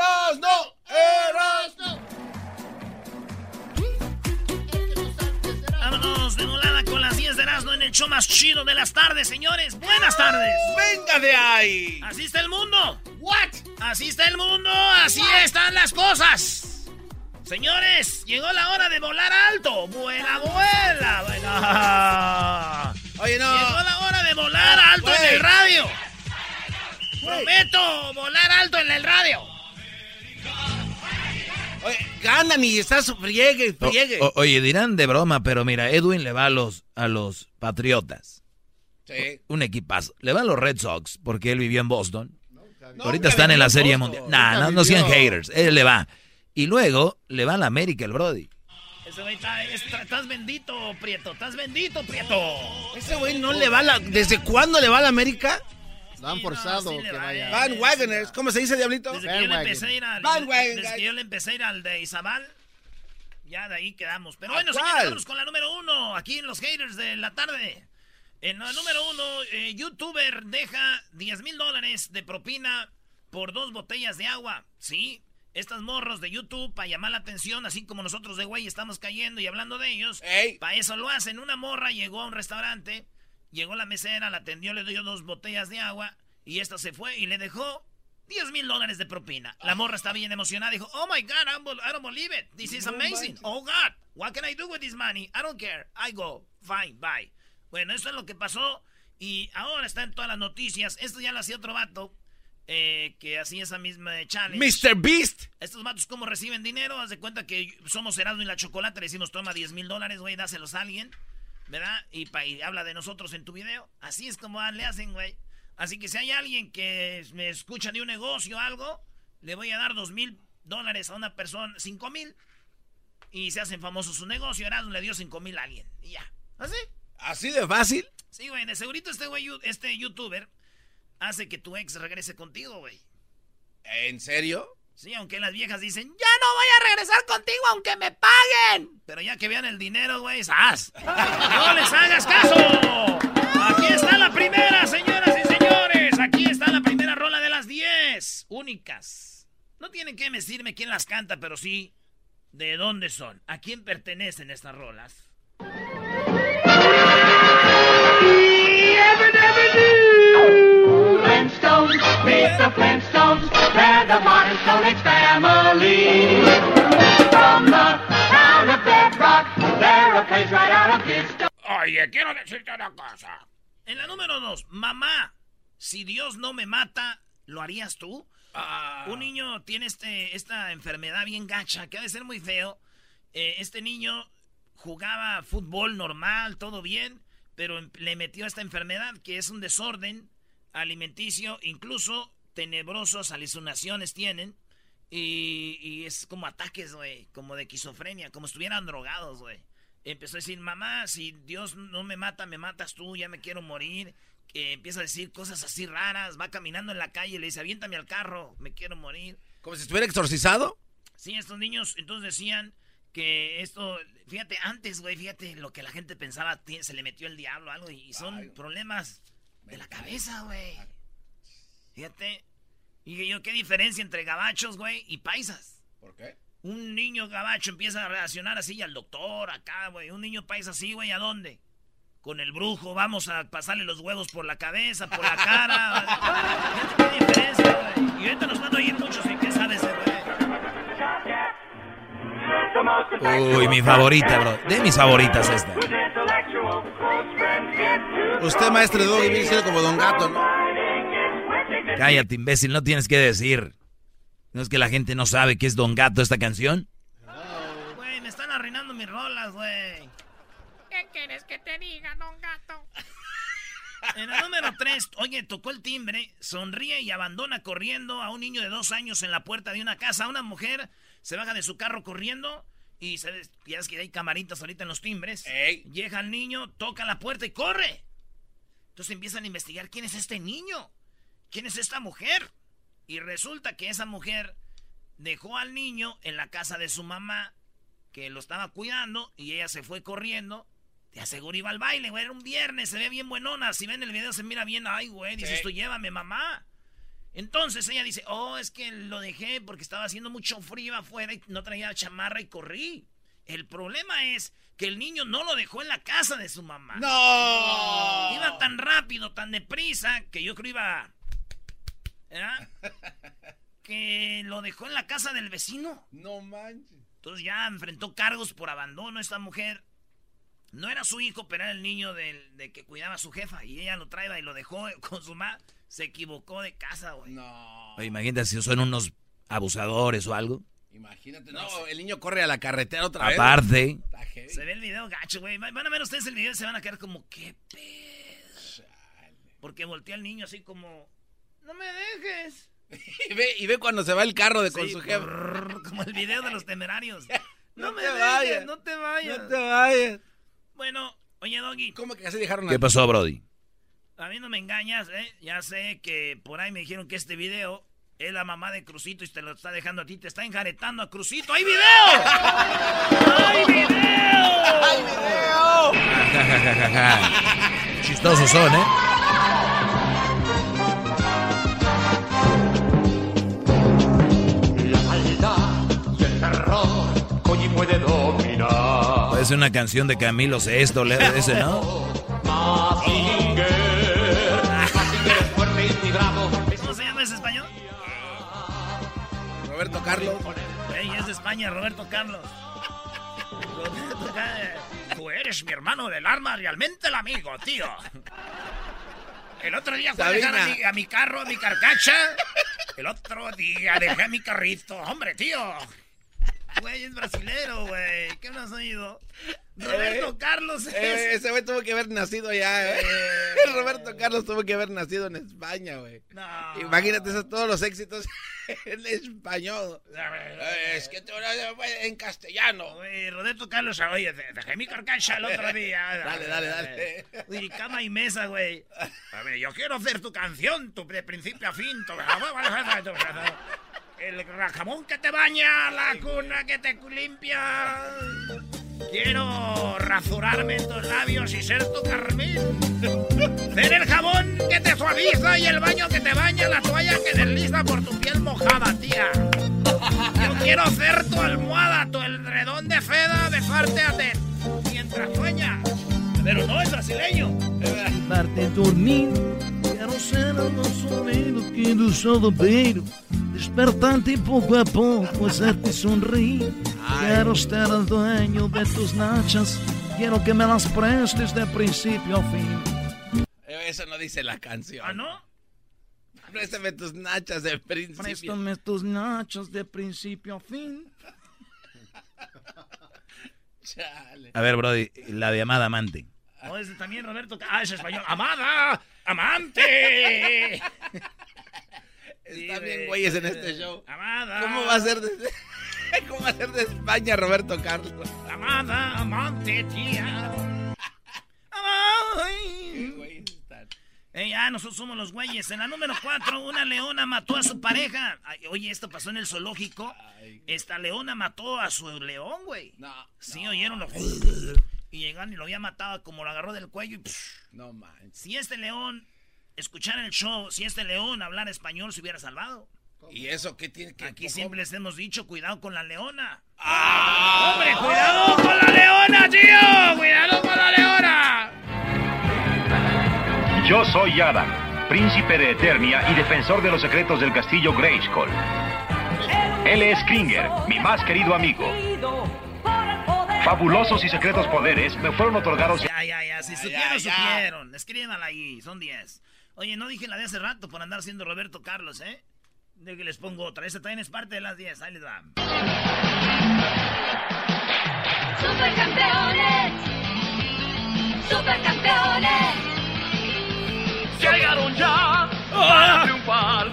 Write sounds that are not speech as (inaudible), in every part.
¡Erasmo! ¡Erasmo! ¡Erasmo! Vámonos de volada con las 10 de Erasmo en el show más chido de las tardes, señores. Buenas tardes. ¡Venga de ahí! Así está el mundo. ¿What? Así está el mundo. Así están las cosas. Señores, llegó la hora de volar alto. Vuela, vuela. vuela. Oye, no. Llegó la hora de volar alto en el radio. Prometo volar alto en el radio. Oye, ganan y estás friegue, friegue. O- o- oye, dirán de broma, pero mira, Edwin le va a los, a los Patriotas. Sí. Un equipazo. Le va a los Red Sox, porque él vivió en Boston. No, Ahorita están en la Serie Boston. Mundial. Nah, no, no sean haters. Él le va. Y luego le va a la América, el Brody. Ese güey está, está- estás bendito, Prieto. Estás bendito, Prieto. Ese güey no le va a la... ¿Desde cuándo le va a la América? Lo han forzado no, que va, vaya. ya. Bandwagoners, ¿cómo se dice, Diablito? Desde que yo le empecé a ir al, desde que yo le empecé a ir al de Izabal, ya de ahí quedamos. Pero ¿A bueno, señores, con la número uno, aquí en los haters de la tarde. En la número uno, eh, youtuber deja 10 mil dólares de propina por dos botellas de agua. Sí, estas morros de YouTube para llamar la atención, así como nosotros de güey estamos cayendo y hablando de ellos. Para eso lo hacen. Una morra llegó a un restaurante, llegó la mesera, la atendió, le dio dos botellas de agua y esta se fue y le dejó 10 mil dólares de propina. La morra está bien emocionada. Dijo, oh my God, I don't, bel- I don't believe it. This is amazing. Oh God, what can I do with this money? I don't care. I go. Fine, bye. Bueno, eso es lo que pasó y ahora está en todas las noticias. Esto ya lo hacía otro vato eh, que hacía esa misma challenge. Mr. Beast. Estos vatos, ¿cómo reciben dinero? Haz de cuenta que somos Erasmo y la Chocolate. Le decimos, toma 10 mil dólares, güey, dáselos a alguien. ¿Verdad? Y, pa- y habla de nosotros en tu video. Así es como le hacen, güey. Así que si hay alguien que me escucha de un negocio o algo, le voy a dar dos mil dólares a una persona, cinco mil. Y se hacen famosos su negocio. Erasmo le dio cinco mil a alguien. Y ya. ¿Así? ¿Así de fácil? Sí, güey. De segurito este güey, este youtuber, hace que tu ex regrese contigo, güey. ¿En serio? Sí, aunque las viejas dicen, ya no voy a regresar contigo aunque me paguen. Pero ya que vean el dinero, güey, ¡zas! ¡No les hagas caso! Aquí está la primera, señoras y señores. Aquí está la primera rola de las 10. Únicas. No tienen que decirme quién las canta, pero sí de dónde son. ¿A quién pertenecen estas rolas? Flintstones, meet the Flintstones. They're the modern Stone Age family. From the town of Bedrock, they're a place right out of Disco. Oye, quiero decirte una cosa. En la número 2, mamá, si Dios no me mata, ¿lo harías tú? Un niño tiene este, esta enfermedad bien gacha, que ha de ser muy feo. Eh, este niño jugaba fútbol normal, todo bien, pero em- le metió esta enfermedad que es un desorden alimenticio, incluso tenebrosos alucinaciones tienen. Y, y es como ataques, güey, como de esquizofrenia, como estuvieran drogados, güey. Empezó a decir, mamá, si Dios no me mata, me matas tú, ya me quiero morir. Que empieza a decir cosas así raras, va caminando en la calle, le dice, aviéntame al carro, me quiero morir. ¿Como si estuviera exorcizado? Sí, estos niños entonces decían que esto, fíjate, antes, güey, fíjate lo que la gente pensaba, se le metió el diablo algo y son problemas de la cabeza, güey. Fíjate. Y dije yo, ¿qué diferencia entre gabachos, güey, y paisas? ¿Por qué? Un niño gabacho empieza a reaccionar así y al doctor acá, güey. Un niño paisa así, güey, ¿a dónde? Con el brujo, vamos a pasarle los huevos por la cabeza, por la cara. (laughs) Fíjate qué diferencia, güey. Y ahorita nos van a oír muchos y qué sabes, güey. Uy, mi favorita, bro. De mis favoritas esta. Usted, maestro de Doggy, viene siendo como Don Gato, ¿no? Cállate, imbécil, no tienes que decir. ¿No es que la gente no sabe que es Don Gato esta canción? Güey, me están arruinando mis rolas, güey. ¿Qué quieres que te diga, don gato? En la número 3, oye, tocó el timbre, sonríe y abandona corriendo a un niño de dos años en la puerta de una casa. Una mujer se baja de su carro corriendo y se, ya es que hay camaritas ahorita en los timbres. Llega el niño, toca la puerta y corre. Entonces empiezan a investigar quién es este niño, quién es esta mujer. Y resulta que esa mujer dejó al niño en la casa de su mamá, que lo estaba cuidando, y ella se fue corriendo. Te aseguro iba al baile, güey. Era un viernes, se ve bien buenona. Si ven el video, se mira bien. Ay, güey, dices esto llévame, mamá. Entonces ella dice, oh, es que lo dejé porque estaba haciendo mucho frío afuera y no traía chamarra y corrí. El problema es que el niño no lo dejó en la casa de su mamá. ¡No! Iba tan rápido, tan deprisa, que yo creo iba... ¿Verdad? (laughs) que lo dejó en la casa del vecino. No manches. Entonces ya enfrentó cargos por abandono esta mujer. No era su hijo, pero era el niño de, que cuidaba a su jefa. Y ella lo traía y lo dejó (laughs) con su mamá. Se equivocó de casa, güey. No. imagínate si son unos abusadores o algo. Imagínate, no, el niño corre a la carretera otra vez. Aparte. Se ve el video gacho, güey. Van a ver ustedes el video y se van a quedar como, ¿qué pedo? Porque voltea al niño así como, no me dejes. (laughs) y, ve, y ve cuando se va el carro de con su jefe. Como el video de los temerarios. (laughs) no, me vayas, no te vayas. No te vayas. Bueno, oye, Doggy. ¿Cómo que ya se dejaron ¿Qué pasó, Brody? A mí no me engañas, ¿eh? Ya sé que por ahí me dijeron que este video es la mamá de Crucito y te lo está dejando a ti. Te está enjaretando a Crucito. ¡Hay video! (laughs) ¡Hay video! ¡Hay video! (laughs) Chistosos son, ¿eh? Ser una canción de Camilo Sesto, ese, ¿no? ¿Cómo se llama ese español? Roberto Carlos. Ey, es de España, Roberto Carlos. Tú eres mi hermano del arma, realmente el amigo, tío. El otro día fue a dejar a mi, a mi carro, a mi carcacha. El otro día dejé mi carrito. Hombre, tío. Güey, es brasilero, güey. ¿Qué no has oído? Roberto eh, Carlos eh, ese güey tuvo que haber nacido allá, ¿eh? (laughs) Roberto Carlos tuvo que haber nacido en España, güey. No. Imagínate esos, todos los éxitos (laughs) en español. Es que tú en castellano. Güey, Roberto Carlos, oye, dejé mi carcacha el otro día. (laughs) dale, dale, dale. Uy, cama y mesa, güey. A ver, yo quiero hacer tu canción, tu de principio a fin. Tu el jamón que te baña, la cuna que te limpia. Quiero rasurarme en tus labios y ser tu carmín. (laughs) Ser el jabón que te suaviza y el baño que te baña, la toalla que desliza por tu piel mojada, tía. Yo quiero ser tu almohada, tu redón de seda, besarte a ti mientras sueñas. Pero no es brasileño. Darte dormir, quiero ser el que do sol despertarte poco a poco, hacerte sonreír. Quiero ser el dueño de tus nachas, quiero que me las prestes de principio a fin. Eso no dice la canción. ¿Ah, no? Préstame tus nachas de principio. Préstame tus nachas de principio a fin. (laughs) Chale. A ver, Brody, la de Amada Amante. Oh, ese también Roberto. Ah, es español. ¡Amada! ¡Amante! (laughs) Está bien güeyes en este show. Amada. ¿Cómo va a ser de, (laughs) ¿Cómo va a ser de España Roberto Carlos? Amada, amante, tía. Ay. Ey, ah, nosotros somos los güeyes. En la número 4, una leona mató a su pareja. oye, esto pasó en el zoológico. Esta leona mató a su león, güey. No. Sí, oyeron los... (laughs) Y llegaron y lo había matado, como lo agarró del cuello y... no man. Si este león escuchar el show, si este león hablara español se hubiera salvado. ¿Y eso qué tiene que Aquí siempre les hemos dicho, cuidado con la leona. ¡Ah! ¡Hombre, cuidado con la leona, tío! ¡Cuidado con la leona! Yo soy Adam, príncipe de Eternia y defensor de los secretos del castillo Grayskull. Él es Kringer, mi más querido amigo. Fabulosos y secretos poderes me fueron otorgados. Ya, ya, ya. Si supieron, supieron. Escríbanla ahí. Son 10. Oye, no dije la de hace rato por andar siendo Roberto Carlos, ¿eh? De que les pongo otra. Esta también es parte de las 10. Ahí les va. Supercampeones. Supercampeones. Llegaron ya para triunfar.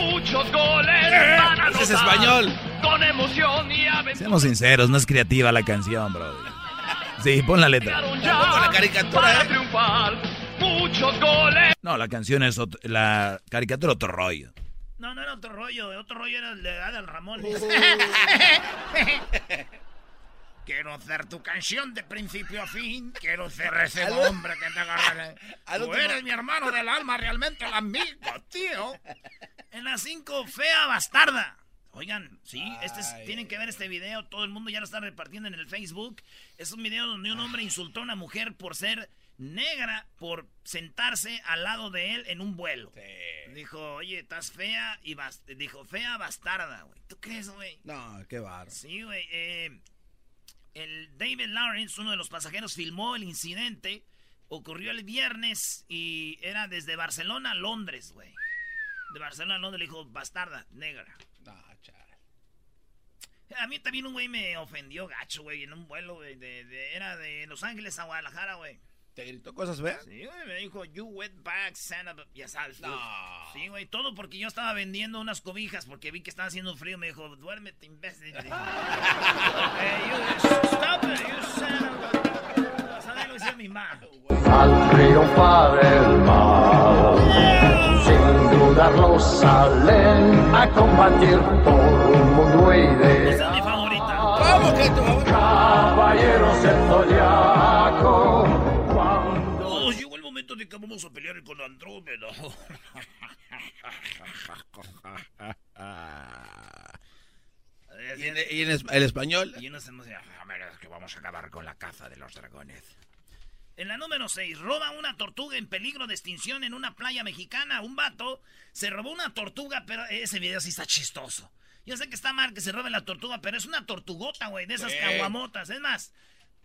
Muchos goles van a es español. Con emoción y aventura. Seamos sinceros, no es creativa la canción, bro. Sí, pon la letra. Tampoco la caricatura, para ¿eh? triunfar. Muchos goles. No, la canción es ot- la caricatura otro rollo. No, no era otro rollo. Otro rollo era el de Adal Ramón. (laughs) (laughs) Quiero hacer tu canción de principio a fin. Quiero ser (laughs) ese hombre que te agarra. (laughs) al Tú eres mi hermano (laughs) del alma, realmente el amigo, tío. En las 5, fea bastarda. Oigan, sí, este es- tienen que ver este video. Todo el mundo ya lo está repartiendo en el Facebook. Es un video donde un hombre insultó a una mujer por ser negra, por sentarse al lado de él en un vuelo. Dijo, oye, estás fea y bas- dijo, fea bastarda, güey. ¿Tú crees, güey? No, qué barro. Sí, güey. eh, el David Lawrence, uno de los pasajeros, filmó el incidente. Ocurrió el viernes y era desde Barcelona a Londres, güey. De Barcelona a Londres le dijo, bastarda, negra. No, chaval. A mí también un güey me ofendió gacho, güey, en un vuelo, güey. De, de- era de Los Ángeles a Guadalajara, güey. ¿Te gritó cosas feas? Sí, güey, me dijo, you wet bag, son of a-" Ya sabes. No. Sí, güey, todo porque yo estaba vendiendo unas cobijas porque vi que estaba haciendo frío. Me dijo, duérmete, imbécil. "Hey, you, stop it, you son of a-" O sea, lo mi mamá. Al triunfar el mal, sin dudarlo salen a combatir por un mundo Esa es ideal. mi favorita. ¿Cómo que tu favor? Caballeros que vamos a pelear con Andrómeda. (laughs) ¿Y en, y en es- el español? Y es que vamos a acabar con la caza de los dragones. En la número 6, roba una tortuga en peligro de extinción en una playa mexicana. Un vato se robó una tortuga, pero ese video sí está chistoso. Yo sé que está mal que se robe la tortuga, pero es una tortugota, güey, de esas caguamotas. Es más,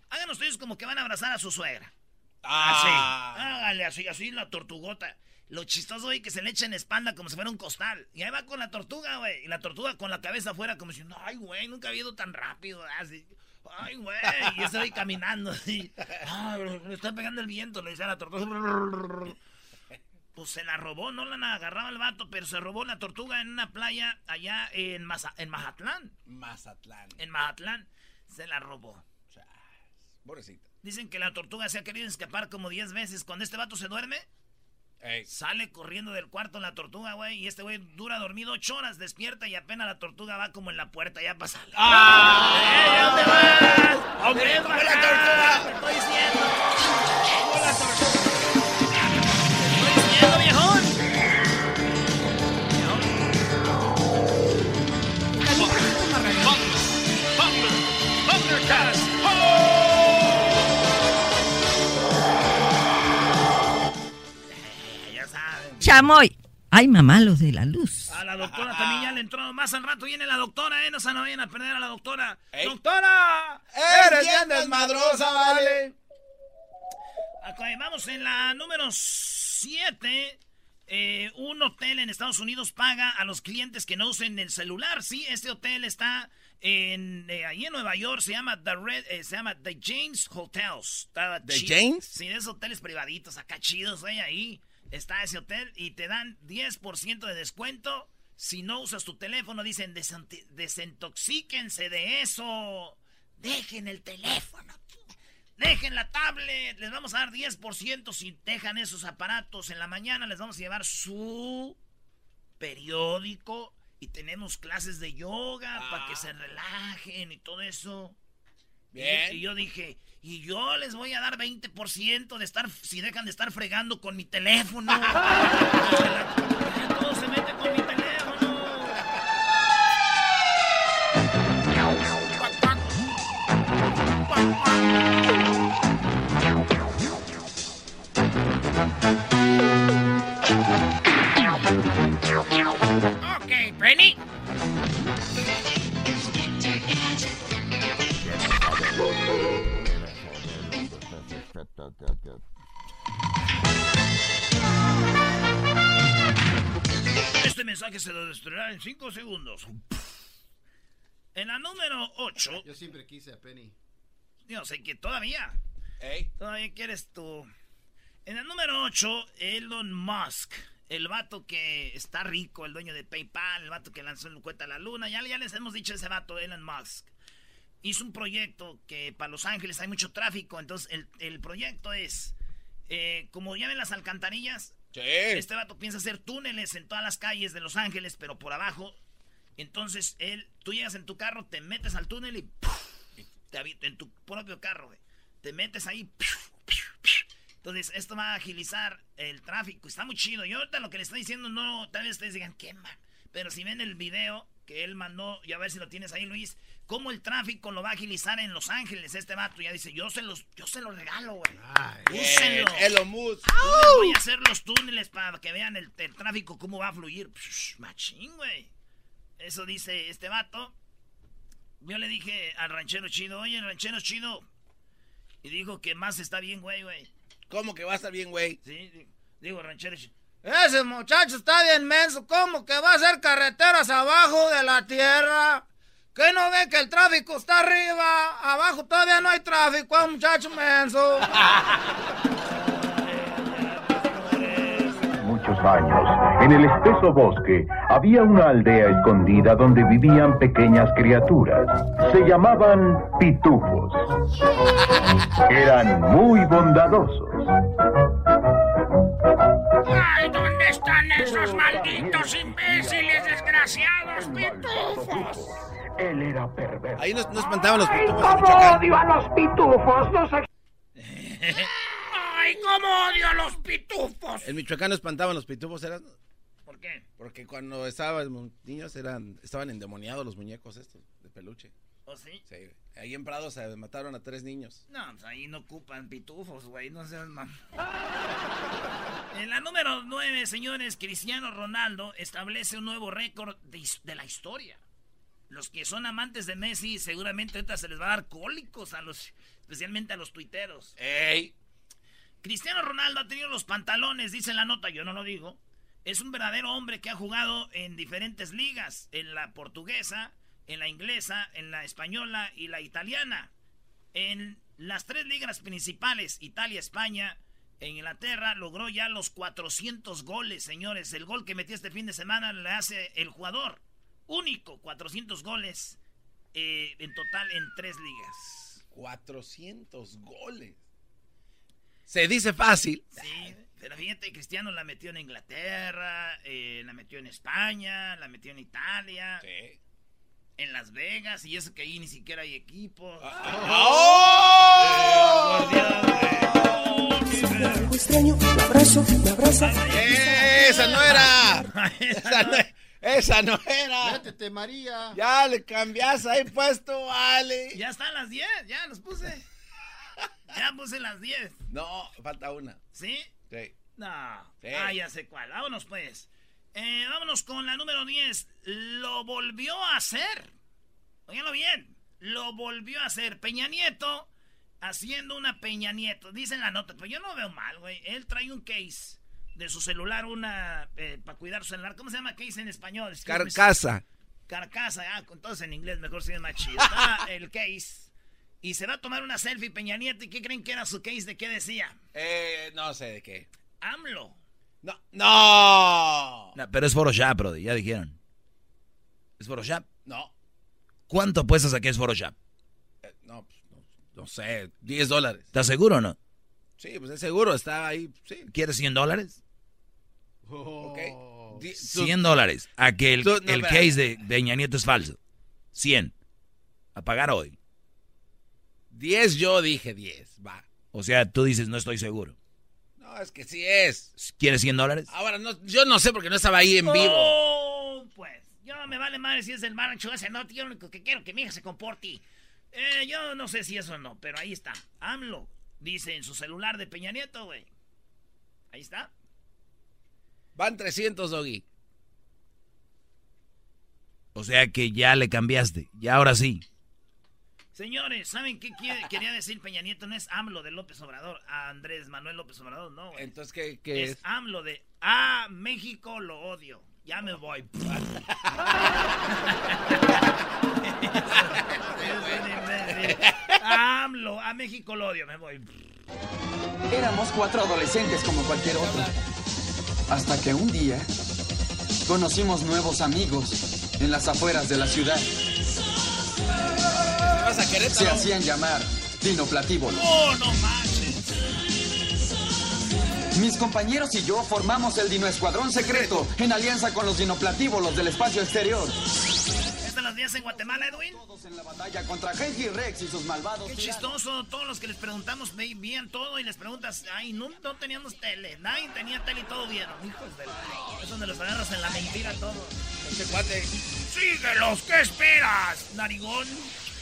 hagan ustedes como que van a abrazar a su suegra. Ah. Así. Hágale así, así la tortugota. Lo chistoso, güey, que se le echa en espalda como si fuera un costal. Y ahí va con la tortuga, güey. Y la tortuga con la cabeza afuera como diciendo, ay, güey, nunca ha ido tan rápido. Así. Ay, güey. Y yo estoy caminando así. Ay, me está pegando el viento, le decía a la tortuga. Pues se la robó, no la agarraba el vato, pero se robó la tortuga en una playa allá en, Maza- en Mazatlán. Mazatlán. En Mazatlán se la robó. Pobrecita. Dicen que la tortuga se ha querido escapar como 10 veces. Cuando este vato se duerme, Ey. sale corriendo del cuarto la tortuga, güey. Y este güey dura dormido 8 horas, despierta y apenas la tortuga va como en la puerta ya pasa. ¡Ah! ¿Dónde vas? ¡Hombre, ¡Como la tortuga! ¡Te estoy diciendo! ¡Como la tortuga! Chamoy. Ay, mamá, lo de la luz. A la doctora también ya le entró. Más al rato viene la doctora, ¿eh? No se no vayan a perder a la doctora. Ey. ¡Doctora! ¡Eres bien desmadrosa, vale! Ok, vamos en la número 7. un hotel en Estados Unidos paga a los clientes que no usen el celular. Sí, este hotel está en, eh, ahí en Nueva York. Se llama The Red, eh, se llama The James Hotels. Está ¿The James? Sí, de esos hoteles privaditos, acá chidos, güey, ahí está ese hotel y te dan 10% de descuento. Si no usas tu teléfono, dicen, "Desanti- desintoxíquense de eso. Dejen el teléfono. Dejen la tablet. Les vamos a dar 10% si dejan esos aparatos. En la mañana les vamos a llevar su periódico. Y tenemos clases de yoga para que se relajen y todo eso. Bien. Y yo dije, y yo les voy a dar 20% de estar, si dejan de estar fregando con mi teléfono. (laughs) Todo se mete con mi teléfono. 8, Yo siempre quise a Penny. yo sé que todavía, todavía quieres tu... En el número 8, Elon Musk. El vato que está rico, el dueño de PayPal, el vato que lanzó el cuenta a la luna. Ya, ya les hemos dicho ese vato, Elon Musk. Hizo un proyecto que para Los Ángeles hay mucho tráfico. Entonces, el, el proyecto es, eh, como ya ven las alcantarillas, este vato piensa hacer túneles en todas las calles de Los Ángeles, pero por abajo. Entonces, él, tú llegas en tu carro, te metes al túnel y, te en tu propio carro, güey. Te metes ahí. Entonces, esto va a agilizar el tráfico. Está muy chido. Yo ahorita lo que le estoy diciendo, no, tal vez ustedes digan, ¿qué man? Pero si ven el video que él mandó, y a ver si lo tienes ahí, Luis, cómo el tráfico lo va a agilizar en Los Ángeles. Este vato ya dice, yo se los, yo se los regalo, güey. Úsenlo. Bien, Elon Musk. Voy a hacer los túneles para que vean el, el tráfico, cómo va a fluir. Psh, machín, güey. Eso dice este vato. Yo le dije al ranchero chido, oye, ranchero chido. Y dijo que más está bien, güey, güey. ¿Cómo que va a estar bien, güey? Sí, di- digo, ranchero chido. Ese muchacho está bien menso. ¿Cómo que va a hacer carreteras abajo de la tierra? ¿Qué no ve que el tráfico está arriba? Abajo todavía no hay tráfico, es un muchacho menso. (laughs) Muchos años, en el espeso bosque, había una aldea escondida donde vivían pequeñas criaturas. Se llamaban pitufos. Eran muy bondadosos. ¡Ay, dónde están esos malditos imbéciles desgraciados pitufos! Él era perverso. Ahí nos, nos espantaban los pitufos en ¡Cómo odio a los pitufos! ¡Los (laughs) ex- ¡Ay, cómo odio a los pitufos! En Michoacán nos espantaban los pitufos, ¿eran? ¿Por qué? Porque cuando estábamos niños eran, estaban endemoniados los muñecos estos, de peluche. ¿O sí? Sí, ahí en Prado se mataron a tres niños. No, pues ahí no ocupan pitufos, güey, no seas mam. (laughs) En la número 9, señores, Cristiano Ronaldo establece un nuevo récord de la historia. Los que son amantes de Messi, seguramente ahorita se les va a dar cólicos a los, especialmente a los tuiteros. ¡Ey! Cristiano Ronaldo ha tenido los pantalones, dice la nota, yo no lo digo. Es un verdadero hombre que ha jugado en diferentes ligas, en la portuguesa, en la inglesa, en la española y la italiana. En las tres ligas principales, Italia, España e Inglaterra, logró ya los 400 goles, señores. El gol que metió este fin de semana le hace el jugador. Único, 400 goles eh, en total en tres ligas. 400 goles. Se dice fácil. Sí, pero fíjate, Cristiano la metió en Inglaterra, eh, la metió en España, la metió en Italia, en Las Vegas, y eso que ahí ni siquiera hay equipos. extraño, me abrazo, me abraza. ¡Esa no era! ¡Esa no, esa no era! Métete, María. Ya le cambias ahí puesto, vale. Ya están las 10, ya los puse. Ya puse las 10. No, falta una. ¿Sí? Sí. No. Sí. Ah, ya sé cuál. Vámonos pues. Eh, vámonos con la número 10. Lo volvió a hacer. Óiganlo bien. Lo volvió a hacer. Peña Nieto haciendo una Peña Nieto. Dice en la nota, pero yo no veo mal, güey. Él trae un case de su celular, una para cuidar su celular. ¿Cómo se llama case en español? Excuse me. Carcasa. Carcasa, ah, con todos en inglés, mejor es más chido. Está (laughs) el case. Y se va a tomar una selfie Peña Nieto. ¿Y qué creen que era su case? ¿De qué decía? Eh, no sé de qué. AMLO. No, no. No, pero es Photoshop, Brody, ya dijeron. ¿Es Photoshop? No. ¿Cuánto apuestas a que es Photoshop? Eh, no, pues, no, no sé, 10 dólares. ¿Estás seguro o no? Sí, pues es seguro, está ahí, sí. ¿Quieres 100 dólares? Ok. Di- 100 dólares. A que el, Tú- no, el espera. case de Peña Nieto es falso. 100. A pagar hoy. 10 yo dije 10, va. O sea, tú dices, no estoy seguro. No, es que sí es. ¿Quieres 100 dólares? Ahora, no, yo no sé porque no estaba ahí en vivo. Oh, pues, yo me vale madre si es el marancho ese, no, yo lo único que quiero que mi hija se comporte. Eh, yo no sé si eso o no, pero ahí está. AMLO, dice en su celular de Peña Nieto, güey. Ahí está. Van 300, Doggy. O sea que ya le cambiaste. Y ahora sí. Señores, ¿saben qué quiere- quería decir Peña Nieto? No es AMLO de López Obrador, a Andrés Manuel López Obrador, no, güey. Entonces, ¿qué, qué es, es? AMLO de A México lo odio. Ya me voy. (laughs) AMLO, a México lo odio, me voy. Éramos cuatro adolescentes como cualquier otro. Hasta que un día conocimos nuevos amigos en las afueras de la ciudad. Vas a Se hacían llamar dinoplatívolos. ¡Oh, no manches! Mis compañeros y yo formamos el Dino Escuadrón Secreto en alianza con los dinoplatívolos del espacio exterior. ¿Estas las días en Guatemala, Edwin? Todos en la batalla contra Genji Rex y sus malvados. Qué chistoso, todos los que les preguntamos veían todo y les preguntas, ay, no, no teníamos tele, nadie tenía tele y todo vieron. Hijos de la... Es donde los agarras en la mentira todo. Este cuate. ¡Síguelos! ¿Qué esperas, narigón?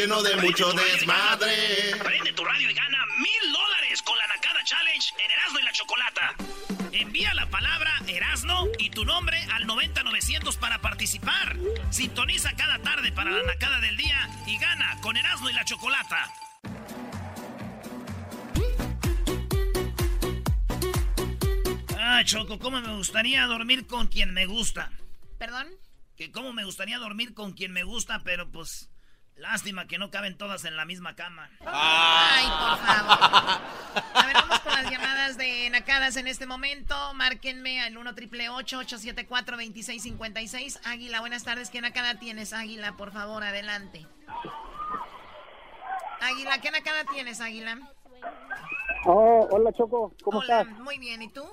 lleno de mucho desmadre. Prende tu radio y gana mil dólares con la Nakada Challenge en Erasmo y la Chocolata. Envía la palabra Erasno y tu nombre al 90900 para participar. Sintoniza cada tarde para la Nakada del día y gana con Erasmo y la Chocolata. Ah, Choco, ¿cómo me gustaría dormir con quien me gusta? ¿Perdón? Que cómo me gustaría dormir con quien me gusta, pero pues lástima que no caben todas en la misma cama. Ay, por favor. (laughs) A ver, vamos con las llamadas de Nacadas en este momento. Márquenme al 1 triple 874 2656 Águila, buenas tardes. ¿Qué Nakada tienes, Águila? Por favor, adelante. Águila, ¿qué Nakada tienes, Águila? Oh, hola Choco, ¿cómo Hola, estás? muy bien. ¿Y tú?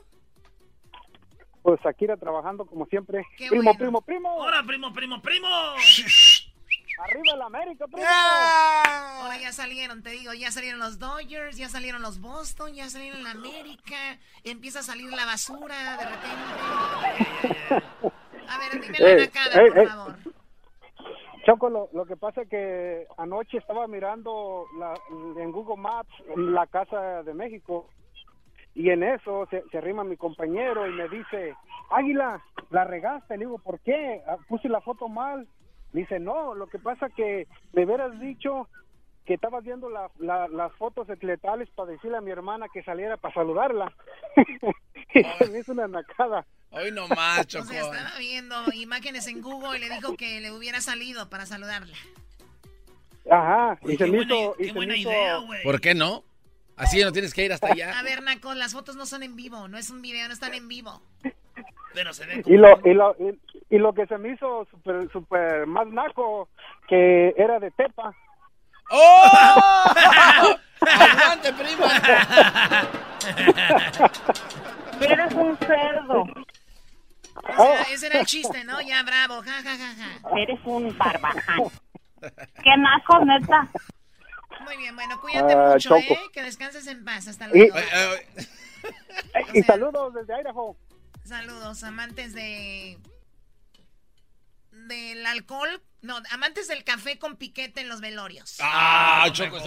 Pues Akira trabajando como siempre. Qué primo, bueno. primo, primo. ¡Hola, primo, primo, primo! (laughs) Arriba la América, primo. Ahora ya salieron, te digo, ya salieron los Dodgers, ya salieron los Boston, ya salieron la América, empieza a salir la basura de repente. A ver, dime la Ey, Nakada, ey, por ey. favor. Choco, lo, lo que pasa es que anoche estaba mirando la, en Google Maps la casa de México y en eso se, se arrima mi compañero y me dice, Águila, la regaste. Le digo, ¿por qué? Ah, Puse la foto mal. Dice, no, lo que pasa que me hubieras dicho que estabas viendo la- la- las fotos ecletales para decirle a mi hermana que saliera para saludarla. y (laughs) se me hizo una nacada. Hoy no más, (laughs) O sea, estaba viendo imágenes en Google y le dijo que le hubiera salido para saludarla. Ajá, y Oye, se qué me buena- hizo... y qué se buena hizo- idea, güey. ¿Por qué no? Así no tienes que ir hasta allá. A ver, Naco, las fotos no son en vivo, no es un video, no están en vivo. Pero se ve Y lo, y lo, y, y lo que se me hizo súper super más naco, que era de Tepa. ¡Oh! (laughs) ¡Adelante, prima! (laughs) Eres un cerdo. O sea, ese era el chiste, ¿no? Ya, bravo, ja, ja, ja, ja. Eres un barbaján. Qué naco, neta. Muy bien, bueno, cuídate Ah, mucho, Choco. ¿eh? Que descanses en paz, hasta Y- luego. (laughs) Y saludos desde Idaho. Saludos, amantes de... del alcohol, no, amantes del café con piquete en los velorios. Ah, lo Choco.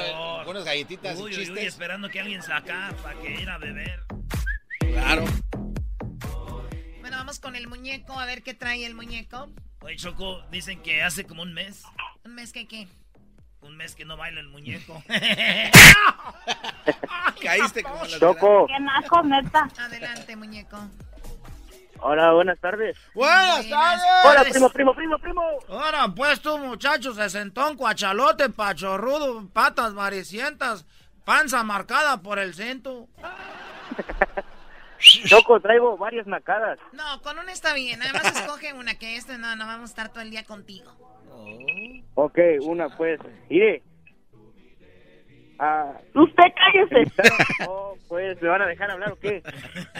Buenas galletitas Uy, y uy, uy, chistes. esperando que alguien saca para que ir a beber. Claro. Bueno, vamos con el muñeco, a ver qué trae el muñeco. Oye, Choco, dicen que hace como un mes, ¿Un mes que qué? un mes que no baila el muñeco. (laughs) (laughs) Caíste como la Choco. Qué naco, neta. Adelante, muñeco. Hola, buenas tardes. Buenas tardes. Hola, primo, primo, primo, primo. Ahora, pues tú, muchachos, sesentón, cuachalote, pachorrudo, patas varicientas, panza marcada por el cinto. (laughs) Choco, traigo varias nacadas. No, con una está bien, nada más escoge una, que este no, no vamos a estar todo el día contigo. Ok, una pues. Mire. Ah, Usted cállese. (laughs) oh, pues, ¿me van a dejar hablar o qué?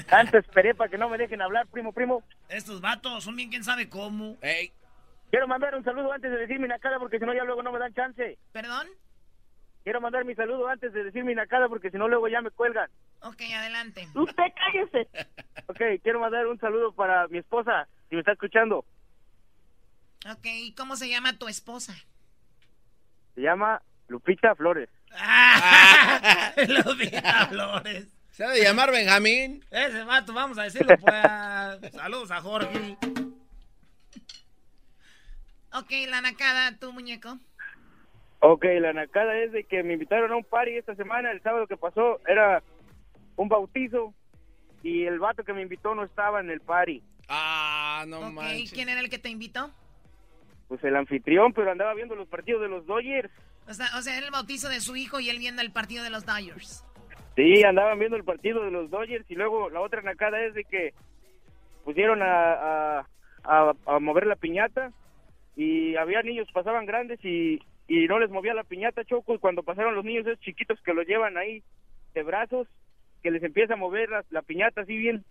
Tanto esperé para que no me dejen hablar, primo, primo. Estos vatos son bien quién sabe cómo. Ey, Quiero mandar un saludo antes de decir mi nacada porque si no ya luego no me dan chance. ¿Perdón? Quiero mandar mi saludo antes de decir mi nacada porque si no luego ya me cuelgan. Ok, adelante. Usted cállese. (laughs) Ok, quiero mandar un saludo para mi esposa, si me está escuchando. Ok, ¿y cómo se llama tu esposa? Se llama Lupita Flores. (laughs) Los Flores. ¿Se ha de llamar Benjamín? Ese vato, vamos a decirlo, pues. Saludos a Jorge. Ok, la nacada, tu muñeco. Ok, la nacada es de que me invitaron a un party esta semana, el sábado que pasó, era un bautizo y el vato que me invitó no estaba en el party. Ah, no Ok, manches. ¿quién era el que te invitó? Pues el anfitrión, pero andaba viendo los partidos de los Dodgers. O sea, o era el bautizo de su hijo y él viendo el partido de los Dodgers. Sí, andaban viendo el partido de los Dodgers y luego la otra nacada es de que pusieron a, a, mover la piñata y había niños, pasaban grandes y, y no les movía la piñata, Choco, y cuando pasaron los niños esos chiquitos que los llevan ahí de brazos, que les empieza a mover la piñata así bien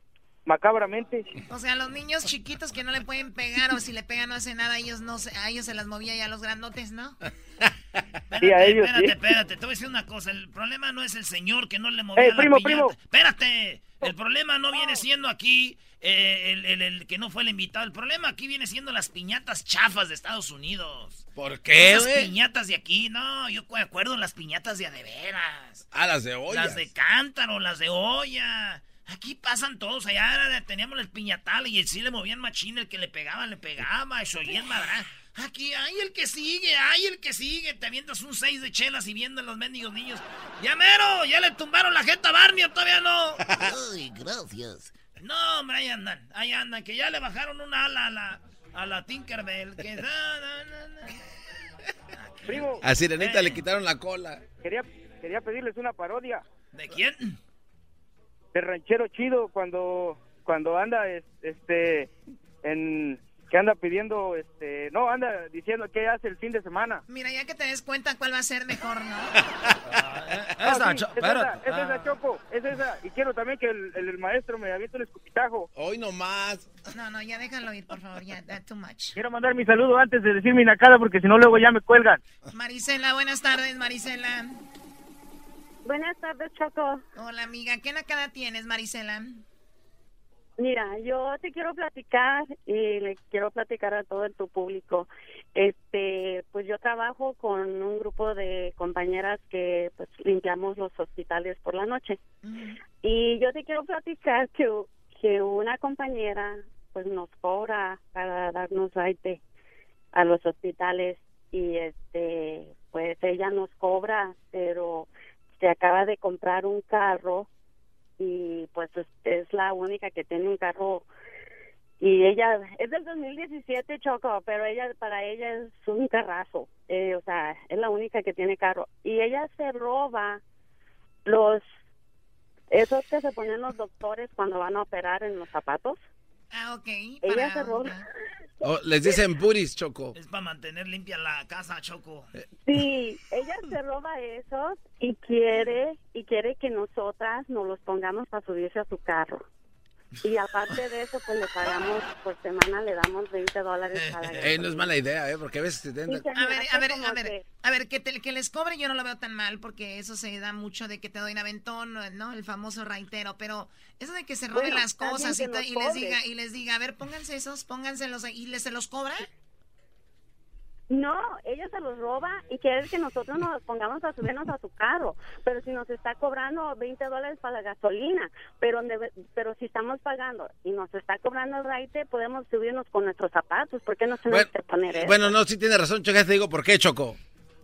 macabramente. O sea, los niños chiquitos que no le pueden pegar o si le pegan no hace nada, ellos no se- a ellos se las movía ya a los grandotes, ¿no? (laughs) Sí, a ellos Espérate, sí. espérate, te voy a decir una cosa. El problema no es el señor que no le movía Eh, la primo, piñata. primo. Espérate. El problema no viene siendo aquí eh, el, el- el que no fue el invitado. El problema aquí viene siendo las piñatas chafas de Estados Unidos. ¿Por qué, Esas güey? piñatas de aquí, no, yo me acuerdo las piñatas de a de veras. Ah, las de olla. Las de cántaro, las de olla. Aquí pasan todos. Allá teníamos el piñatal y sí le movían machín. El que le pegaba, le pegaba. Y se oía el madrán. Aquí, ay, el que sigue, ay, el que sigue. Te avientas un seis de chelas y viendo a los mendigos niños. ¡Ya mero! ¿Ya le tumbaron la jeta a Barney o todavía no? (laughs) Ay, gracias. No, hombre, ahí andan. Ahí andan. Que ya le bajaron una ala a la, a la Tinkerbell. Que... na, na, na, na. Primo, A Sirenita le quitaron la cola. quería, quería pedirles una parodia. ¿De quién? De ranchero chido cuando cuando anda es- este en que anda pidiendo este no anda diciendo qué hace el fin de semana Mira, ya que te des cuenta cuál va a ser mejor, ¿no? (laughs) Ah, Esa, sí, es esa, es esa Ah. choco es esa y quiero también que el, el- el maestro me aviente un escupitajo hoy nomás No, no, ya déjalo ir, por favor, ya, too much. quiero mandar mi saludo antes de decir mi nacada porque si no luego ya me cuelgan Marisela, buenas tardes, Marisela. Buenas tardes, Choco. Hola, amiga. ¿Qué nacada tienes, Marisela? Mira, yo te quiero platicar y le quiero platicar a todo tu público. Este, pues yo trabajo con un grupo de compañeras que pues limpiamos los hospitales por la noche. Y yo te quiero platicar que, que una compañera pues nos cobra para darnos raite a los hospitales y este pues ella nos cobra, pero se acaba de comprar un carro y pues es, es la única que tiene un carro y ella es del 2017 Choco pero ella para ella es un carrazo eh, o sea es la única que tiene carro. Y ella se roba los esos que se ponen los doctores cuando van a operar en los zapatos Ah, ok. ella para- roba Oh, les dicen puris, Choco. Es para mantener limpia la casa, Choco. Sí, ella se roba esos y quiere y quiere que nosotras nos los pongamos para subirse a su carro. Y aparte de eso, pues le pagamos por semana, le damos 20 dólares cada Eh, no es mala idea, ¿eh? Porque a veces te Sí, A ver, a ver, a ver, que- a ver, que, te- que les cobre yo no lo veo tan mal porque eso se da mucho de que te doy un aventón, ¿no? El famoso raitero, pero eso de que se roben Bueno, las cosas y, y les diga y les diga, a ver, pónganse esos, pónganselos ahí, y les se los cobra. No, ella se los roba y quiere que nosotros nos pongamos a subirnos a su carro. Pero si nos está cobrando 20 dólares para la gasolina, pero, pero si estamos pagando y nos está cobrando el raite, podemos subirnos con nuestros zapatos. ¿Por qué no tenemos Bueno, que poner eso? Bueno, no, sí tiene razón, Choco. ya Te digo por qué, Choco.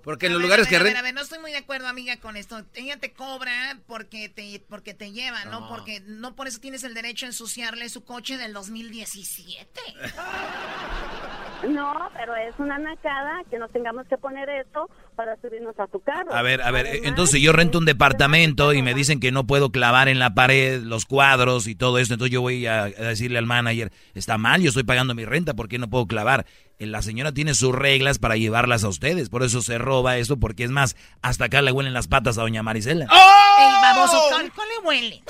Porque en los ver, lugares a que ver, a ver, a ver, no estoy muy de acuerdo, amiga, con esto. Ella te cobra porque te porque te lleva, ¿no? No. Porque no por eso tienes el derecho a ensuciarle su coche del 2017. (laughs) No, pero es una nacada que nos tengamos que poner eso para subirnos a su carro. A ver, a ver, Además, entonces yo rento un departamento y me dicen que no puedo clavar en la pared los cuadros y todo esto, entonces yo voy a, decirle al manager, está mal, yo estoy pagando mi renta, ¿por qué no puedo clavar? Eh, La señora tiene sus reglas para llevarlas a ustedes, por eso se roba eso, porque es más, hasta acá le huelen las patas a doña Marisela. El baboso, ¿cuál, cuál le huele?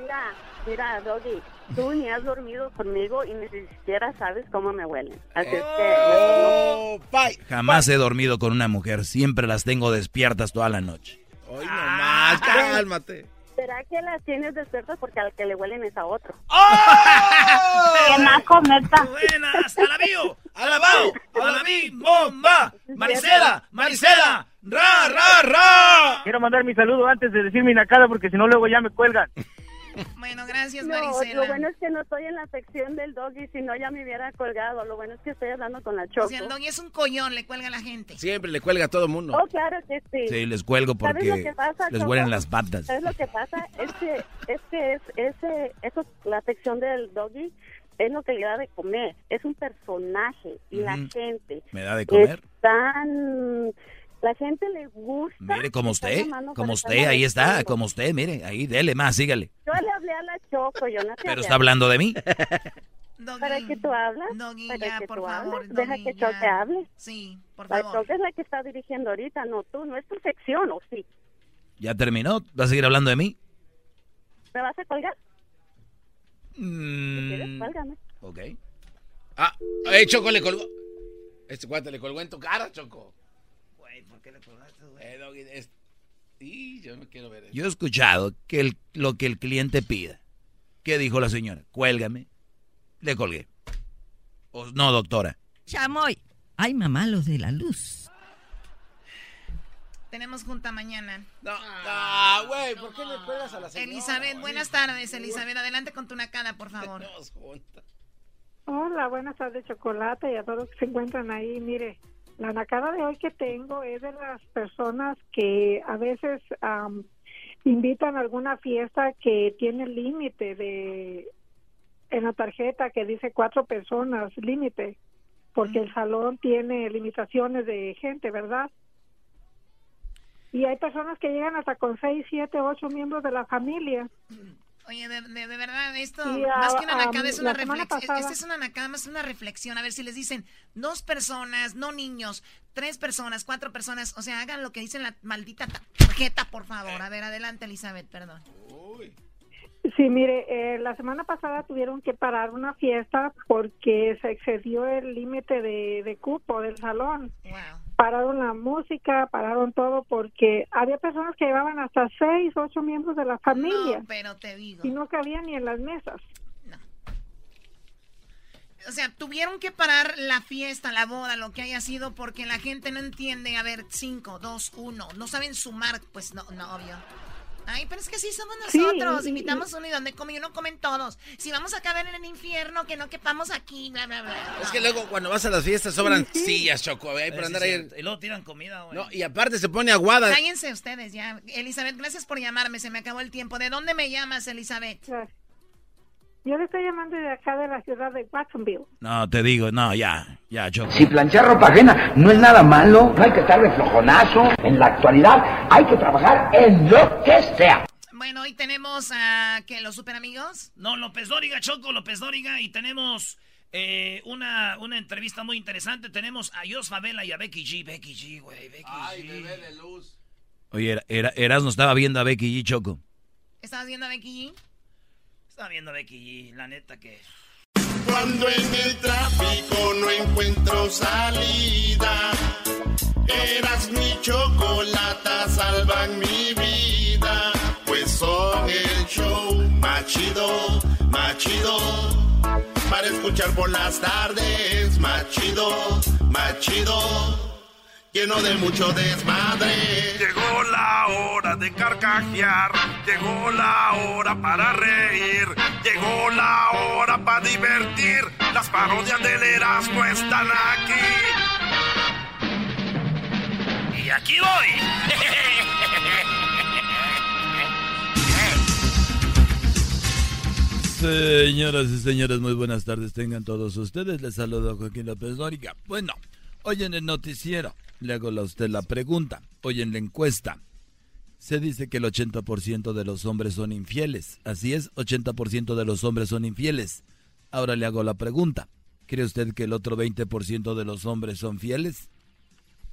Mira, mira, Doggy, tú ni has dormido conmigo y ni siquiera sabes cómo me huelen. Así es que... Oh, bye. Jamás he dormido con una mujer, siempre las tengo despiertas toda la noche. Hoy nomás, cálmate. ¿Será que las tienes despiertas porque al que le huelen es a otro? (laughs) ¡Qué naco, neta! ¡Buenas! ¡Alabío! ¡Alabao! ¡Alabí! ¡Bomba! ¡Marisela! ¡Marisela! ¡Ra, ra, ra! quiero mandar mi saludo antes de decir mi nacada porque si no luego ya me cuelgan Bueno, gracias, No, Marisela. lo bueno es que no estoy en la sección del doggy, si no ya me hubiera colgado. Lo bueno es que estoy hablando con la Choco. O sea, el doggy es un collón, le cuelga a la gente. Siempre le cuelga a todo mundo. Oh, claro que sí. Sí, les cuelgo ¿Sabes lo porque que pasa, les huelen las patas. ¿Sabes lo que pasa? Es que, es que es, ese, eso, la sección del doggy es lo que le da de comer. Es un personaje y la Ujú. gente. ¿Me da de comer? es tan- la gente le gusta. Mire, como usted, como para usted, ahí está, como usted, mire, ahí, dele más, sígale. Yo le hablé a la Choco, yo no Pero está hablando de mí. ¿Para qué tú hablas? Doggy, ¿Para ya, que por tú favor, hables? Deja Doggy, que. Choco hable. Sí, por La favor. Choco es la que está dirigiendo ahorita, no tú, no es tu sección, ¿o sí? ¿Ya terminó? ¿Va a seguir hablando de mí? ¿Me vas a colgar? Mm, ¿Quieres? Cuélgame. ok. Ah, eh, Choco le colgó. Este cuate le colgó en tu cara, Choco. Güey, ¿por qué le colgaste, güey? Eh, Doggy, es- Y yo no quiero ver eso. Yo he escuchado que el- lo que el cliente pida. ¿Qué dijo la señora? Cuélgame. Le colgué. O- no, doctora. Chamoy. Ay, mamá, los de la luz. Tenemos junta mañana. No, no, güey, ¿por qué le cuelgas a la señora? Elizabeth, buenas tardes, Elizabeth. Adelante con tu nacada, por favor. Hola, buenas tardes, Chocolate, y a todos los que se encuentran ahí. Mire, la nacada de hoy que tengo es de las personas que a veces am, invitan a alguna fiesta que tiene límite de en la tarjeta que dice cuatro personas límite, porque el salón tiene limitaciones de gente, ¿verdad? Y hay personas que llegan hasta con seis, siete, ocho miembros de la familia. Oye, de, de- de verdad, esto, Sí, más que una nacada, es una reflexión. pasada- Esta es una nacada, más una reflexión. A ver si les dicen dos personas, no niños, tres personas, cuatro personas. O sea, hagan lo que dice la maldita ta- tarjeta, por favor. A ver, adelante, Elizabeth, perdón. Sí, mire, eh, la semana pasada tuvieron que parar una fiesta porque se excedió el límite de, de cupo del salón. Pararon la música, pararon todo porque había personas que llevaban hasta seis, ocho miembros de la familia No, pero te digo. y no cabían ni en las mesas. O sea, tuvieron que parar la fiesta, la boda, lo que haya sido, porque la gente no entiende, a ver, cinco, dos, uno. No saben sumar, pues no, no, obvio. Ay, pero es que sí somos Sí, nosotros. y- Invitamos uno y donde come uno comen todos. Si vamos a caber en el infierno, que no quepamos aquí, bla, bla, bla. Es que luego cuando vas a las fiestas sobran sillas, Choco. Ahí por andar sí, ahí. sí, Y luego tiran comida, güey. No, y aparte se pone aguada. Cállense ustedes ya. Elizabeth, gracias por llamarme. Se me acabó el tiempo. ¿De dónde me llamas, Elizabeth? Yo le estoy llamando de acá de la ciudad de Watsonville. No, te digo, no, ya, ya, Choco. Si planchar ropa ajena no es nada malo, no hay que estar de flojonazo. En la actualidad hay que trabajar en lo que sea. Bueno, hoy tenemos a que los super amigos. No, López Dóriga, Choco, López Dóriga. Y tenemos eh, una, una entrevista muy interesante. Tenemos a Jos Favela y a Becky G. Becky G, güey, Becky Ay, G. bebé de luz. Oye, era, era, Erasmo estaba viendo a Becky G, Choco. ¿Estabas viendo a Becky G? Estaba viendo Becky la neta que... Cuando en el tráfico no encuentro salida, eras mi chocolata, salvan mi vida. Pues son el show más chido, más chido. Para escuchar por las tardes, más chido, más chido. Lleno de mucho desmadre. Llegó la hora de carcajear, llegó la hora para reír, llegó la hora para divertir. Las parodias del Erasmo están aquí. Y aquí voy. Señoras y señores, muy buenas tardes tengan todos ustedes. Les saludo Joaquín López Dóriga. Bueno, hoy en el noticiero le hago a usted la pregunta. Hoy en la encuesta se dice que el 80% de los hombres son infieles. Así es, 80% de los hombres son infieles. Ahora le hago la pregunta. ¿Cree usted que el otro 20% de los hombres son fieles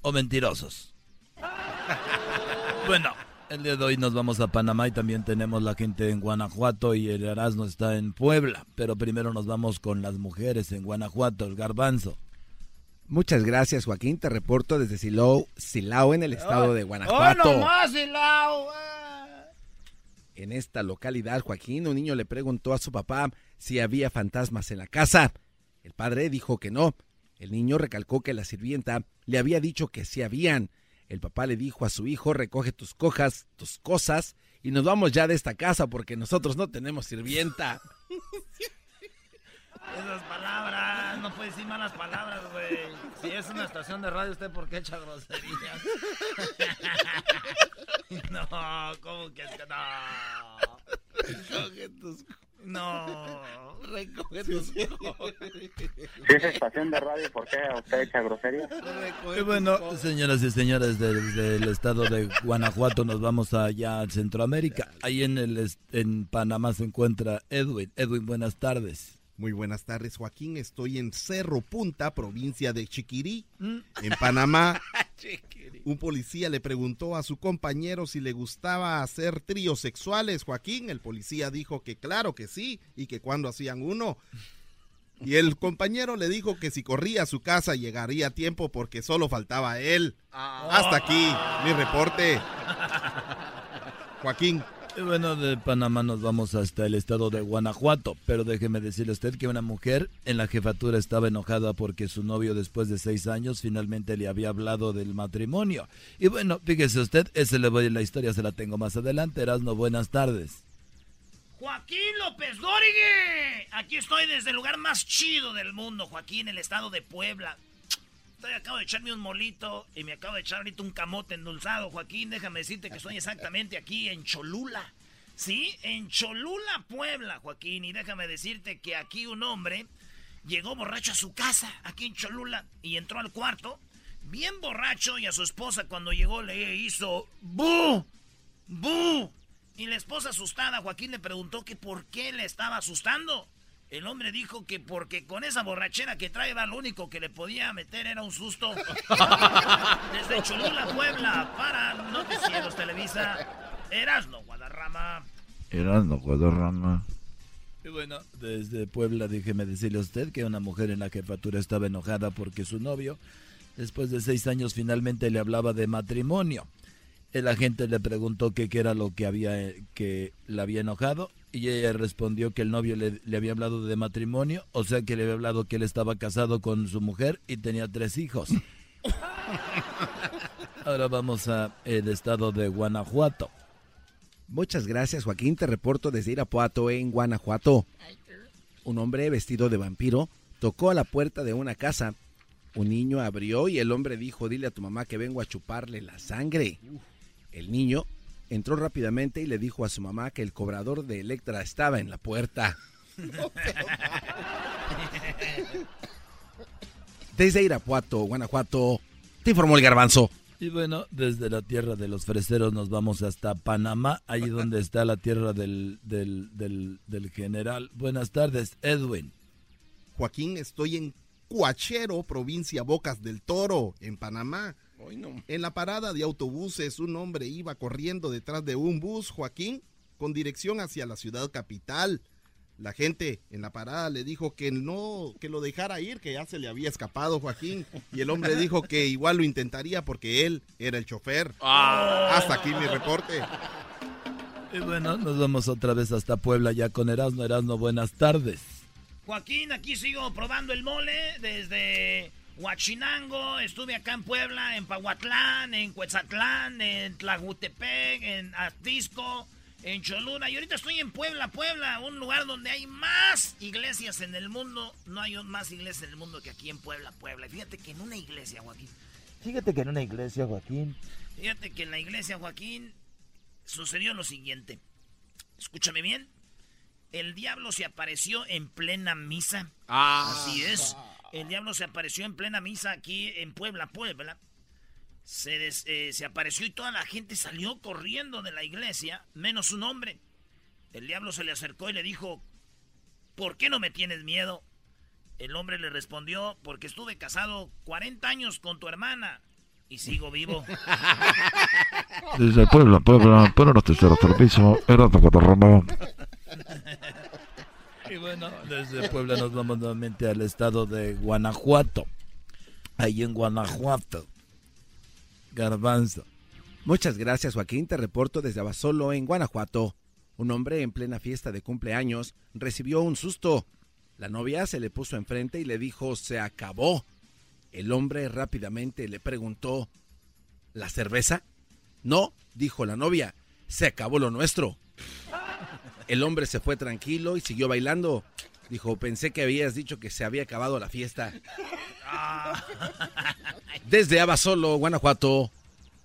o mentirosos? (laughs) Bueno, el día de hoy nos vamos a Panamá y también tenemos la gente en Guanajuato y el Erasmo está en Puebla. Pero primero nos vamos con las mujeres en Guanajuato, el garbanzo. Muchas gracias, Joaquín. Te reporto desde Silao, Silao en el estado de ¡Oh, Guanajuato. no más, Silao! ah. En esta localidad, Joaquín, un niño le preguntó a su papá si había fantasmas en la casa. El padre dijo que no. El niño recalcó que la sirvienta le había dicho que sí habían. El papá le dijo a su hijo, recoge tus cojas, tus cosas y nos vamos ya de esta casa porque nosotros no tenemos sirvienta. (laughs) Esas palabras, no puede decir malas palabras, güey. Si es una estación de radio, ¿usted por qué echa groserías? (laughs) no, ¿cómo que es que no? Recoge tus... No, recoge tus... Si es estación de radio, ¿por qué usted echa groserías? Y bueno, señoras y señores del, estado de Guanajuato, nos vamos allá a Centroamérica. Ahí en, el, en Panamá se encuentra Edwin. Edwin, buenas tardes. Muy buenas tardes, Joaquín. Estoy en Cerro Punta, provincia de Chiquirí, en Panamá. (laughs) Un policía le preguntó a su compañero si le gustaba hacer tríos sexuales, Joaquín. El policía dijo que claro que sí y que cuando hacían uno. Y el compañero le dijo que si corría a su casa llegaría a tiempo porque solo faltaba él. Hasta aquí mi reporte. Joaquín. Bueno, de Panamá nos vamos hasta el estado de Guanajuato, pero déjeme decirle a usted que una mujer en la jefatura estaba enojada porque su novio después de seis años finalmente le había hablado del matrimonio. Y bueno, fíjese usted, ese le voy la historia, se la tengo más adelante. Erasmo, buenas tardes. Joaquín López Dórigue. Aquí estoy desde el lugar más chido del mundo, Joaquín, el estado de Puebla. Estoy, acabo de echarme un molito y me acabo de echar ahorita un camote endulzado, Joaquín. Déjame decirte que estoy exactamente aquí en Cholula. ¿Sí? En Cholula, Puebla, Joaquín. Y déjame decirte que aquí un hombre llegó borracho a su casa, aquí en Cholula, y entró al cuarto, bien borracho, y a su esposa cuando llegó le hizo ¡Bu! ¡Bu! Y la esposa asustada, Joaquín le preguntó que por qué le estaba asustando. El hombre dijo que porque con esa borrachera que trae, lo único que le podía meter era un susto. (laughs) Desde Cholula, Puebla, para Noticieros Televisa, Erasno Guadarrama. Erasno Guadarrama. Y bueno, desde Puebla déjeme decirle a usted que una mujer en la jefatura estaba enojada porque su novio, después de seis años, finalmente le hablaba de matrimonio. El agente le preguntó qué era lo que había que le había enojado y ella respondió que el novio le, le, había hablado de matrimonio, o sea que le había hablado que él estaba casado con su mujer y tenía tres hijos. (laughs) Ahora vamos a el estado de Guanajuato. Muchas gracias Joaquín, te reporto desde Irapuato en Guanajuato. Un hombre vestido de vampiro tocó a la puerta de una casa. Un niño abrió y el hombre dijo, dile a tu mamá que vengo a chuparle la sangre. El niño entró rápidamente y le dijo a su mamá que el cobrador de Electra estaba en la puerta. Desde Irapuato, Guanajuato, te informó el garbanzo. Y bueno, desde la tierra de los freseros nos vamos hasta Panamá, ahí donde está la tierra del, del, del, del general. Buenas tardes, Edwin. Joaquín, estoy en Cuachero, provincia Bocas del Toro, en Panamá. En la parada de autobuses, un hombre iba corriendo detrás de un bus, Joaquín, con dirección hacia la ciudad capital. La gente en la parada le dijo que no, que lo dejara ir, que ya se le había escapado Joaquín. Y el hombre dijo que igual lo intentaría porque él era el chofer. Hasta aquí mi reporte. Y bueno, nos vamos otra vez hasta Puebla ya con Erasmo. Erasmo, buenas tardes. Joaquín, aquí sigo probando el mole desde Huachinango, estuve acá en Puebla, en Pahuatlán, en Cuetzatlán, en Tlajutepec, en Atisco, en Cholula. Y ahorita estoy en Puebla, Puebla, un lugar donde hay más iglesias en el mundo. No hay más iglesias en el mundo que aquí en Puebla, Puebla. Y fíjate que en una iglesia, Joaquín. Fíjate que en una iglesia, Joaquín. Fíjate que en la iglesia, Joaquín, sucedió lo siguiente. Escúchame bien. El diablo se apareció en plena misa. Ah. Así es. El diablo se apareció en plena misa aquí en Puebla, Puebla. Se, des, eh, se apareció y toda la gente salió corriendo de la iglesia, menos un hombre. El diablo se le acercó y le dijo, ¿por qué no me tienes miedo? El hombre le respondió, porque estuve casado 40 años con tu hermana y sigo vivo. (laughs) Desde Puebla, Puebla, para nuestro servicio, era Ramón. Y bueno, desde Puebla nos vamos nuevamente al estado de Guanajuato. Ahí en Guanajuato. Garbanzo. Muchas gracias, Joaquín. Te reporto desde Abasolo, en Guanajuato. Un hombre en plena fiesta de cumpleaños recibió un susto. La novia se le puso enfrente y le dijo, se acabó. El hombre rápidamente le preguntó, ¿la cerveza? No, dijo la novia. se acabó lo nuestro. El hombre se fue tranquilo y siguió bailando. Dijo, pensé que habías dicho que se había acabado la fiesta. (laughs) Desde Abasolo, Guanajuato,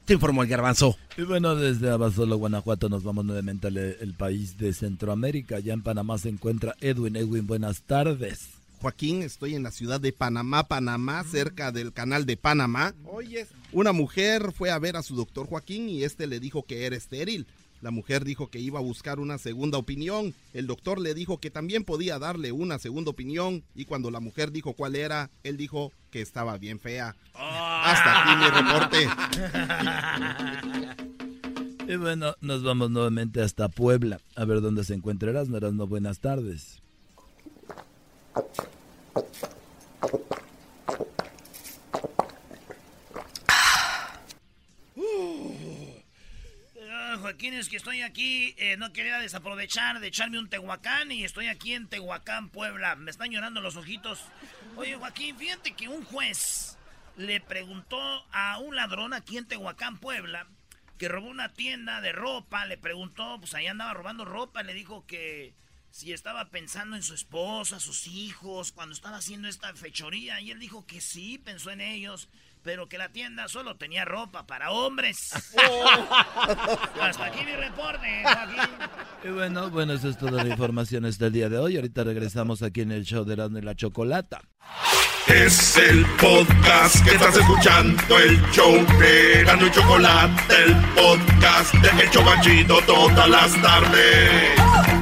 te informó el garbanzo. Y bueno, desde Abasolo, Guanajuato, nos vamos nuevamente al el país de Centroamérica. Ya en Panamá se encuentra Edwin. Edwin, buenas tardes. Joaquín, estoy en la ciudad de Panamá, Panamá, cerca del canal de Panamá. Oye, una mujer fue a ver a su doctor Joaquín y este le dijo que era estéril. La mujer dijo que iba a buscar una segunda opinión. El doctor le dijo que también podía darle una segunda opinión. Y cuando la mujer dijo cuál era, él dijo que estaba bien fea. Hasta aquí mi reporte. Y bueno, nos vamos nuevamente hasta Puebla. A ver dónde se encuentra Erasmo. Erasmo, buenas tardes. Joaquín, es que estoy aquí, eh, no quería desaprovechar de echarme un Tehuacán y estoy aquí en Tehuacán, Puebla. Me están llorando los ojitos. Oye, Joaquín, fíjate que un juez le preguntó a un ladrón aquí en Tehuacán, Puebla, que robó una tienda de ropa, le preguntó, pues ahí andaba robando ropa, le dijo que si estaba pensando en su esposa, sus hijos, cuando estaba haciendo esta fechoría, y él dijo que sí, pensó en ellos, pero que la tienda solo tenía ropa para hombres. (laughs) Hasta aquí mi reporte, Joaquín. Y bueno, bueno, eso es toda la información este día de hoy. Ahorita regresamos aquí en el show de Erasmo y la Chocolata. Es el podcast que estás escuchando, el show de Erasmo y Chocolate, el podcast de Hecho Banchito todas las tardes.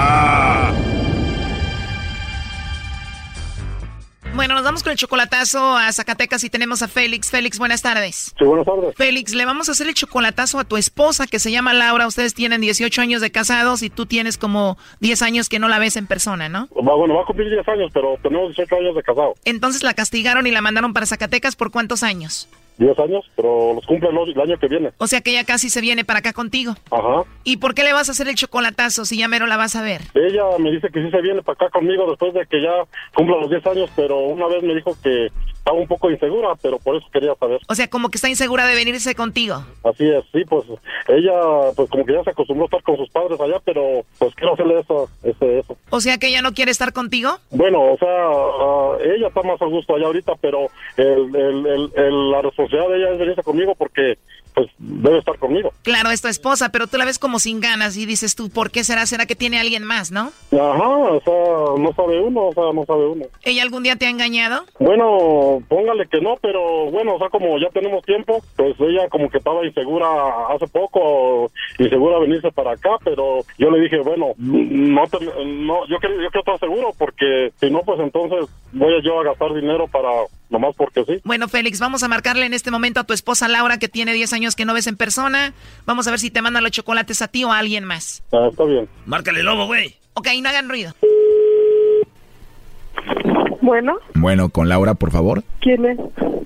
Bueno, nos vamos con el chocolatazo a Zacatecas y tenemos a Félix. Félix, buenas tardes. Sí, buenas tardes. Félix, le vamos a hacer el chocolatazo a tu esposa que se llama Laura. Ustedes tienen 18 años de casados y tú tienes como 10 años que no la ves en persona, ¿no? Va- Bueno, va a cumplir 10 años, pero tenemos 18 años de casado. Entonces la castigaron y la mandaron para Zacatecas por cuántos años? 10 años, pero los cumple el el año que viene. O sea que ella casi se viene para acá contigo. Ajá. ¿Y por qué le vas a hacer el chocolatazo si ya mero la vas a ver? Ella me dice que sí se viene para acá conmigo después de que ya cumpla los 10 años, pero una vez me dijo que estaba un poco insegura, pero por eso quería saber. O sea, como que está insegura de venirse contigo. Así es, sí, pues ella, pues como que ya se acostumbró a estar con sus padres allá, pero pues quiero hacerle eso, ese, eso. O sea que ella no quiere estar contigo. Bueno, o sea, ah, ella está más a gusto allá ahorita, pero el, el, el- el- la responsabilidad de ella es venirse conmigo porque pues debe estar conmigo. Claro, es tu esposa, pero tú la ves como sin ganas y dices tú, ¿por qué será? ¿Será que tiene alguien más, no? Ajá, o sea, no sabe uno, o sea, no sabe uno. ¿Ella algún día te ha engañado? Bueno, póngale que no, pero bueno, o sea, como ya tenemos tiempo, pues ella como que estaba insegura hace poco, insegura venirse para acá, pero yo le dije, bueno, no, te- no yo, quiero, yo quiero estar seguro porque si no, pues entonces voy a yo a gastar dinero para, nomás porque sí. Bueno, Félix, vamos a marcarle en este momento a tu esposa Laura, que tiene 10 años que no ves en persona. Vamos a ver si te mandan los chocolates a ti o a alguien más. Ah, está bien. Márcale lobo, güey. Ok, no hagan ruido. Bueno, Bueno, con Laura, por favor. ¿quién es?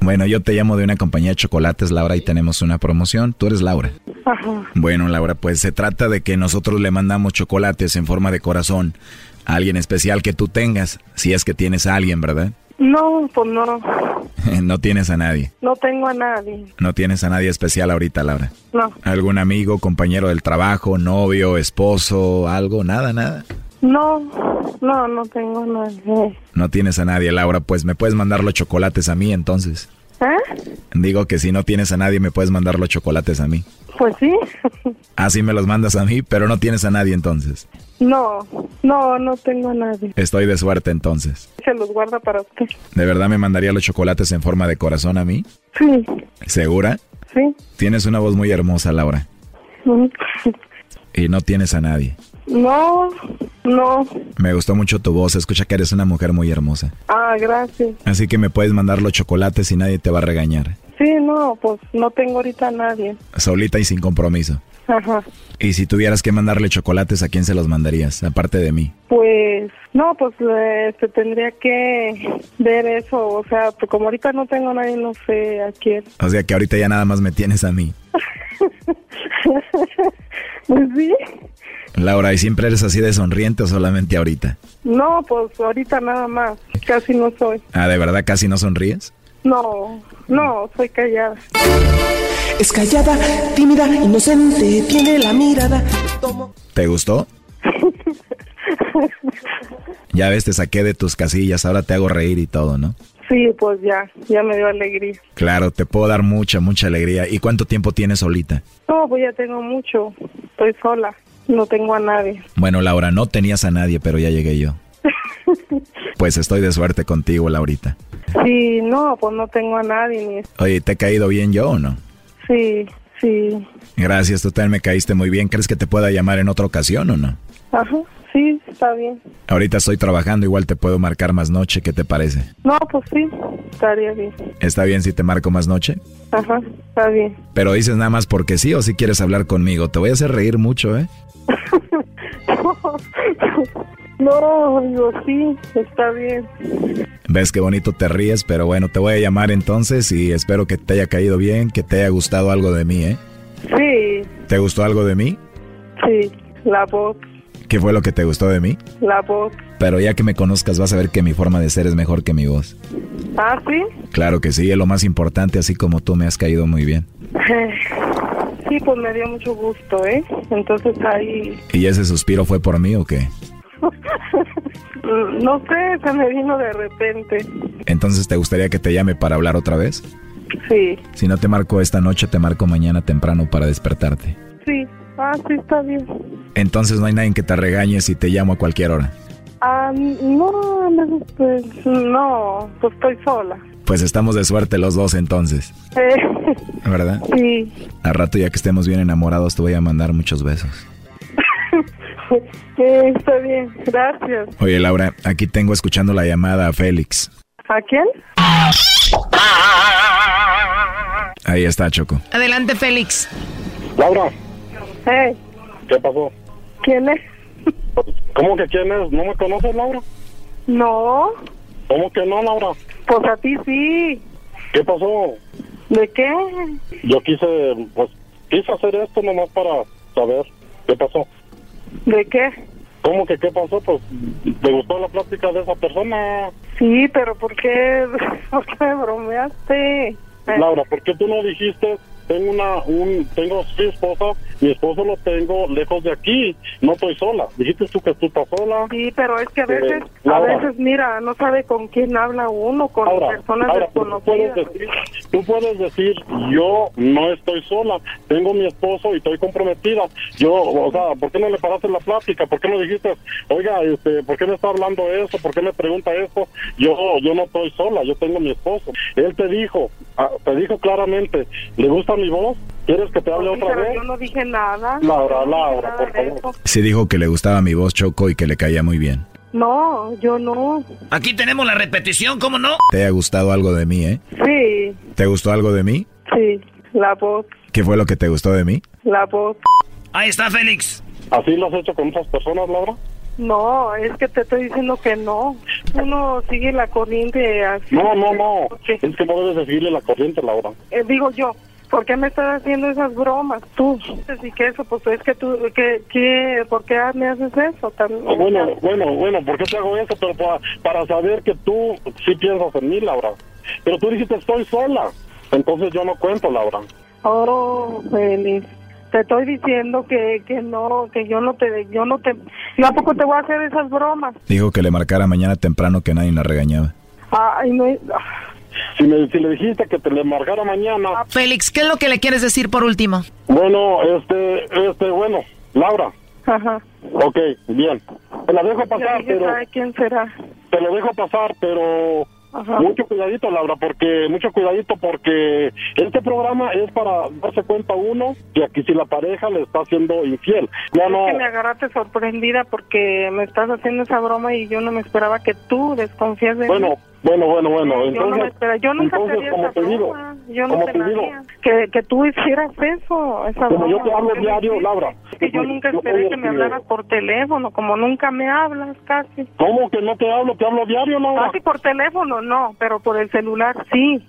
Bueno, yo te llamo de una compañía de chocolates, Laura, y tenemos una promoción. Tú eres Laura. Ajá. Bueno, Laura, pues se trata de que nosotros le mandamos chocolates en forma de corazón a alguien especial que tú tengas, si es que tienes a alguien, ¿verdad? No, pues no. (laughs) no tienes a nadie. No tengo a nadie. No tienes a nadie especial ahorita, Laura. No. ¿Algún amigo, compañero del trabajo, novio, esposo, algo? Nada, nada. No, no, no tengo a nadie. No tienes a nadie, Laura. Pues me puedes mandar los chocolates a mí entonces. ¿Eh? Digo que si no tienes a nadie, me puedes mandar los chocolates a mí. Pues sí. (laughs) Así me los mandas a mí, pero no tienes a nadie entonces. No, no, no tengo a nadie. Estoy de suerte entonces. Se los guarda para usted. ¿De verdad me mandaría los chocolates en forma de corazón a mí? Sí, ¿Segura? sí. Tienes una voz muy hermosa, Laura. Mm. Y no tienes a nadie. No, no. Me gustó mucho tu voz. Escucha que eres una mujer muy hermosa. Ah, gracias. Así que me puedes mandar los chocolates y nadie te va a regañar. Sí, no, pues no tengo ahorita a nadie. Solita y sin compromiso. Ajá. Y si tuvieras que mandarle chocolates, ¿a quién se los mandarías, aparte de mí? Pues, no, pues este, tendría que ver eso. O sea, pues, como ahorita no tengo a nadie, no sé a quién. O sea que ahorita ya nada más me tienes a mí. (laughs) (laughs) pues sí. Laura, ¿y siempre eres así de sonriente o solamente ahorita? No, pues ahorita nada más. Casi no soy. Ah, ¿de verdad casi no sonríes? No, no, soy callada. Es callada, tímida, inocente, tiene la mirada. ¿Te gustó? (laughs) ya ves, te saqué de tus casillas, ahora te hago reír y todo, ¿no? Sí, pues ya, ya me dio alegría. Claro, te puedo dar mucha, mucha alegría. ¿Y cuánto tiempo tienes solita? No, pues ya tengo mucho. Estoy sola, no tengo a nadie. Bueno, Laura, no tenías a nadie, pero ya llegué yo. (laughs) pues estoy de suerte contigo, Laurita. Sí, no, pues no tengo a nadie. Ni... Oye, ¿te he caído bien yo o no? Sí, sí. Gracias, tú también me caíste muy bien. ¿Crees que te pueda llamar en otra ocasión o no? Ajá, sí, está bien. Ahorita estoy trabajando, igual te puedo marcar más noche, ¿qué te parece? No, pues sí, estaría bien. ¿Está bien si te marco más noche? Ajá, está bien. Pero dices nada más porque sí o si quieres hablar conmigo. Te voy a hacer reír mucho, ¿eh? (laughs) no, digo, sí, está bien. Ves qué bonito te ríes, pero bueno, te voy a llamar entonces y espero que te haya caído bien, que te haya gustado algo de mí, ¿eh? Sí. ¿Te gustó algo de mí? Sí, la voz. ¿Qué fue lo que te gustó de mí? La voz. Pero ya que me conozcas vas a ver que mi forma de ser es mejor que mi voz. ¿Ah, sí? Claro que sí, es lo más importante, así como tú me has caído muy bien. (laughs) Sí, pues me dio mucho gusto, ¿eh? Entonces ahí... ¿Y ese suspiro fue por mí o qué? (laughs) no sé, se me vino de repente. Entonces, ¿te gustaría que te llame para hablar otra vez? Sí. Si no te marco esta noche, te marco mañana temprano para despertarte. Sí, ah, sí, está bien. Entonces no hay nadie que te regañe si te llamo a cualquier hora. Ah, no, pues no, pues estoy sola. Pues estamos de suerte los dos entonces. Eh, ¿Verdad? sí. Al rato ya que estemos bien enamorados te voy a mandar muchos besos. (laughs) Eh, está bien, gracias. Oye Laura, aquí tengo escuchando la llamada a Félix. ¿A quién? Ahí está Choco. Adelante, Félix. Laura, Hey, ¿qué pasó? ¿Quién es? ¿Cómo que quién es? ¿No me conoces, Laura? No, ¿Cómo que no, Laura? pues a ti sí. ¿Qué pasó? ¿De qué? Yo quise, pues, quise hacer esto nomás para saber qué pasó. ¿De qué? ¿Cómo que qué pasó? Pues, ¿te gustó la plática de esa persona? Sí, pero ¿por qué, ¿por qué me bromeaste? Laura, ¿por qué tú no dijiste tengo una un tengo mi esposa mi esposo lo tengo lejos de aquí no estoy sola dijiste tú que tú estás sola Sí, pero es que a veces, Eh, a Laura. veces, mira, no sabe con quién habla uno, con Laura, personas Laura, tú puedes desconocidas. decir, tú puedes decir, yo no estoy sola, tengo mi esposo y estoy comprometida. Yo, o sea, ¿por qué no le paraste la plática? ¿Por qué no dijiste, oiga, este, ¿por qué me está hablando eso? ¿Por qué me pregunta eso? Yo, yo no estoy sola, yo tengo mi esposo. Él te dijo, ah, te dijo claramente, ¿le gusta mi voz? ¿Quieres que te hable otra vez? yo no dije nada. Laura, Laura, nada por favor. Sí dijo que le gustaba mi voz Choco y que le caía muy bien. No, yo no. Aquí tenemos la repetición, ¿cómo no? ¿Te ha gustado algo de mí, eh? Sí, ¿Te gustó algo de mí? sí, la voz, ¿Qué fue lo que te gustó de mí? la voz. Ahí está Félix. ¿Así lo has hecho con otras personas, Laura? No, es que te estoy diciendo que no. Uno sigue la corriente así. No, no, no. Es que no debes de seguirle la corriente, Laura. Eh, digo yo, ¿por qué me estás haciendo esas bromas tú? Así que eso, pues es que tú, que, que, ¿por qué me haces eso? Tan- Bueno, bueno, bueno, ¿por qué te hago eso? Pero para, para saber que tú sí piensas en mí, Laura. Pero tú dijiste, estoy sola. Entonces yo no cuento, Laura. Oh, Félix, te estoy diciendo que, que no, que yo no te, yo no te, yo a poco te voy a hacer esas bromas. Dijo que le marcara mañana temprano que nadie la regañaba. Ay, no, Si, me, si le dijiste que te le marcara mañana... Félix, ¿qué es lo que le quieres decir por último? Bueno, este, este, bueno, Laura. Ajá. Ok, bien. Te la dejo pasar, pero... sabe quién será. Te lo dejo pasar, pero... Ajá. Mucho cuidadito, Laura, porque mucho cuidadito porque este programa es para darse cuenta uno que aquí si la pareja le está haciendo infiel. Ya no. Es que me agarraste sorprendida porque me estás haciendo esa broma y yo no me esperaba que tú desconfías de Bueno, mí. bueno, bueno, bueno. Yo no me Entonces, esperaba, yo nunca te entonces haría como te digo, yo no Como te te digo. Que, que tú hicieras eso, esa Como yo te hablo ¿qué diario? Laura. Que yo nunca Yo esperé que me hablaras por teléfono, como nunca me hablas casi. ¿Cómo que no te hablo? Te hablo diario, Laura. Casi por teléfono no, pero por el celular sí.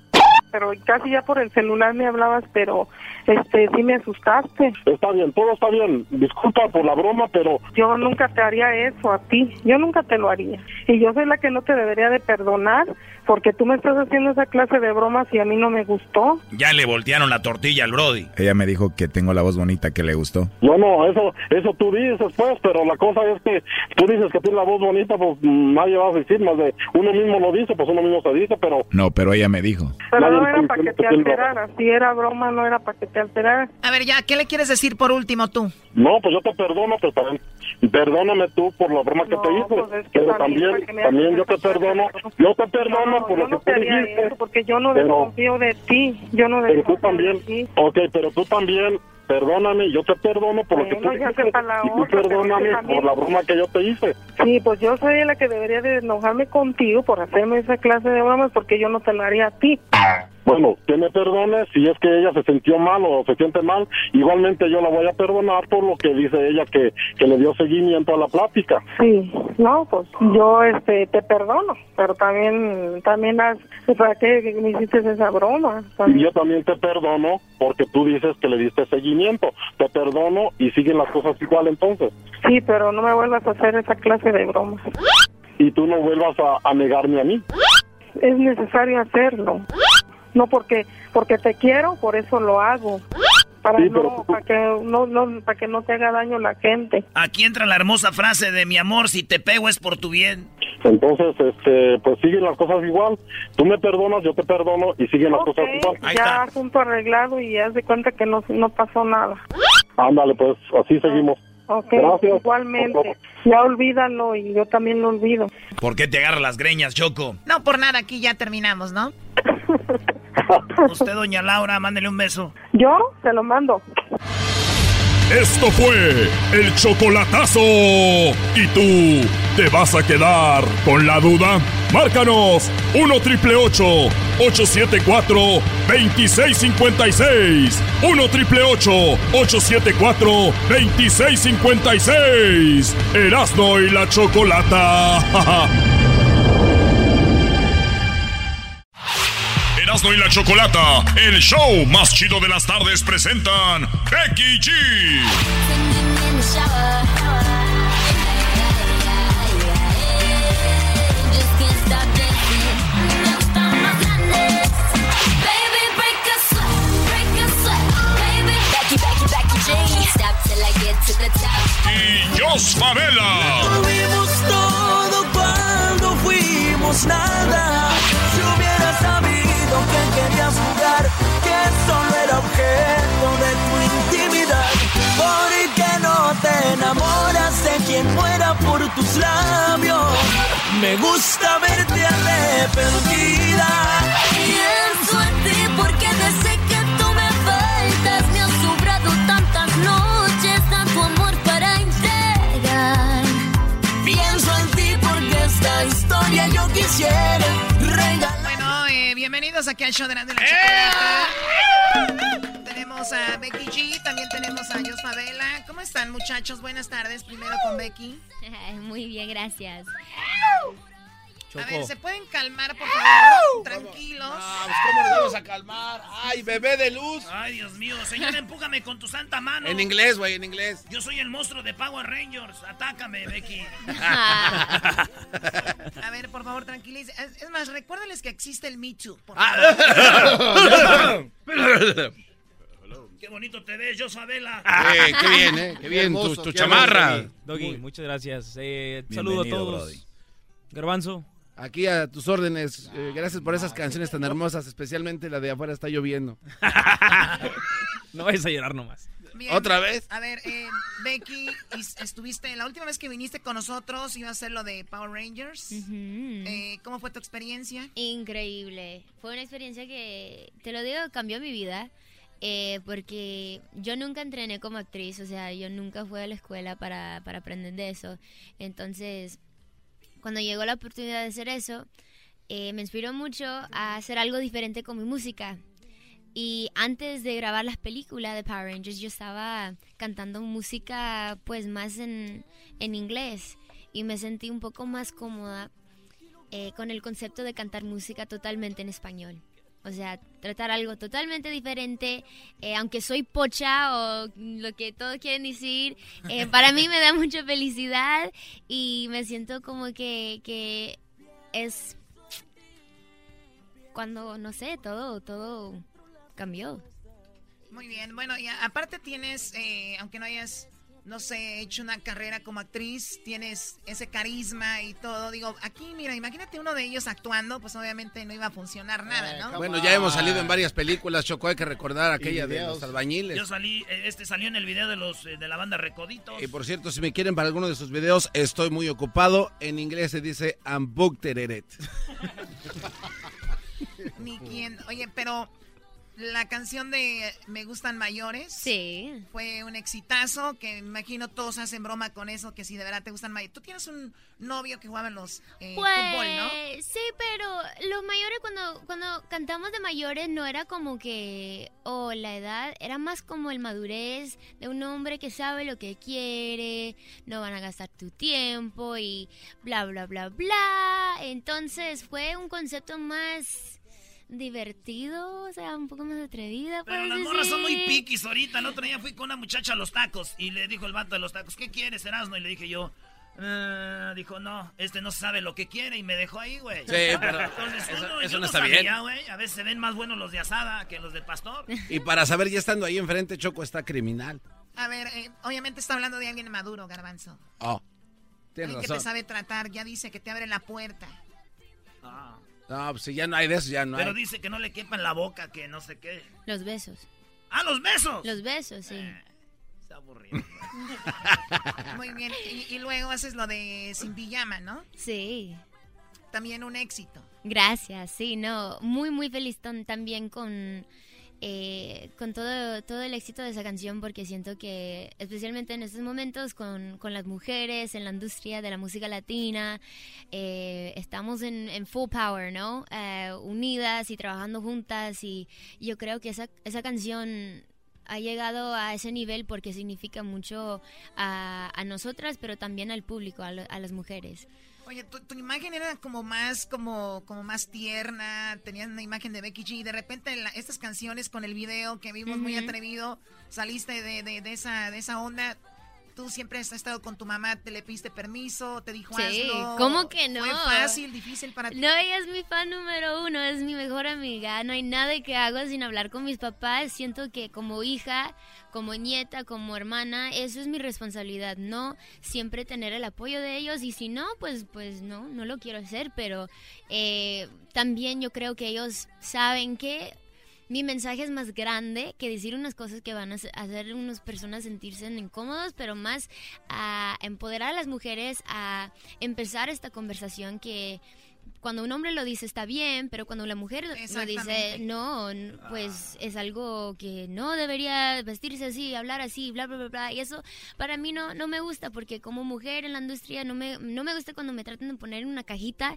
Pero casi ya por el celular me hablabas, pero este sí me asustaste. Está bien, todo está bien. Disculpa por la broma, pero Yo nunca te haría eso a ti, yo nunca te lo haría. Y yo soy la que no te debería de perdonar porque tú me estás haciendo esa clase de bromas y a mí no me gustó. Ya le voltearon la tortilla al Brody. Ella me dijo que tengo la voz bonita, que le gustó. no, no, eso, eso tú dices, pues, pero la cosa es que tú dices que tienes la voz bonita, pues nadie va a decir más de uno mismo lo dice, pues uno mismo se dice, pero No, pero ella me dijo. Pero Nadie no era para que te alteraras, si era broma no era para que te A ver, ya, ¿qué le quieres decir por último tú? no, pues yo te perdono, pero también perdóname tú por la broma que te hice, pues, que pero también, también, ¿para qué me también haces yo te perdono, yo te perdono por yo lo no que te dijiste. eso porque yo no pero- desconfío de ti, yo no Pero tú desconfío también, de ti. ok, pero tú también, perdóname, yo te perdono por lo que tú dijiste, y tú perdóname es por la broma que yo te hice. Sí, pues yo soy la que debería de enojarme contigo por hacerme esa clase de bromas porque yo no te la haría a ti. Bueno, que me perdone si es que ella se sintió mal o se siente mal. Igualmente yo la voy a perdonar por lo que dice ella que, que le dio seguimiento a la plática. Sí, no, pues yo este te perdono, pero también también las para qué me hiciste esa broma. Y yo también te perdono porque tú dices que le diste seguimiento. Te perdono y siguen las cosas igual entonces. Sí, pero no me vuelvas a hacer esa clase de bromas. Y tú no vuelvas a, a negarme a mí. Es necesario hacerlo. No porque porque te quiero, por eso lo hago. Para Sí, no pero- para que no, no para que no te haga daño la gente. Aquí entra la hermosa frase de mi amor, si te pego es por tu bien. Entonces, este, pues siguen las cosas igual. Tú me perdonas, yo te perdono y siguen las cosas igual. ya asunto arreglado y haz de cuenta que no no pasó nada. Ándale, pues así seguimos. Ok, Gracias. igualmente. Ya olvídalo y yo también lo olvido. ¿Por qué te agarra las greñas, Choco? No, por nada, aquí ya terminamos, ¿no? (laughs) (laughs) Usted, doña Laura, mándele un beso. Yo se lo mando. Esto fue el chocolatazo. ¿Y tú te vas a quedar con la duda? Márcanos 1 triple 874 2656. 1 triple 874 2656. Erasno y la chocolata. (laughs) Erasno y la Chocolata, el show más chido de las tardes, presentan Becky G. Y Jos Favela. Tuvimos todo cuando fuimos nada. Que querías jugar, que solo era objeto de tu intimidad. ¿Por qué no te enamoras de quien muera por tus labios? Me gusta verte arrepentida. Pienso en ti porque desde que tú me faltas me han sobrado tantas noches, tanto amor para entregar. Pienso en ti porque esta historia yo quisiera bienvenidos aquí al show de la, de la chocolata. Tenemos a Becky G, también tenemos a Jos Favela. ¿Cómo están, muchachos? Buenas tardes. Primero con Becky. (laughs) Muy bien, gracias. A ver, ¿se pueden calmar, por favor? Tranquilos. pues, ¿Cómo nos vamos a calmar? ¡Ay, bebé de luz! Ay, Dios mío. Señor, empújame con tu santa mano. En inglés, güey, en inglés. Yo soy el monstruo de Power Rangers. Atácame, Becky. (laughs) A ver, por favor, tranquilice. Es, más, recuérdenles que existe el Me Too. por Ah. favor. (laughs) Qué bonito te ves, Jos Favela. Eh, qué bien, ¿eh? Qué bien, tu, tu chamarra. Doggy, muchas gracias. Eh, saludo a todos. Brody. Garbanzo. Aquí a tus órdenes. eh, gracias por esas canciones tan hermosas, especialmente la de afuera está lloviendo. (laughs) No vayas a llorar nomás. Bien. ¿Otra vez? A ver, eh, Becky, is- estuviste, la última vez que viniste con nosotros iba a ser lo de Power Rangers. Eh, ¿Cómo fue tu experiencia? Increíble. Fue una experiencia que, te lo digo, cambió mi vida. eh, porque yo nunca entrené como actriz, o sea, yo nunca fui a la escuela para, para aprender de eso. Entonces, cuando llegó la oportunidad de hacer eso, eh, me inspiró mucho a hacer algo diferente con mi música. Y antes de grabar las películas de Power Rangers, yo estaba cantando música pues más en, en inglés y me sentí un poco más cómoda eh, con el concepto de cantar música totalmente en español. O sea, tratar algo totalmente diferente, eh, aunque soy pocha o lo que todos quieren decir, eh, (laughs) para mí me da mucha felicidad y me siento como que, que es cuando, no sé, todo, todo cambió. Muy bien, bueno, y aparte tienes, eh, aunque no hayas, no sé, hecho una carrera como actriz, tienes ese carisma y todo. Digo, aquí, mira, imagínate uno de ellos actuando, pues obviamente no iba a funcionar nada, ¿no? Bueno, ya hemos salido en varias películas, Choco, hay que recordar aquella de los albañiles. Yo salí, eh, este salió en el video de los eh, de la banda Recoditos. Y por cierto, si me quieren para alguno de sus videos, estoy muy ocupado. En inglés se dice I'm booked it. (laughs) Ni quién. Oye, pero la canción de Me gustan mayores. Sí. Fue un exitazo que me imagino todos hacen broma con eso, que si de verdad te gustan mayores. Tú tienes un novio que jugaba en los eh, Pues, fútbol, ¿no? Sí, pero los mayores cuando, cuando cantamos de mayores no era como que, o la edad, era más como el madurez de un hombre que sabe lo que quiere, no van a gastar tu tiempo y bla, bla, bla, bla. Entonces fue un concepto más divertido, o sea, un poco más atrevida. Pero puedes las morras son muy piquis ahorita. El otro día fui con una muchacha a los tacos y le dijo el vato de los tacos, ¿qué quieres, Erasmo? Y le dije yo, "Ah", dijo, no, este no sabe lo que quiere y me dejó ahí, güey. Sí, pero Entonces, eso- uno- eso yo no está sabía, bien. A veces se ven más buenos los de asada que los del pastor. Y para saber, ya estando ahí enfrente, Choco está criminal. A ver, eh, obviamente está hablando de alguien maduro, Garbanzo. Oh, tienes Alguien que te razón. sabe tratar, ya dice que te abre la puerta. No, pues si ya no hay de eso, ya no Pero hay. dice que no le quepa en la boca, que no sé qué. Los besos. ¡Ah, los besos! Los besos, sí. Está aburrido. (laughs) Muy bien. Y, y luego haces lo de Sin Pijama, ¿no? Sí. También un éxito. Gracias, sí, no, muy muy feliz también con eh, con todo todo el éxito de esa canción porque siento que especialmente en estos momentos con, con las mujeres en la industria de la música latina eh, estamos en, full power, ¿no? Eh, unidas y trabajando juntas y yo creo que esa esa canción ha llegado a ese nivel porque significa mucho a, a nosotras, pero también al público, a, lo- a las mujeres. Oye, tu, tu imagen era como más, como, como más tierna, tenías una imagen de Becky G. y De repente en la- estas canciones con el video que vimos muy atrevido, saliste de, de, de esa, de esa onda. Tú siempre has estado con tu mamá, te le pidiste permiso, te dijo Sí, hazlo. ¿cómo que no? Fue fácil, difícil para ti. No, ella es mi fan número uno, es mi mejor amiga. No hay nada que hago sin hablar con mis papás. Siento que como hija, como nieta, como hermana, eso es mi responsabilidad. No siempre tener el apoyo de ellos y si no, pues, pues no, no lo quiero hacer. Pero eh, también yo creo que ellos saben que mi mensaje es más grande que decir unas cosas que van a hacer- unas personas sentirse incómodos, pero más a empoderar a las mujeres a empezar esta conversación que cuando un hombre lo dice está bien, pero cuando la mujer lo dice no, pues es algo que no debería vestirse así, hablar así, bla, bla, bla, bla. Y eso para mí no, no me gusta porque como mujer en la industria no me, no me gusta cuando me tratan de poner en una cajita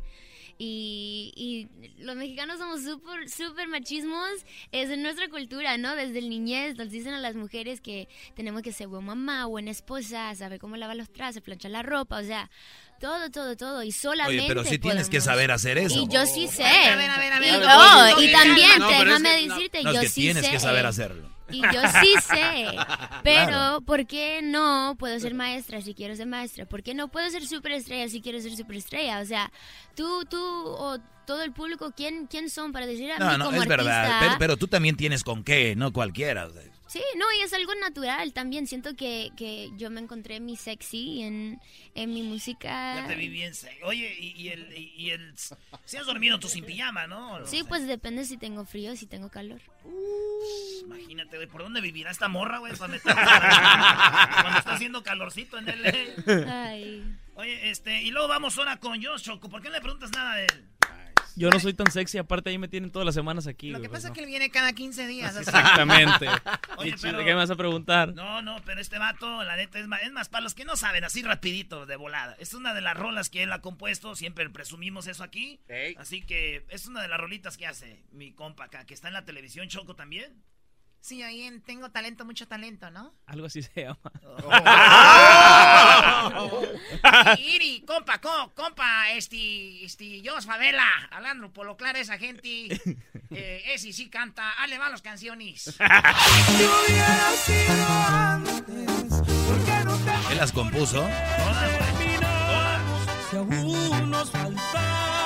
y, y los mexicanos somos súper, súper machismos. Es en nuestra cultura, ¿no? Desde el niñez nos dicen a las mujeres que tenemos que ser buena mamá, buena esposa, saber cómo lavar los trastes, planchar la ropa, o sea, todo, todo, todo. Y solamente Oye, pero sí tienes que podemos- saber hacer eso. Y yo sí sé. A ver, a ver, a ver, Y, ver, y también, no, pero es déjame que no. decirte, No, es yo que sí tienes sé. que saber hacerlo. Y yo sí sé. (laughs) Pero, Claro. ¿por qué no puedo ser maestra si quiero ser maestra? ¿Por qué no puedo ser superestrella si quiero ser superestrella? O sea, tú, tú o todo el público, ¿quién, quién son para decir a No, mí no, como es verdad. pero tú también tienes con qué, no cualquiera. o sea. Sí, no, y es algo natural también. Siento que, que yo me encontré mi sexy en, en mi música. Ya te vi bien. se- Oye, y, y el... Y, y el si has dormido tú sin pijama, ¿no? Sí, pues depende si tengo frío o si tengo calor. Imagínate, güey, ¿por dónde vivirá esta morra, güey? Cuando está, cuando está haciendo calorcito en el... Ay. Oye, este, y luego vamos ahora con Josh, Choco. ¿Por qué no le preguntas nada de él? Yo no soy tan sexy, aparte ahí me tienen todas las semanas aquí. Lo que güey, pasa es que él viene cada 15 días. así. Exactamente. (laughs) Oye, pero- ¿Qué me vas a preguntar? No, no, pero este vato, la neta, es más, es más para los que no saben, así rapidito, de volada. Es una de las rolas que él ha compuesto, siempre presumimos eso aquí. Así que es una de las rolitas que hace mi compa acá, que está en la televisión, Choco también. Sí, ahí en Tengo Talento, Mucho Talento, ¿no? Algo así se llama. Iri, (laughs) Iri, compa, co- compa, este, este, yo, Favela, hablando por lo claro esa gente, eh, ese sí canta, ale va las canciones. (laughs) Él las compuso. Si aún nos faltaba.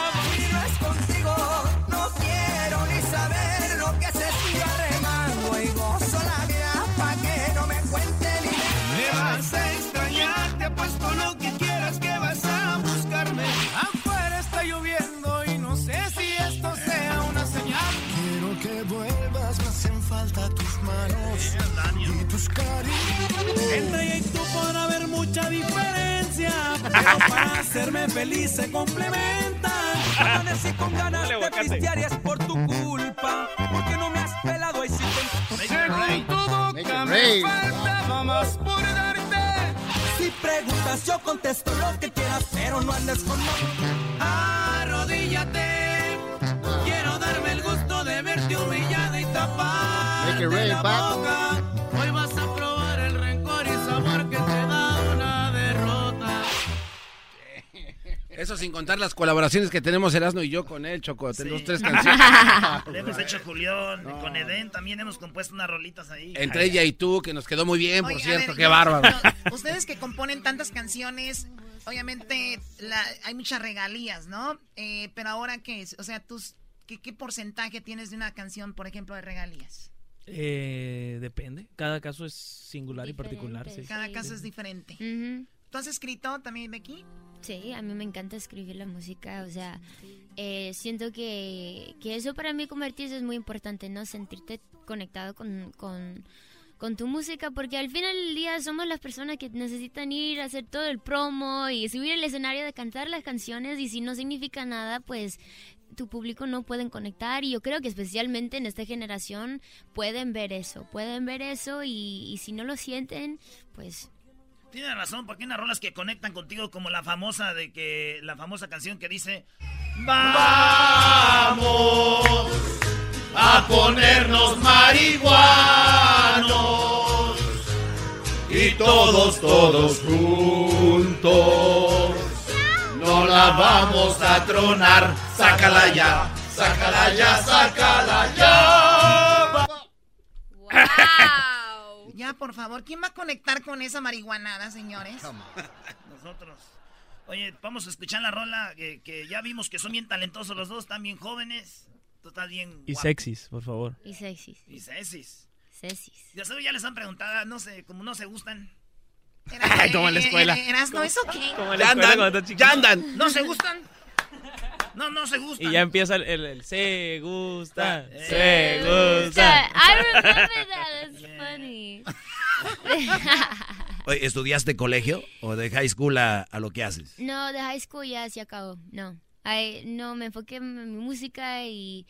Entre ella y tú podrá haber mucha diferencia, pero para hacerme feliz se complementan. Amanecí con ganas de pistear y es por tu culpa, porque no me has pelado y si te Según tu boca me faltaba más por darte. Si preguntas yo contesto lo que quieras, pero no andes con Arrodíllate. Quiero darme el gusto de verte humillada y tapar Make it rain, la boca. Eso sin contar las colaboraciones que tenemos Erasmo y yo con él, Choco. Tenemos tres canciones. (laughs) Le hemos hecho Julián, con Eden también hemos compuesto unas rolitas ahí. Entre ella y tú, que nos quedó muy bien, por Oye, cierto. ver, Qué yo- bárbaro. ustedes que componen tantas canciones, obviamente la- hay muchas regalías, ¿no? Eh, pero ahora, ¿qué es? O sea, tus, ¿qué, ¿qué porcentaje tienes de una canción, por ejemplo, de regalías? Eh, depende. Cada caso es singular y particular. Sí. Cada caso es diferente. ¿Tú has escrito también, Becky? Sí, a mí me encanta escribir la música, o sea, eh, siento que, que eso para mí como artista es muy importante, ¿no? Sentirte conectado con, con, con tu música, porque al final del día somos las personas que necesitan ir a hacer todo el promo y subir el escenario de cantar las canciones y si no significa nada, pues tu público no pueden conectar y yo creo que especialmente en esta generación pueden ver eso, pueden ver eso y, y si no lo sienten, pues Tienes razón, porque hay unas rolas que conectan contigo como la famosa de que la famosa canción que dice Vamos a ponernos marihuanos y todos, todos juntos no la vamos a tronar. Sácala ya, sácala ya, sácala ya. Ya, por favor, ¿quién va a conectar con esa marihuanada, señores? (laughs) Nosotros. Oye, vamos a escuchar la rola que, que ya vimos que son bien talentosos los dos, están bien jóvenes. Tú estás bien Y sexys, por favor. Y sexys. Y sexys. Sexys. Ya sabes, ya les han preguntado, no sé, como no se gustan. (laughs) Ay, como en la escuela. Eh, Erasno, ¿eso qué? Como en la escuela cuando estás chiquito. ¿No se gustan? (laughs) No, no se gustan. Y ya empieza el, el- el se gusta, Eh. se I gusta. remember that. That's funny. (laughs) Oye, ¿Estudiaste colegio o de high school a, a lo que haces? no, de high school ya se acabó. No. Ay, no, me enfoqué en mi música y,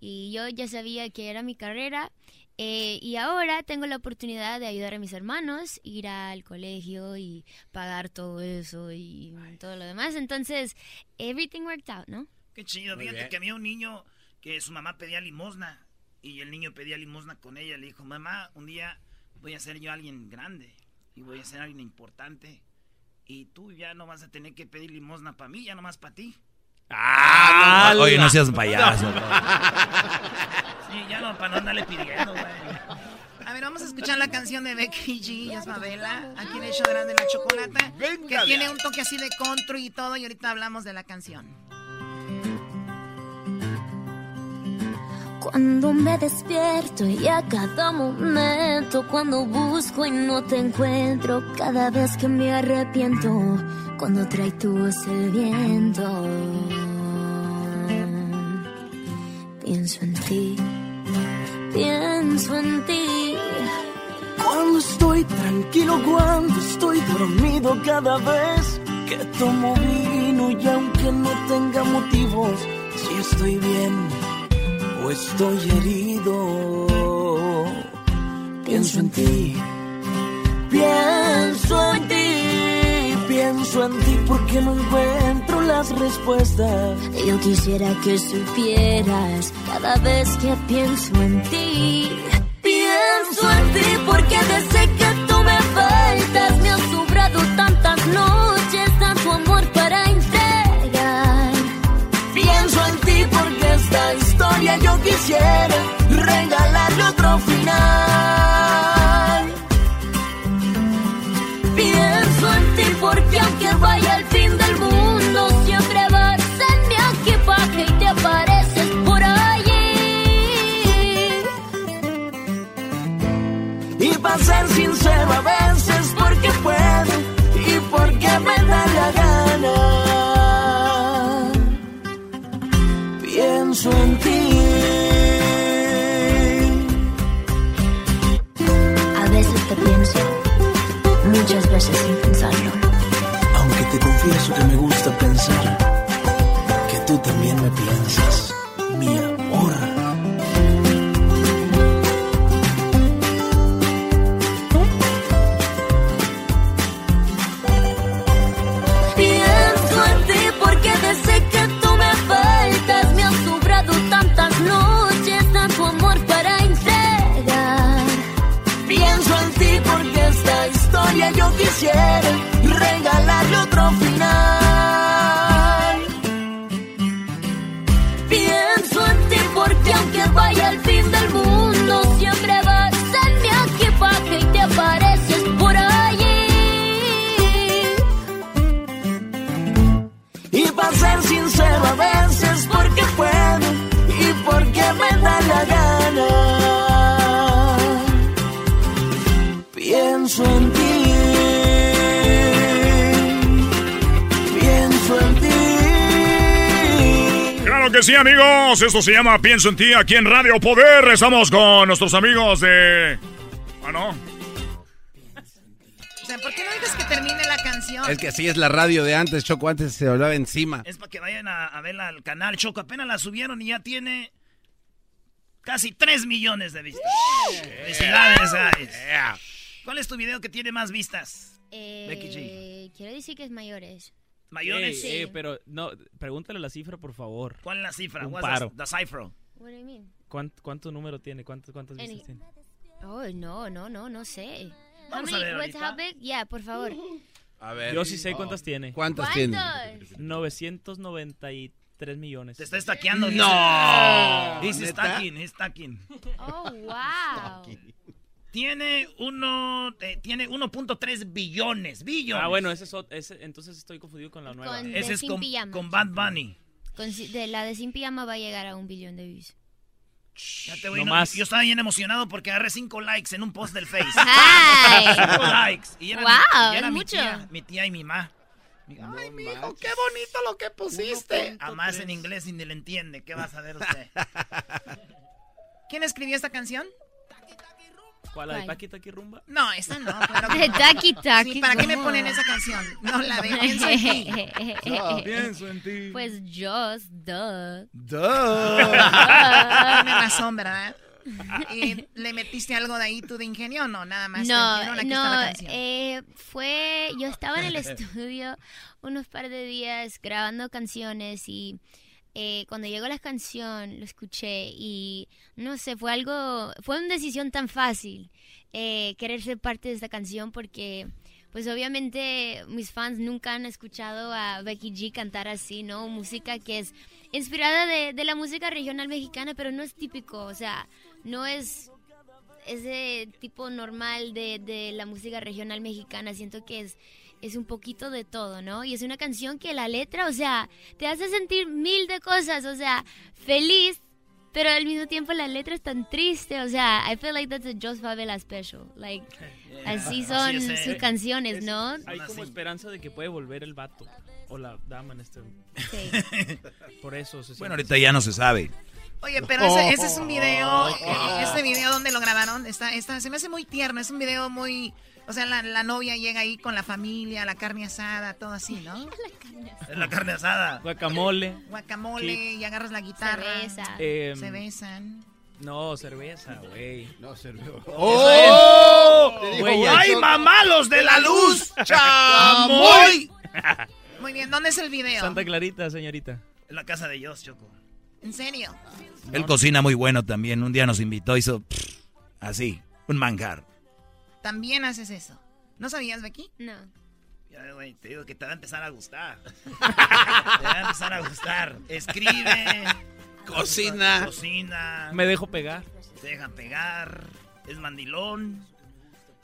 y yo ya sabía que era mi carrera. Eh, y ahora tengo la oportunidad de ayudar a mis hermanos, ir al colegio y pagar todo eso y todo lo demás. Entonces, everything worked out, ¿no? Qué chido, Muy fíjate bien. que había un niño que su mamá pedía limosna y el niño pedía limosna con ella. Le dijo, mamá, un día voy a ser yo alguien grande y voy a ser alguien importante y tú ya no vas a tener que pedir limosna para mí, ya nomás para ti. Ah, Oye, no seas payaso. (laughs) Sí, ya no, para no andarle pidiendo, güey. A ver, vamos a escuchar la canción de Becky G y Isabela, aquí en el show de Grande la Chocolata, que tiene un toque así de country y todo, y ahorita hablamos de la canción. Cuando me despierto y a cada momento, cuando busco y no te encuentro, cada vez que me arrepiento, cuando trae tu voz el viento, pienso en ti, pienso en ti. Cuando estoy tranquilo, cuando estoy dormido, cada vez que tomo vino y aunque no tenga motivos, si estoy bien estoy herido. Pienso en ti, pienso en ti, pienso en ti porque no encuentro las respuestas. Yo quisiera que supieras cada vez que pienso en ti. Pienso en ti porque desde que tú me faltas me han sobrado tantas noches, yo quisiera regalarle otro final. Pienso en ti porque aunque vaya al fin del mundo, siempre vas en mi equipaje y te apareces por allí. Y para ser sincero a veces porque puedo y porque me da la gana. Pienso en ti. Te pienso, muchas veces sin pensarlo. Aunque te confieso que me gusta pensar que tú también me piensas, quisiera regalarle otro final. Pienso en ti porque aunque vaya al fin del mundo, siempre vas en mi equipaje y te apareces por allí. Y para ser sincero a veces porque puedo y porque me da la gana. Que sí, amigos. Esto se llama Pienso en ti aquí en Radio Poder. Estamos con nuestros amigos de. Ah, no. O sea, ¿por qué no dices que termine la canción? Es que así es la radio de antes, Choco. Antes se hablaba encima. Es para que vayan a, a verla al canal Choco. Apenas la subieron y ya tiene casi 3 millones de vistas. Felicidades, guys. ¿Cuál es tu video que tiene más vistas? Becky G. Eh, quiero decir que es mayores. ¿Mayores? Sí. Eh, eh, pero no, pregúntale la cifra, por favor. ¿Cuál es la cifra? Un What's paro. The, the cipher. What do you mean? ¿Cuánto, cuánto número tiene? ¿Cuánto, ¿Cuántas Any- vistas tiene? Oh, no, no, no, no sé. Vamos How a many- ver what's how big? Yeah, por favor. A ver. Yo sí sé cuántas tiene. ¿Cuántas tiene? 993 millones. Te está estaqueando. No. Dice stacking, es stacking. Oh, wow. Tiene uno, eh, tiene 1.3 billones, billones. Ah, bueno, ese es, ese- entonces estoy confundido con la nueva. Con- Ese de es Sin con, Pijama. con Bad Bunny. Con de la de Sin Pijama va a llegar a un billón de views. Ya te voy, No no, más. Yo estaba bien emocionado porque agarré 5 likes en un post del Face. (laughs) Ay. (laughs) 5 likes. Y era, Wow, mi, y era es mi mucho. tía, mi tía y mi mamá. Ay, mijo, qué bonito lo que pusiste. Además en inglés y ni le entiende. ¿Qué vas a ver usted? (laughs) ¿Quién escribió esta canción? ¿Cuál? ¿La de. Taki Taki Rumba? No, esta no, (laughs) claro que no. Taki Taki Sí, ¿para qué me ponen esa canción? No, la de (laughs) Pienso en ti. Ah, (laughs) pienso en ti. Pues just, duh. Tiene razón, ¿verdad? ¿Y ¿Le metiste algo de ahí tú de ingenio o no? Nada más. te No, aquí está la no, canción. eh, fue, yo estaba en el estudio unos par de días grabando canciones y eh, cuando llegó la canción lo escuché y no sé, fue algo, fue una decisión tan fácil eh, querer ser parte de esta canción porque pues obviamente mis fans nunca han escuchado a Becky G cantar así, ¿no? Música que es inspirada de, de la música regional mexicana, pero no es típico, o sea, no es ese tipo normal de, de la música regional mexicana. Siento que es, es un poquito de todo, ¿no? Y es una canción que la letra, o sea, te hace sentir mil de cosas, o sea, feliz, pero al mismo tiempo la letra es tan triste, o sea, I feel like that's a Jos Favela special. Like, así son Así es, eh. sus canciones, ¿no? Hay como esperanza de que puede volver el vato o la dama en este. Sí. (laughs) Por eso se Bueno, ahorita ya no se sabe. Oye, pero ese, ese es un video. Este video, ¿dónde lo grabaron? Está, está, se me hace muy tierno. Es un video muy. O sea, la, la novia llega ahí con la familia, la carne asada, todo así, ¿no? (laughs) Es la carne asada. Guacamole. Guacamole, y agarras la guitarra. Eh, Se besan. No, cerveza, güey. No, cerveza. ¡Oh! Te dijo, ¡Ay, mamá, los de la luz! ¡Chamoy! Muy bien, ¿dónde es el video? Santa Clarita, señorita. En la casa de Dios, Choco. ¿En serio? Él cocina muy bueno también. Un día nos invitó, hizo pff, así, un manjar. ¿También haces eso? ¿No sabías, Becky? No. Ya, güey, te digo que te va a empezar a gustar. (laughs) te va a empezar a gustar. Escribe. Cocina. Cocina. Me dejo pegar. Te deja pegar. Es mandilón.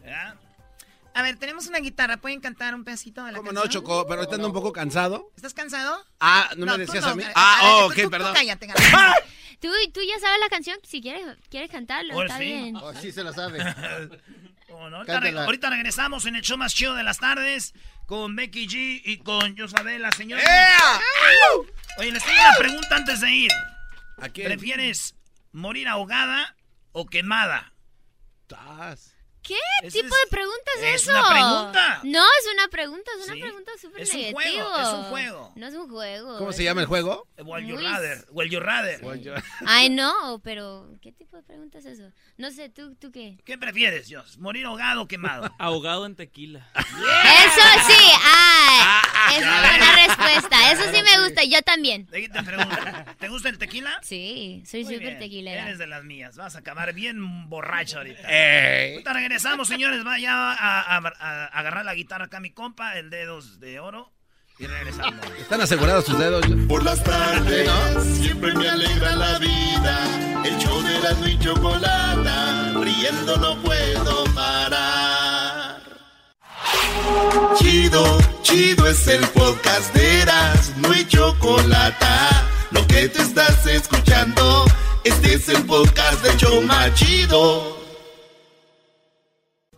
¿verdad? A ver, tenemos una guitarra. ¿Pueden cantar un pedacito de la ¿Cómo canción? no, Choco? Pero ahorita ando un poco cansado. ¿Estás cansado? Ah, ¿no, No, me tú decías no, a mí? Ah, a ver, oh, tú- ok, tú- tú perdón. (laughs) cállate, Tú, tú ya sabes la canción, si quieres, quieres cantarlo, Oh, está sí. bien. Oh, sí se la sabe. (laughs) ¿Cómo no? Ahorita, Cántala. re- ahorita regresamos en el show más chido de las tardes con Becky G y con Yosabel, la señora. Oye, les tengo una pregunta antes de ir. ¿A quién? ¿Prefieres morir ahogada o quemada? ¿Qué Ese tipo es- de pregunta es, es eso? una pregunta. No, es una pregunta, es una Sí. pregunta súper Es un negativo. juego, es un juego. No es un juego. ¿Cómo es se llama el juego? Well, you Muy- rather. Well, you rather. Ay, no, pero ¿qué tipo de pregunta es eso? No sé, ¿tú, tú qué? ¿Qué prefieres, Dios? ¿Morir ahogado o quemado? (laughs) Ahogado en tequila. Eso sí, Ah, ay, esa es buena respuesta, eso sí me gusta, yo también. Te pregunto, ¿te gusta el tequila? Sí, soy súper tequilera. Eres de las mías. Vas a acabar bien borracho ahorita. Ahorita regresamos, señores. Vaya a, a- a agarrar la guitarra acá, mi compa, el dedos de oro. Y regresamos. ¿Están asegurados tus dedos? Por las tardes siempre me alegra la vida. El show de la y chocolata, riendo no puedo parar. Chido, chido es el podcast de Eras, no hay chocolata. Lo que te estás escuchando, este es el podcast de Choma Chido.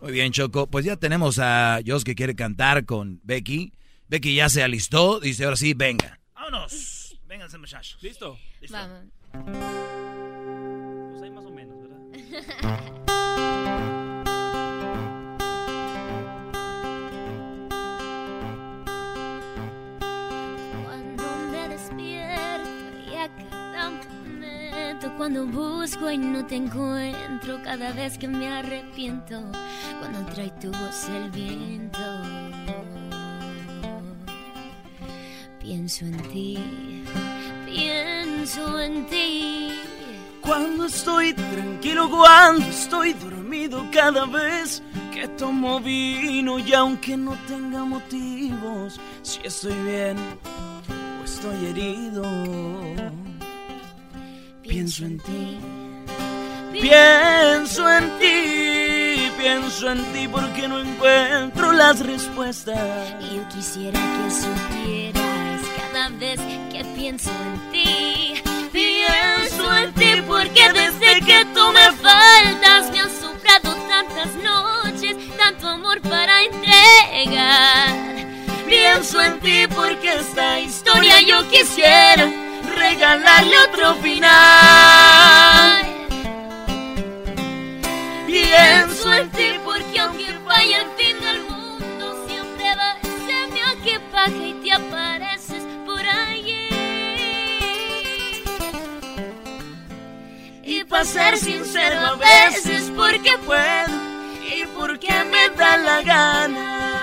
Muy bien, Choco. Pues ya tenemos a Jos que quiere cantar con Becky. Becky ya se alistó. Dice, ahora sí, venga. Vámonos. Vénganse, muchachos. ¿Listo? ¿Listo? Vamos. Pues ahí más o menos, ¿verdad? (laughs) Cuando busco y no te encuentro. Cada vez que me arrepiento Cuando trae tu voz el viento Pienso en ti Pienso en ti. Cuando estoy tranquilo, cuando estoy dormido, cada vez que tomo vino y aunque no tenga motivos, si estoy bien o estoy herido, pienso en ti. Pienso en ti, pienso en ti porque no encuentro las respuestas. Y yo quisiera que supieras cada vez que pienso en ti. Pienso en ti porque desde que tú me faltas me han sobrado tantas noches, tanto amor para entregar. Pienso en ti porque esta historia yo quisiera regalarle otro final. Pienso en ti porque aunque vaya al fin del mundo siempre va ser mi equipaje y te apareces por allí. Y para ser sincero a veces porque puedo y porque me da la gana.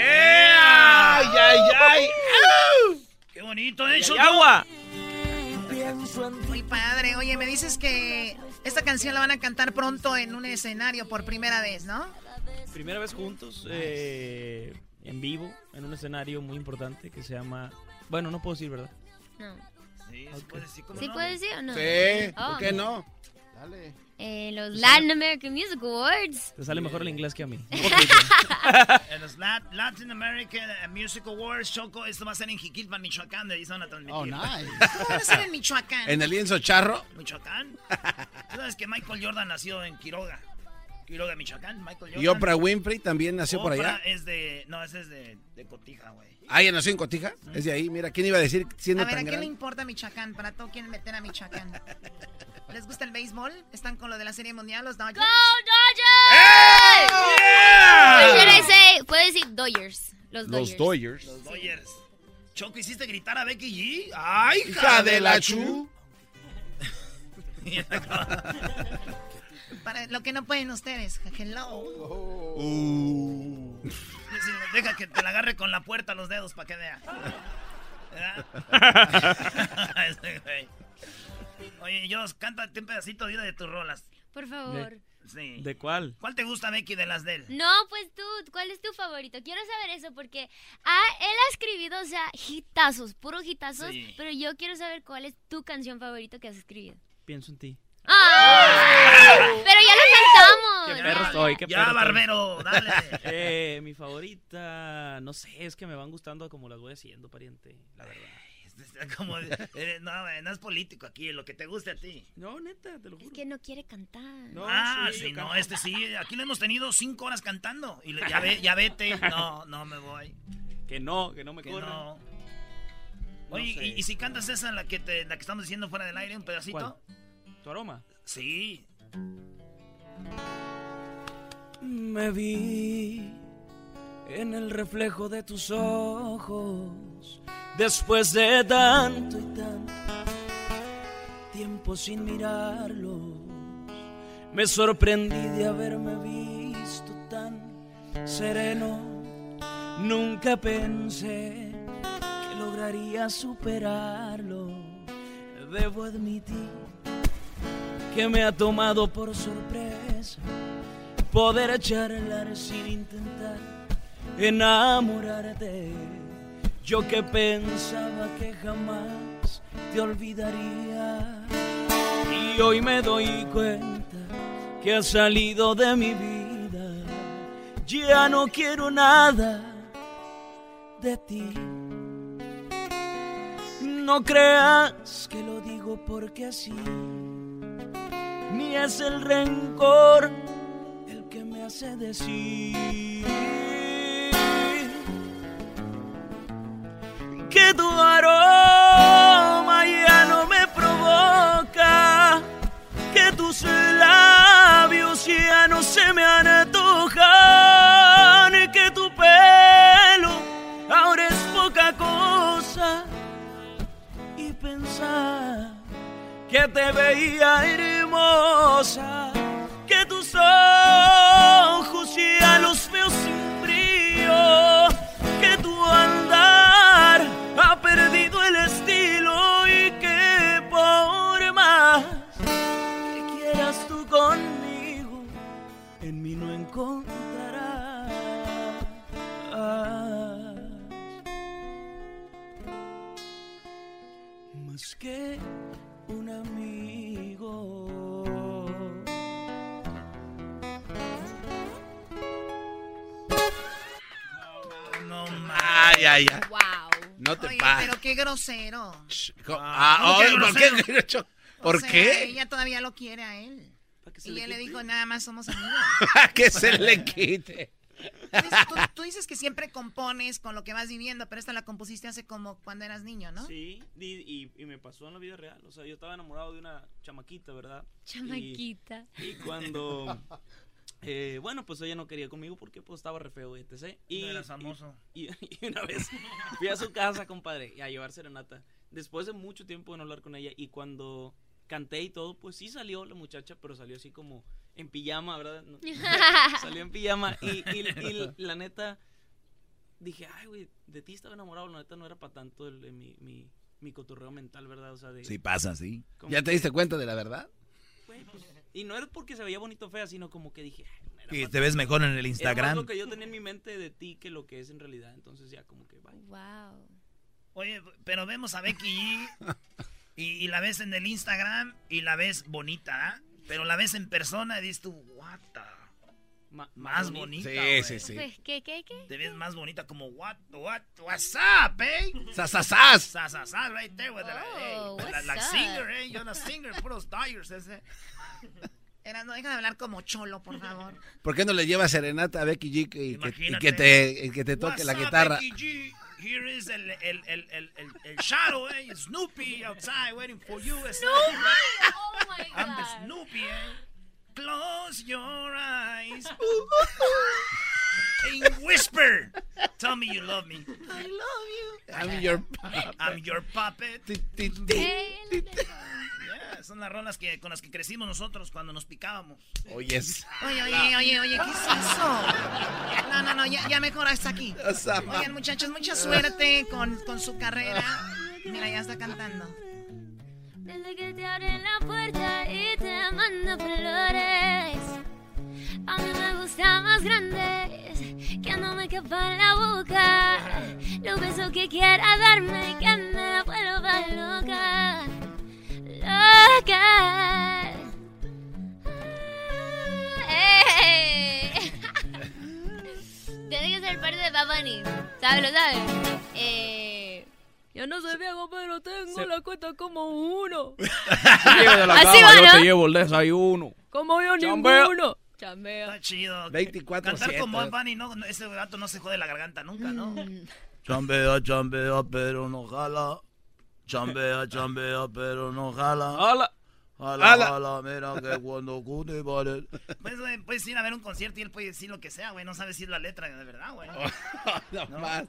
¡Ay, ay, ay! ¡Qué bonito, ¿eh? ¡Y hay agua! Muy padre. Oye, me dices que esta canción la van a cantar pronto en un escenario por primera vez, ¿no? Primera vez juntos, eh, en vivo, en un escenario muy importante que se llama... Bueno, no puedo decir, ¿verdad? No. Sí, ¿se puede decir cómo ¿Sí no? puedes decir o no? Sí, Oh. ¿por qué no? Dale. En los Latin American Music Awards. Te sale mejor el inglés que a mí. (laughs) (laughs) en los Lat- Latin American Music Awards, Choco, esto va a ser en Jiquilpan, Michoacán, de ahí se van a transmitir. Oh, nice. (laughs) ¿Cómo va a ser en Michoacán? En el lienzo charro. Michoacán. ¿Tú sabes que Michael Jordan nació en Quiroga? Quiroga, Michoacán, Michael Jordan. Y Oprah Winfrey también nació por Oprah allá. es de... No, ese es de, de Cotija, güey. Ah, ella nació en Cotija. Es de ahí. Mira, ¿quién iba a decir siendo A ver, ¿a tan quién le importa Michoacán? Para todo quieren meter a Michoacán. (laughs) ¿Les gusta el béisbol? ¿Están con lo de la Serie Mundial, los Dodgers? ¡Go Dodgers! Should I say, puedo decir Dodgers. Los Dodgers. Dodgers. Los Dodgers. Choco, ¿hiciste gritar a Becky G? ¡Ay, hija, Hija de, de la chu! (laughs) Para lo que no pueden ustedes. Hello. Uh. Deja que te la agarre con la puerta los dedos para que vea. (laughs) Este güey. Oye, Jos, cántate un pedacito de una de tus rolas. Por favor. Sí. ¿De cuál? ¿Cuál te gusta, Becky, de las de él? No, pues tú, ¿cuál es tu favorito? Quiero saber eso porque ah, él ha escribido, o sea, hitazos, puros hitazos, Sí. pero yo quiero saber cuál es tu canción favorita que has escribido. Pienso en ti. ¡Ah! Pero ya lo. Qué perro estoy, qué ya, perro barbero, dale. (laughs) Eh, mi favorita, no sé, es que me van gustando como las voy haciendo, pariente, la verdad. (laughs) Como, eh, no, güey, no es político aquí, lo que te guste a ti. No, neta, te lo juro. Es que no quiere cantar. ah, sí, no, canto. este sí. Aquí le hemos tenido cinco horas cantando. Y le- ya, ve, (laughs) ya vete. No, no me voy. Que no, que no me Que no. Oye, sé. y, y si cantas esa, la que, te, la que estamos diciendo fuera del aire, un pedacito? ¿Cuál? ¿Tu aroma? Sí. Me vi en el reflejo de tus ojos después de tanto y tanto tiempo sin mirarlos. Me sorprendí de haberme visto tan sereno. Nunca pensé que lograría superarlo. Debo admitir que me ha tomado por sorpresa poder charlar sin intentar enamorarte. Yo que pensaba que jamás te olvidaría. Y hoy me doy cuenta que has salido de mi vida. Ya no quiero nada de ti. No creas que lo digo porque así, ni es el rencor que tu aroma ya no me provoca, que tus labios ya no se me antojan, que tu pelo ahora es poca cosa. Y pensar que te veía hermosa, que tus ojos ya los veo sin Ay, ay, ay. Wow. No te Oye, pases. pero qué grosero. Ah, ¿cómo que ay, ¿por grosero? (laughs) qué? ¿Por O sea, qué? Ella todavía lo quiere a él. se Y le él le dijo, nada más somos amigos. (laughs) que se le quite. Tú dices, tú- tú dices que siempre compones con lo que vas viviendo, pero esta la compusiste hace como cuando eras niño, ¿no? Sí, y, y- y me pasó en la vida real. O sea, yo estaba enamorado de una chamaquita, ¿verdad? Y- Chamaquita. Y, cuando. Eh, bueno, pues ella no quería conmigo porque pues estaba re feo, etc. Y, No eras famoso. Y, y una vez fui a su casa, compadre, y a llevar serenata. Después de mucho tiempo de no hablar con ella, y cuando canté y todo, pues sí salió la muchacha, pero salió así como en pijama, ¿verdad? No- (laughs) salió en pijama. Y, y- y la neta, dije, ay, güey, de ti estaba enamorado. La neta no era para tanto el, el- mi, mi, mi cotorreo mental, ¿verdad? O sea, de, Sí pasa, sí. ¿Ya te diste cuenta de la verdad? güey, pues, y no era porque se veía bonito o fea, sino como que dije, Y te ves mejor en el Era más Instagram. lo que yo tenía en mi mente de ti que lo que es en realidad. Entonces ya como que, bye. Wow. Oye, pero vemos a Becky G y, y la ves en el Instagram y la ves bonita, ¿ah? Pero la ves en persona y dices tú, what the... más bonita. Sí, sí, sí. Pues, ¿Qué, qué, qué? Te ves más bonita como what, what, what's up, eh? Sasasas. Sasasas, right there with the, Oh, eh, la, what's la up? singer, eh? You're la singer, puros tires, ese. (laughs) Era, no deja de hablar como cholo, por favor. ¿Por qué no le llevas serenata a Becky G y que, y que te, y que te toque la guitarra? Becky G? Here is el, el, el, el, el, el shadow, eh? Snoopy outside waiting for you. Snoopy? Oh my I'm the God. Snoopy, eh? Close your eyes. (laughs) and whisper. Tell me you love me. I love you. I'm your puppet. I'm your puppet. Son las rolas que, con las que crecimos nosotros cuando nos picábamos. Oyes. Oye, oye, oye, oye, ¿qué es eso? No, no, no, ya, ya mejor hasta aquí. Oigan, muchachos, mucha suerte con, con su carrera. Mira, ya está cantando. Desde que te abren la puerta y te mando flores. A mí me gustan más grandes, que no me quepa en la boca. Los besos que quiera darme, que me vuelva loca. Loca. ¡Ey! (laughs) Tiene que ser parte de Bunny. ¿Sabes? ¿Lo sabes? Eh... Yo no soy viejo, pero tengo la cuenta como uno. (laughs) De la Así cama, va, yo ¿no? te llevo el desayuno. Como yo Chambea. ninguno. Chambea. Está chido. 24 Cantar como Bad Bunny, no, no, ese gato no se jode la garganta nunca, ¿no? Chambea, chambea, pero no jala. Chambea, chambea, pero no jala. Jala. Jala, Jala. jala, mira que cuando cute vale. Puedes, güey, puedes ir a ver un concierto y él puede decir lo que sea, güey. No sabe decir la letra de verdad, güey. (laughs) no más.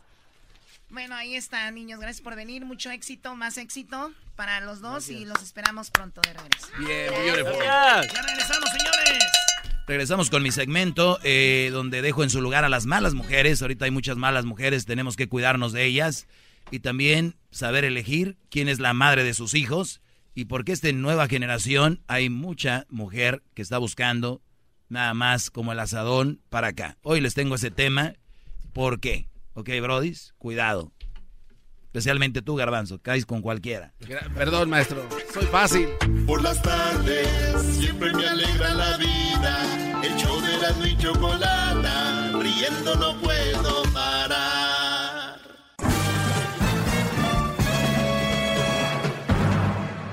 Bueno, ahí está, niños. Gracias por venir. Mucho éxito, más éxito para los dos y los esperamos pronto de regreso. Bien, beautiful. Ya regresamos, señores. Regresamos con mi segmento eh, donde dejo en su lugar a las malas mujeres. Ahorita hay muchas malas mujeres, tenemos que cuidarnos de ellas. Y también saber elegir quién es la madre de sus hijos. Y porque esta nueva generación hay mucha mujer que está buscando nada más como el asadón para acá. Hoy les tengo ese tema. ¿Por qué? Ok, brodis, cuidado. Especialmente tú, garbanzo, caes con cualquiera. Perdón, maestro. Soy fácil. Por las tardes siempre me alegra la vida. El show de la y chocolata, riendo no puedo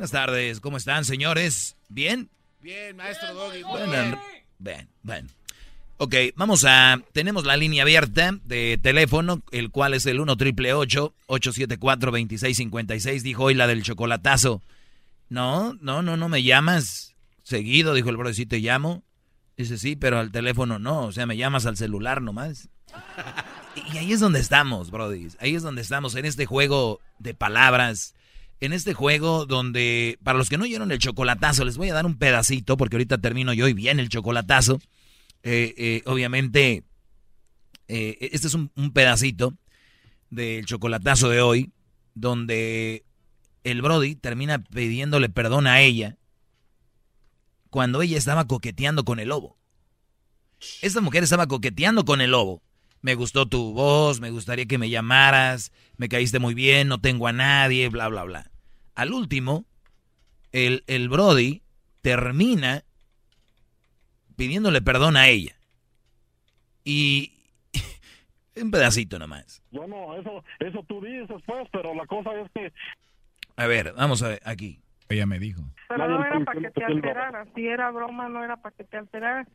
Buenas tardes, ¿cómo están, señores? ¿Bien? Bien, maestro Doggy. Bueno, bien. Bien, bueno. Ok, vamos a. Tenemos la línea abierta de teléfono, el cual es el 1 triple 874 2656. Dijo hoy la del chocolatazo. No, no, no, no me llamas seguido, dijo el bro, sí te llamo. Dice, sí, pero al teléfono no, o sea, me llamas al celular nomás. (laughs) Y ahí es donde estamos, Brody. Ahí es donde estamos, en este juego de palabras. En este juego donde, para los que no oyeron el chocolatazo, les voy a dar un pedacito, porque ahorita termino yo y viene el chocolatazo. Eh, eh, obviamente, eh, este es un, un pedacito del chocolatazo de hoy, donde el Brody termina pidiéndole perdón a ella cuando ella estaba coqueteando con el lobo. Esta mujer estaba coqueteando con el lobo. Me gustó tu voz, me gustaría que me llamaras, me caíste muy bien, no tengo a nadie, bla, bla, bla. Al último, el, el Brody termina pidiéndole perdón a ella. Y (laughs) un pedacito nomás. Yo no, eso, eso tú dices, pues, pero la cosa es que A ver, vamos a ver, aquí. Ella me dijo. Pero no era para que te alteraras. Si era broma, no era para que te alteraras.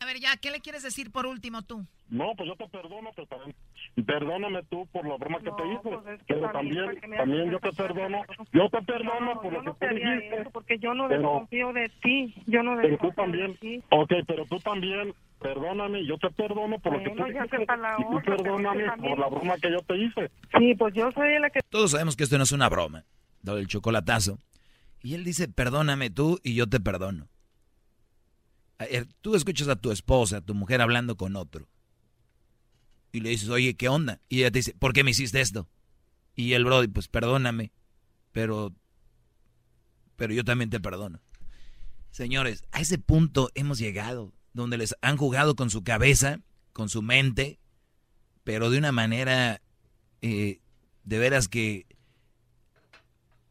A ver, ya, ¿qué le quieres decir por último tú? No, pues yo te perdono, pero también, perdóname tú por la broma que te hice, pues es que pero también, también, ¿para qué me también haces yo te perdono, yo te perdono No, por lo no que te dijiste, eso porque yo no pero- desconfío de ti. Yo no pero tú desconfío también, de ti. ok, pero tú también, perdóname, yo te perdono por lo que tú Bueno, dijiste, y tú perdóname por la broma que yo te hice. Sí, pues yo soy la que... Todos sabemos que esto no es una broma, lo del chocolatazo. Y él dice, perdóname tú y yo te perdono. Tú escuchas a tu esposa, a tu mujer hablando con otro. Y le dices, oye, ¿qué onda? Y ella te dice, ¿por qué me hiciste esto? Y el Brody, pues perdóname, pero, pero yo también te perdono. Señores, a ese punto hemos llegado, donde les han jugado con su cabeza, con su mente, pero de una manera eh, de veras que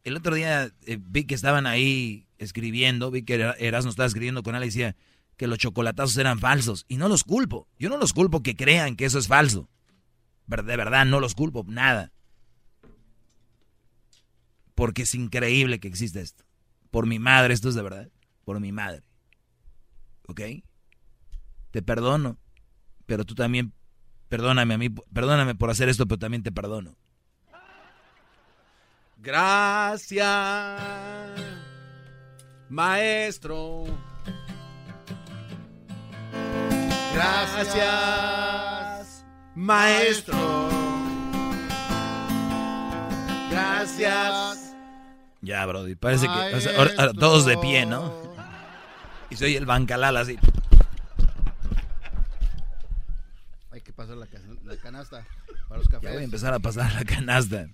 el otro día eh, vi que estaban ahí escribiendo, vi que Erasmo estaba escribiendo con él y decía que los chocolatazos eran falsos. Y no los culpo. Yo no los culpo que crean que eso es falso. De verdad, no los culpo, nada. Porque es increíble que exista esto. Por mi madre, esto es de verdad. Por mi madre. ¿Ok? Te perdono. Pero tú también, perdóname a mí, perdóname por hacer esto, pero también te perdono. Gracias, maestro. Gracias, maestro. Gracias. Ya, Brody, parece que todos de pie, ¿no? Y soy el bancalal así. Hay que pasar la, canasta para los cafés. Ya voy a empezar a pasar la canasta.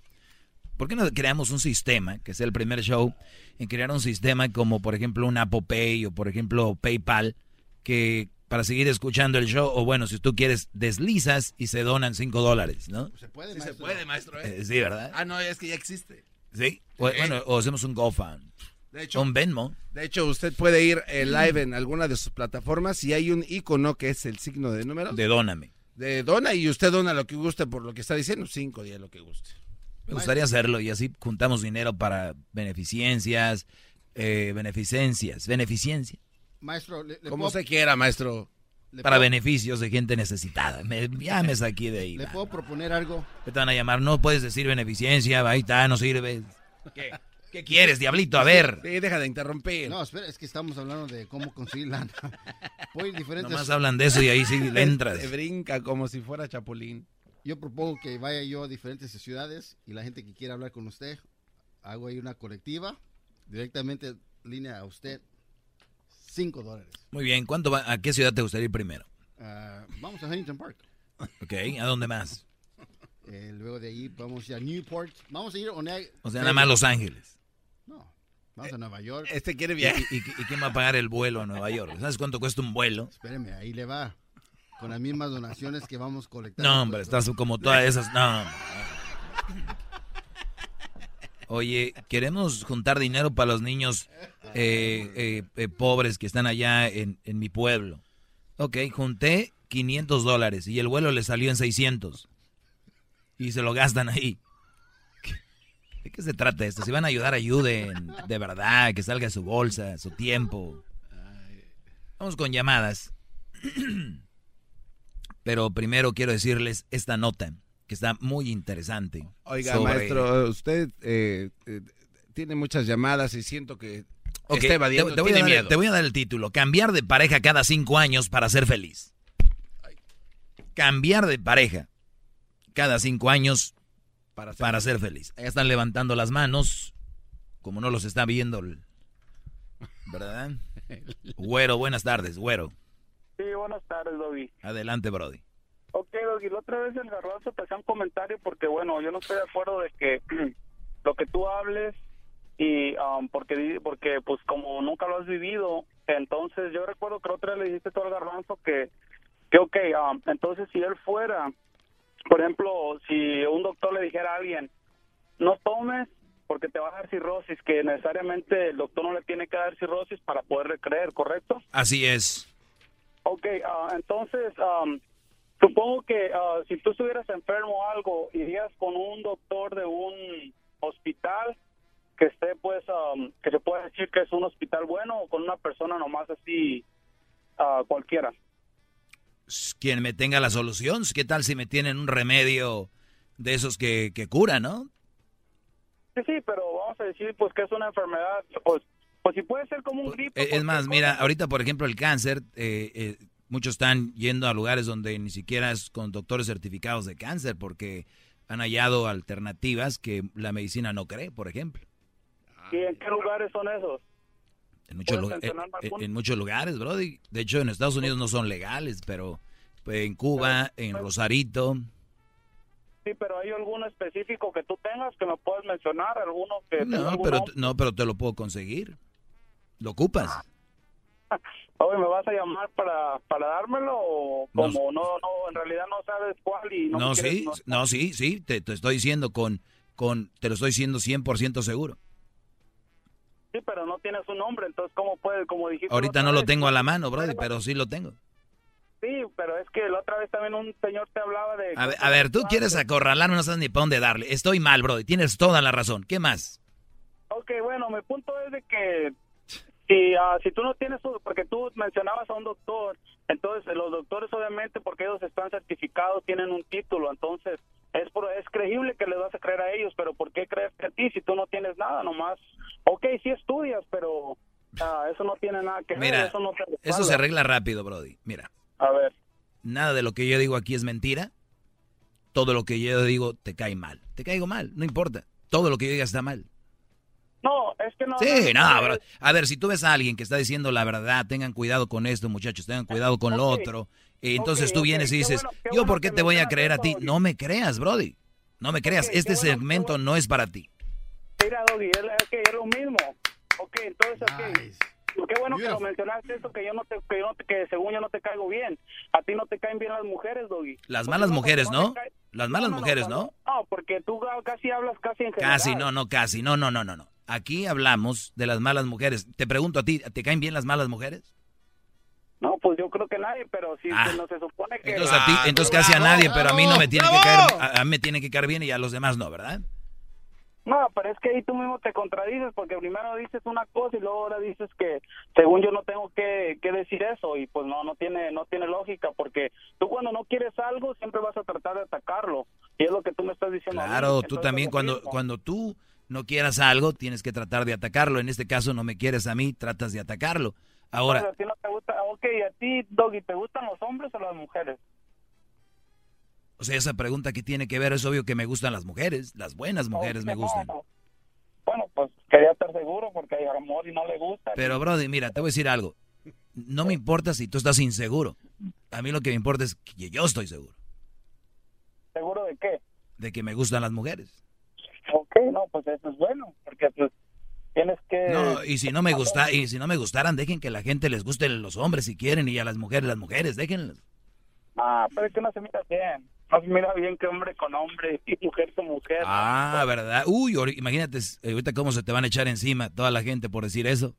¿Por qué no creamos un sistema, que sea el primer show, en crear un sistema como por ejemplo un Apple Pay o por ejemplo PayPal, que para seguir escuchando el show, o bueno, si tú quieres, deslizas y se donan 5 dólares, ¿no? Se puede, maestro. se puede, maestro. ¿eh? Eh, sí, ¿verdad? Ah, no, es que ya existe. Sí, bueno, o hacemos un GoFund. De hecho, un Venmo. De hecho, usted puede ir eh, live en alguna de sus plataformas y hay un icono que es el signo de número. De Dóname. De Dona y usted dona lo que guste por lo que está diciendo, 5 días lo que guste. Me gustaría hacerlo y así juntamos dinero para beneficencias, eh, beneficencias, beneficencia. Maestro, le, como se quiera, maestro. Para beneficios de gente necesitada. Me llames aquí de ahí. ¿Le puedo proponer algo? te van a llamar? No puedes decir beneficencia, ahí está, no sirve. ¿Qué? ¿Qué quieres, diablito? A ver. Sí, deja de interrumpir. No, espera, es que estamos hablando de cómo conseguir lana. (laughs) diferentes... Nomás hablan de eso y ahí sí le entras. Se brinca como si fuera chapulín. Yo propongo que vaya yo a diferentes ciudades y la gente que quiera hablar con usted, hago ahí una colectiva, directamente línea a usted, 5 dólares. Muy bien, ¿cuánto va, ¿a qué ciudad te gustaría ir primero? Ah, vamos a Huntington Park. Ok, ¿a dónde más? (laughs) Eh, luego de ahí vamos a ir a Newport. Vamos a ir a O sea, nada más Los Ángeles. No, vamos a Nueva York. Este quiere viajar. ¿Y, y, quién va a pagar el vuelo a Nueva York? ¿Sabes cuánto cuesta un vuelo? Espéreme, ahí le va con las mismas donaciones que vamos colectando. No, hombre, estás como todas esas. No. Oye, queremos juntar dinero para los niños eh, eh, eh, pobres que están allá en, en, mi pueblo. Ok, junté 500 dólares y el vuelo le salió en 600. Y se lo gastan ahí. ¿De qué se trata esto? Si van a ayudar, ayuden. De verdad, que salga su bolsa, su tiempo. Vamos con llamadas. (clears throat) Pero primero quiero decirles esta nota que está muy interesante. Oiga, maestro, usted eh, eh, tiene muchas llamadas y siento que está evadiendo. Te, voy a dar, el título. Cambiar de pareja cada cinco años para ser feliz. Cambiar de pareja cada cinco años para ser, feliz. Ya están levantando las manos, como no los está viendo, ¿verdad? (laughs) Güero, buenas tardes, güero. Sí, buenas tardes, Doggy. Adelante, Brody. Ok, Doggy, la otra vez el garbanzo te hacía un comentario porque, bueno, yo no estoy de acuerdo de que (clears throat) lo que tú hables y um, porque, porque, pues, como nunca lo has vivido, entonces yo recuerdo que la otra vez le dijiste todo al garbanzo que, que ok, um, entonces si él fuera, por ejemplo, si un doctor le dijera a alguien, no tomes porque te va a dar cirrosis, que necesariamente el doctor no le tiene que dar cirrosis para poder creer, ¿correcto? Así es. Ok, ah, entonces, supongo que ah, si tú estuvieras enfermo o algo, irías con un doctor de un hospital que esté, pues, que se puede decir que es un hospital bueno o con una persona nomás así uh, cualquiera. Quien me tenga la solución, ¿qué tal si me tienen un remedio de esos que, que cura, no? Sí, sí, pero vamos a decir, pues, que es una enfermedad, pues, pues si puede ser como un pues, gripe. Es pues, más, mira, ahorita por ejemplo el cáncer, eh, eh, muchos están yendo a lugares donde ni siquiera es con doctores certificados de cáncer porque han hallado alternativas que la medicina no cree, por ejemplo. ¿Y en qué lugares son esos? En, muchos lu- en- en- en muchos lugares, Brody. De hecho, en Estados Unidos no son legales, pero pues, en Cuba, en Rosarito. Sí, pero hay alguno específico que tú tengas que me puedas mencionar, alguno que... No, pero, no, pero te lo puedo conseguir. ¿Lo ocupas? (laughs) Oye, ¿me vas a llamar para, para dármelo o como no, no, en realidad no sabes cuál y no, No, me quieres- sí, no, sí, sí, te, te estoy diciendo con, con, te lo estoy diciendo 100% seguro. Sí, pero no tienes un nombre, entonces ¿cómo puedes, como dijiste? Ahorita no lo tengo a la mano, Brody, pero sí lo tengo. Sí, pero es que la otra vez también un señor te hablaba de... A ver, a ver, tú quieres acorralarme, no sabes ni para dónde darle. Estoy mal, Brody, tienes toda la razón. ¿Qué más? Ok, bueno, mi punto es de que si, ah, si tú no tienes, porque tú mencionabas a un doctor, entonces los doctores obviamente porque ellos están certificados tienen un título, entonces es es creíble que les vas a creer a ellos, pero ¿por qué creerte a ti si tú no tienes nada nomás? Ok, sí estudias, pero ah, eso no tiene nada que ver, eso no te eso se arregla rápido, Brody. Mira, A ver, nada de lo que yo digo aquí es mentira. Todo lo que yo digo te cae mal. Te caigo mal, no importa. Todo lo que yo diga está mal. No, es que no... Sí, no, bro. A ver, si tú ves a alguien que está diciendo la verdad, tengan cuidado con esto, muchachos, tengan cuidado con lo otro. Y entonces tú ok, vienes y qué dices, bueno, qué ¿yo por qué te voy a creer a ti? No me creas, Brody. No me creas. Este bueno, segmento no es para ti. Mira, Doggy, es, lo mismo. Ok, entonces, ok. Qué bueno que lo mencionaste eso, que yo no te, que yo según yo no te caigo bien. A ti no te caen bien las mujeres, Doggy. Las malas no, mujeres, no Las malas No, mujeres, no, ¿no? Porque tú casi hablas casi en general. Casi, no, no, casi. No, no, no, no, no. Aquí hablamos de las malas mujeres. Te pregunto a ti, ¿te caen bien las malas mujeres? No, pues yo creo que nadie, pero si Ah. no se supone que... Entonces a ti, entonces casi a nadie, pero a mí no me tiene que caer, a, a mí me tiene que caer bien y a los demás no, ¿verdad? No, pero es que ahí tú mismo te contradices porque primero dices una cosa y luego ahora dices que según yo no tengo que, que decir eso y pues no no tiene no tiene lógica porque tú cuando no quieres algo siempre vas a tratar de atacarlo y es lo que tú me estás diciendo. a mí. Claro, tú también cuando, mismo. cuando tú no quieras algo, tienes que tratar de atacarlo. En este caso no me quieres a mí, tratas de atacarlo. Ahora, Entonces, a ti no te gusta, ok, ¿y a ti, Doggy, te gustan los hombres o las mujeres? o sea, esa pregunta que tiene que ver es obvio que me gustan las mujeres, las buenas mujeres me gustan. Bueno, pues quería estar seguro porque hay amor y no le gusta. Pero, Brody, mira, te voy a decir algo. No me importa si tú estás inseguro. A mí lo que me importa es que yo estoy seguro ¿Seguro de qué? de que me gustan las mujeres. Ok, no, pues eso es bueno, porque pues tienes que... No, y si no me gusta, y si no me gustaran, dejen que la gente les guste los hombres si quieren y a las mujeres las mujeres, déjenlas. Ah, pero es que no se mira bien. No se mira bien que hombre con hombre y mujer con mujer. Ah, ¿verdad? Uy, imagínate eh, ahorita cómo se te van a echar encima toda la gente por decir eso.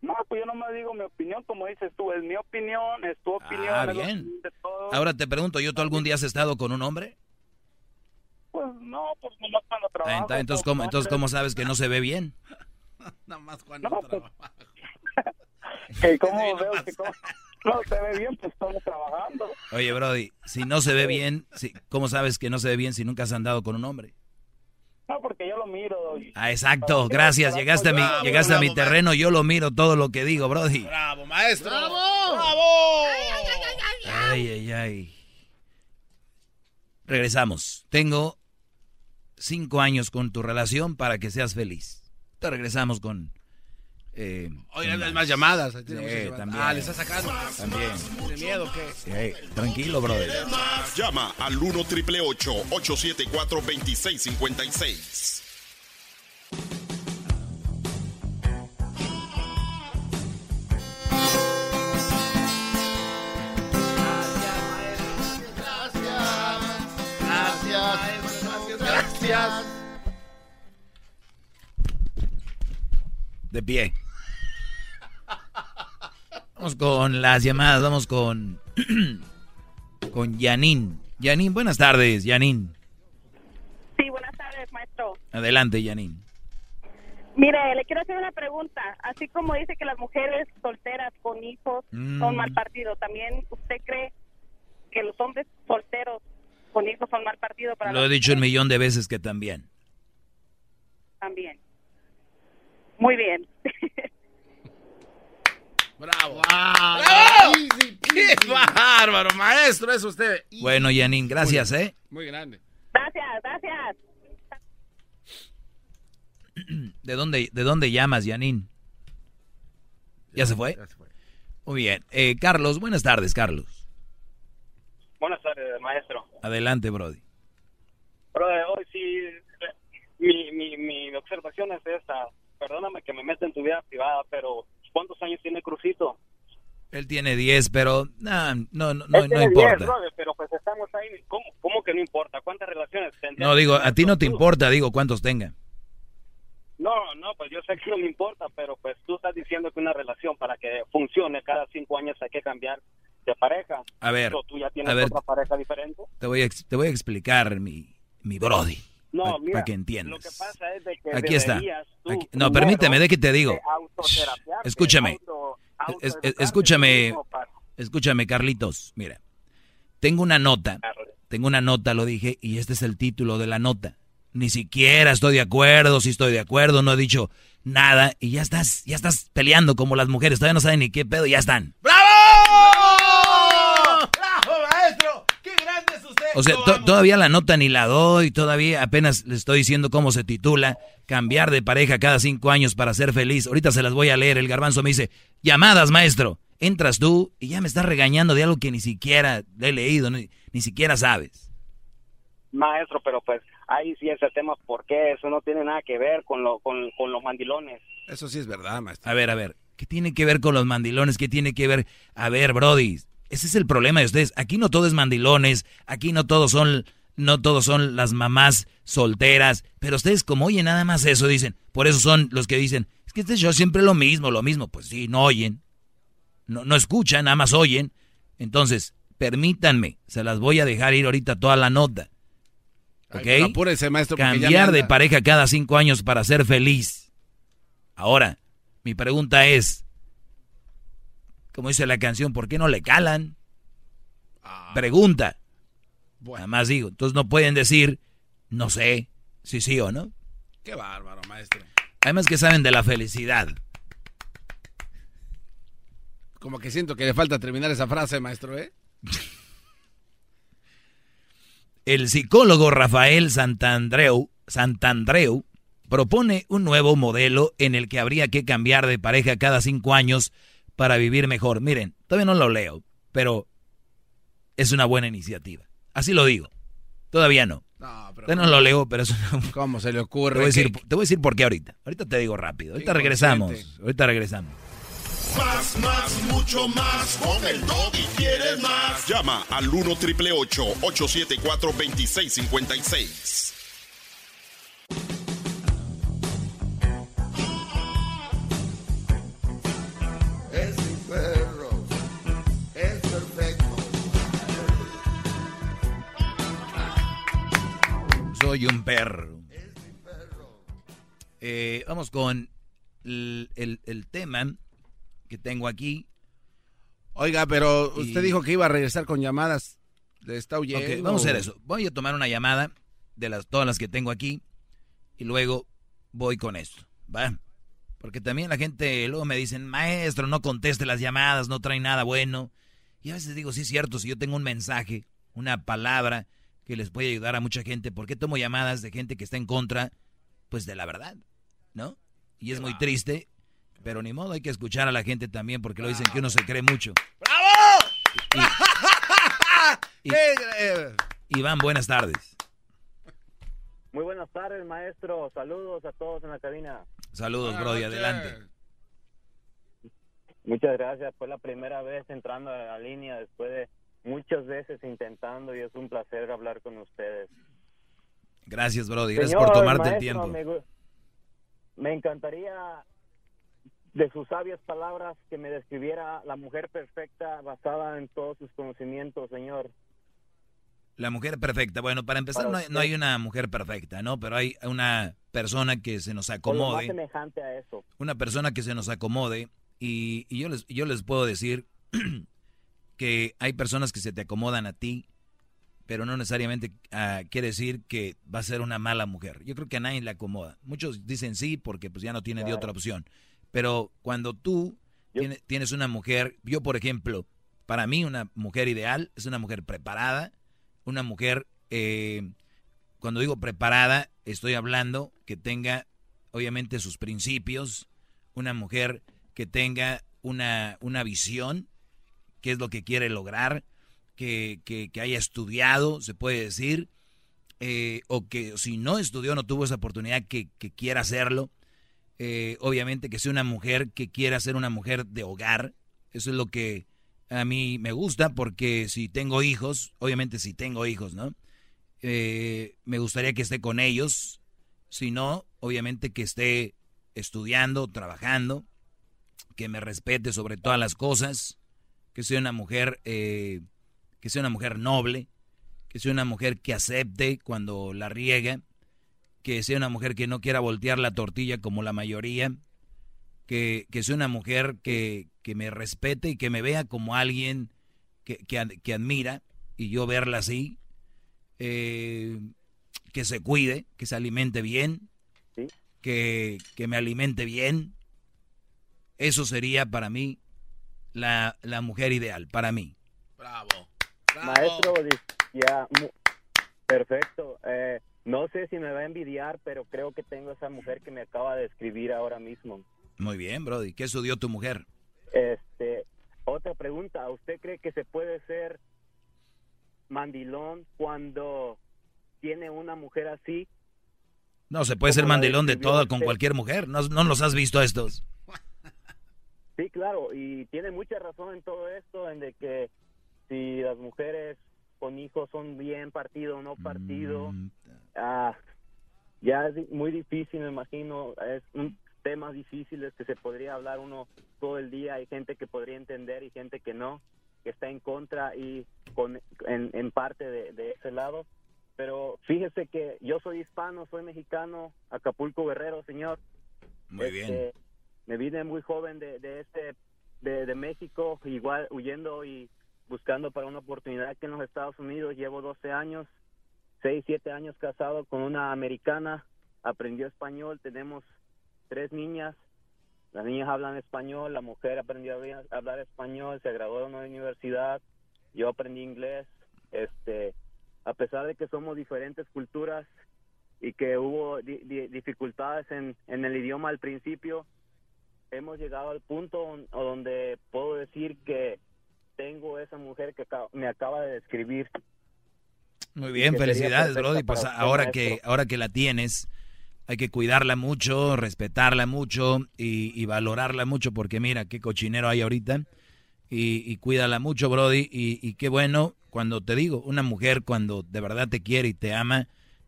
No, pues yo nomás digo mi opinión, como dices tú, es mi opinión, es tu opinión. Ah, bien. opinión de todos. Ahora te pregunto, ¿yo tú algún día has estado con un hombre? Pues no, pues nomás cuando Ah, trabajo. enta- Entonces, ¿cómo, entonces, ¿cómo sabes que no se ve bien? (laughs) Nada más cuando No, pues, cómo veo (laughs) que cómo- (laughs) no se ve bien, pues estamos trabajando. Oye, Brody, si no se ve bien, si- ¿cómo sabes que no se ve bien si nunca has andado con un hombre? No, porque yo lo miro. y- Ah, exacto, gracias. Llegaste a mi, Bravo, llegaste a mi terreno, yo lo miro todo lo que digo, Brody. ¡Bravo, maestro! ¡Bravo! ¡Bravo! Ay, ay, ay. Regresamos. Tengo cinco años con tu relación para que seas feliz. Te regresamos con... Eh, Oye, hay más llamadas. Sí, también. Ah, ¿le está sacando? También. ¿Tiene miedo o qué? Eh, tranquilo, brother. Llama al 1 triple 874 2656. De pie. Vamos con las llamadas, vamos con... (clears throat) con Yanin. Yanin, buenas tardes, Yanin. Sí, buenas tardes, maestro. Adelante, Yanin. Mire, le quiero hacer una pregunta. Así como dice que las mujeres solteras con hijos Mm. son mal partido, ¿también usted cree que los hombres solteros con hijos son mal partido para Lo he dicho un millón de veces que también. También. Muy bien. (laughs) ¡Bravo! ¡Bravo! ¡Qué bárbaro, maestro! Es usted. Bueno, Yanin, gracias, ¿eh? Muy grande. Gracias, gracias. (clears throat) ¿De dónde, ¿De dónde llamas, Yanin? ¿Ya se fue? Muy bien. Eh, Carlos, buenas tardes, Carlos. Buenas tardes, maestro. Adelante, Brody. Brody, hoy sí, mi, mi, mi observación es esta. Perdóname que me meta en tu vida privada, pero ¿cuántos años tiene Crucito? Él tiene 10, pero nah, no, no, Él no, tiene importa. 10, brother, pero pues estamos ahí. ¿Cómo, cómo que no importa? ¿Cuántas relaciones? No, digo, a ti no te importa, digo, cuántos tenga. No, no, pues yo sé que no me importa, pero pues tú estás diciendo que una relación para que funcione cada cinco años hay que cambiar de pareja. A ver, ¿O tú ya tienes a ver. otra pareja diferente? Te voy a, te voy a explicar, mi, mi Brody, No, para mira, que entiendas. lo que pasa es de que Aquí está. deberías tú Aquí- no, permíteme, de que te digo. Escúchame. auto- Es- es- autoeducarte escúchame, escúchame, Carlitos. Mira, tengo una nota, tengo una nota, lo dije, y este es el título de la nota. Ni siquiera estoy de acuerdo, si estoy de acuerdo, no he dicho nada, y ya estás, ya estás peleando como las mujeres, todavía no saben ni qué pedo, ya están. ¡Bravo, maestro! ¡Qué grande es usted! O sea, to- todavía la nota ni la doy, todavía apenas le estoy diciendo cómo se titula, cambiar de pareja cada cinco años para ser feliz. Ahorita se las voy a leer, el garbanzo me dice, llamadas, maestro. Entras tú y ya me estás regañando de algo que ni siquiera he leído, ni, ni siquiera sabes. Maestro, pero pues ahí sí ese tema, ¿por qué? Eso no tiene nada que ver con, lo, con, con los mandilones. Eso sí es verdad, maestro. A ver, a ver, ¿qué tiene que ver con los mandilones? ¿Qué tiene que ver? A ver, Brody, ese es el problema de ustedes. Aquí no todo es mandilones, aquí no todos son, no todos son las mamás solteras, pero ustedes como oyen nada más eso, dicen, por eso son los que dicen, es que este show siempre lo mismo, lo mismo. Pues sí, no oyen, no, no escuchan, nada más oyen. Entonces, permítanme, se las voy a dejar ir ahorita toda la nota. ¿Ok? pero apúrese, maestro, Cambiar de pareja cada cinco años para ser feliz. Ahora, mi pregunta es, como dice la canción, ¿por qué no le calan? Pregunta. Nada más digo, entonces no pueden decir, no sé, si sí o no. Qué bárbaro, maestro. Además que saben de la felicidad. Como que siento que le falta terminar esa frase, maestro, ¿eh? (laughs) El psicólogo Rafael Santandreu, Santandreu propone un nuevo modelo en el que habría que cambiar de pareja cada cinco años para vivir mejor. Miren, todavía no lo leo, pero es una buena iniciativa. Así lo digo. Todavía no. No, pero Todavía no lo leo, pero es una... ¿Cómo se le Te ocurre? voy, a decir, te voy a decir por qué ahorita. Ahorita te digo rápido. Ahorita regresamos. Ahorita regresamos. Más, más, mucho más. Con el doggy quieres más. Llama al 1 triple 874 2656. Soy un perro. Eh, vamos con el, el- el tema que tengo aquí. Oiga, pero usted Y- dijo que iba a regresar con llamadas. ¿Le está huyendo? Ok, vamos a hacer eso. Voy a tomar una llamada de las todas las que tengo aquí y luego voy con esto, ¿va? Porque también la gente luego me dicen, maestro, no conteste las llamadas, no trae nada bueno. Y a veces digo, sí es cierto, si yo tengo un mensaje, una palabra que les puede ayudar a mucha gente, ¿por qué tomo llamadas de gente que está en contra, pues de la verdad, ¿no? Y es muy triste, pero ni modo, hay que escuchar a la gente también porque lo dicen que uno se cree mucho. Y- Iván, (laughs) buenas tardes. Muy buenas tardes, maestro. Saludos a todos en la cabina. Saludos, Brody, adelante. Muchas gracias. Fue la primera vez entrando a la línea después de muchas veces intentando y es un placer hablar con ustedes. Gracias, Brody. Gracias Señor por tomarte el maestro, tiempo. Me, me encantaría de sus sabias palabras que me describiera la mujer perfecta basada en todos sus conocimientos, señor. La mujer perfecta. Bueno, para empezar, Para no hay, no hay una mujer perfecta, ¿no? Pero hay una persona que se nos lo más acomode. semejante a eso. Una persona que se nos acomode. Y, y yo, les, yo les puedo decir (clears throat) que hay personas que se te acomodan a ti, pero no necesariamente ah, quiere decir que va a ser una mala mujer. Yo creo que a nadie le acomoda. Muchos dicen sí porque pues ya no tiene de otra opción. Pero cuando tú tiene- tienes una mujer, yo por ejemplo, para mí una mujer ideal es una mujer preparada, una mujer, eh, cuando digo preparada, estoy hablando que tenga obviamente, sus principios, una mujer que tenga una, una visión, qué es lo que quiere lograr, que, que, haya estudiado, se puede decir, eh, o que si no estudió, no tuvo esa oportunidad, que, quiera hacerlo. Eh, obviamente que sea una mujer que quiera ser una mujer de hogar. Eso es lo que a mí me gusta, porque si tengo hijos, obviamente si tengo hijos, ¿no? Eh, me gustaría que esté con ellos. Si no, obviamente que esté estudiando, trabajando, que me respete sobre todas las cosas, que sea una mujer, eh, que sea una mujer noble, que sea una mujer que acepte cuando la riega, que sea una mujer que no quiera voltear la tortilla como la mayoría, que, que sea una mujer que, que, me respete y que me vea como alguien que, que, admira y yo verla así, eh, que se cuide, que se alimente bien, que, que me alimente bien, eso sería para mí la, la mujer ideal, para mí. Bravo. Maestro, ya, perfecto. Eh, no sé si me va a envidiar, pero creo que tengo esa mujer que me acaba de escribir ahora mismo. Muy bien, Brody. ¿Qué estudió tu mujer? Este, otra pregunta. ¿Usted cree que se puede ser mandilón cuando tiene una mujer así? No, se puede ser mandilón de todo con cualquier mujer. ¿No, no los has visto estos? Sí, claro, y tiene mucha razón en todo esto, en de que si las mujeres con hijos son bien partido o no partido, mm, ah, ya es muy difícil, me imagino, es un temas difíciles que se podría hablar uno todo el día, hay gente que podría entender y gente que no, que está en contra y con, en, parte de, ese lado, pero fíjese que yo soy hispano, soy mexicano, Acapulco Guerrero, señor. Muy bien este, me vine muy joven de, de este de, México, igual huyendo y buscando para una oportunidad aquí en los Estados Unidos. Llevo 12 años, 6, 7 años casado con una americana. Aprendió español, tenemos tres niñas. Las niñas hablan español, la mujer aprendió a hablar español, se graduó de una universidad. Yo aprendí inglés. Este, a pesar de que somos diferentes culturas y que hubo dificultades en, en el idioma al principio, hemos llegado al punto donde puedo decir que tengo esa mujer que me acaba de describir. Muy bien, felicidades, Brody. Pues ahora que, ahora que la tienes, hay que cuidarla mucho, respetarla mucho y, valorarla mucho, porque mira qué cochinero hay ahorita. Y, cuídala mucho, Brody. Y, qué bueno, cuando te digo, una mujer cuando de verdad te quiere y te ama,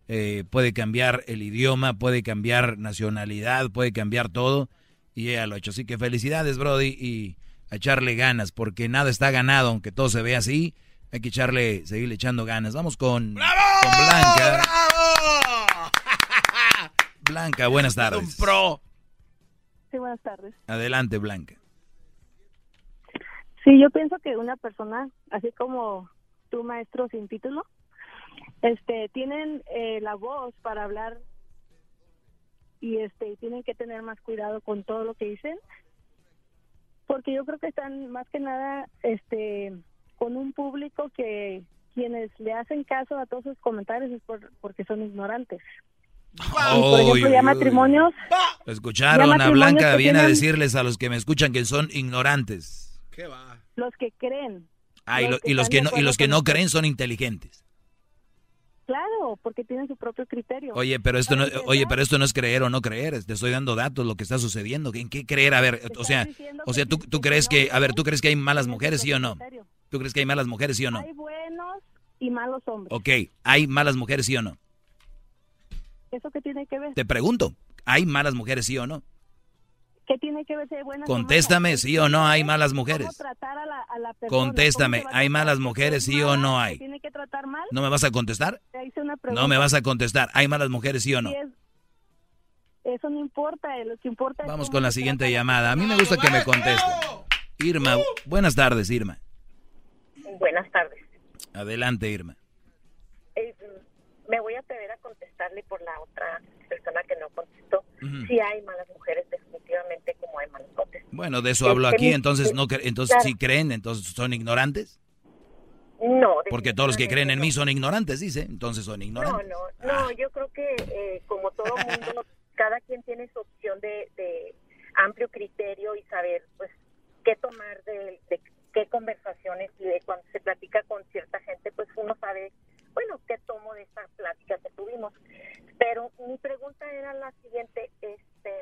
eh, puede cambiar el idioma, puede cambiar nacionalidad, puede cambiar todo y ella lo ha hecho. Así que felicidades, Brody, y a echarle ganas, porque nada está ganado, aunque todo se vea así. Hay que echarle, seguirle echando ganas. Vamos con, Blanca. ¡Bravo! Blanca, buenas tardes. Un pro. Sí, buenas tardes. Adelante, Blanca. Sí, yo pienso que una persona, así como tu maestro sin título, este, tienen eh, la voz para hablar y este tienen que tener más cuidado con todo lo que dicen porque yo creo que están más que nada este con un público que quienes le hacen caso a todos sus comentarios es por, porque son ignorantes. por ejemplo, ya matrimonios. Escucharon a Blanca, viene a decirles a los que me escuchan que son ignorantes. ¿Qué va? Los que creen. Ah, y, los que no, y los que no creen son inteligentes. Claro, porque tienen su propio criterio. Oye, pero esto no, oye, pero esto no es creer o no creer. Te estoy dando datos lo que está sucediendo. ¿En qué creer? A ver, o sea, o sea, tú, tú crees que, a ver, tú crees que hay malas mujeres, sí o no? ¿Tú crees que hay malas mujeres, sí o no? Hay buenos y malos hombres. Ok, hay malas mujeres, sí o no? ¿Eso qué tiene que ver? Te pregunto, ¿hay malas mujeres, sí o no? ¿Qué tiene que ver si hay buenas Contéstame, sí o no hay malas mujeres. Contéstame, ¿hay malas mujeres, sí o no hay? ¿Tiene que tratar mal? ¿No me vas a contestar? No me vas a contestar. ¿Hay malas mujeres, sí o no? Eso no importa, lo que importa Vamos con la siguiente llamada. A mí me gusta que me conteste. Irma, buenas tardes, Irma. Buenas tardes. Adelante, Irma. Me voy a atrever a contestarle por la otra persona que no contestó. Si hay malas mujeres, definitivamente como hay malos hombres. Bueno, de eso hablo aquí, entonces no entonces si creen, entonces son ignorantes. No. Porque todos los que creen en mí son ignorantes, dice, entonces son ignorantes. No, no, no, yo creo que eh, como todo mundo cada quien tiene su opción de, de amplio criterio y saber pues qué tomar de, de qué conversaciones y de cuando se platica con cierta gente, pues uno sabe, bueno, qué tomo de esta plática que tuvimos. Pero mi pregunta era la siguiente, este,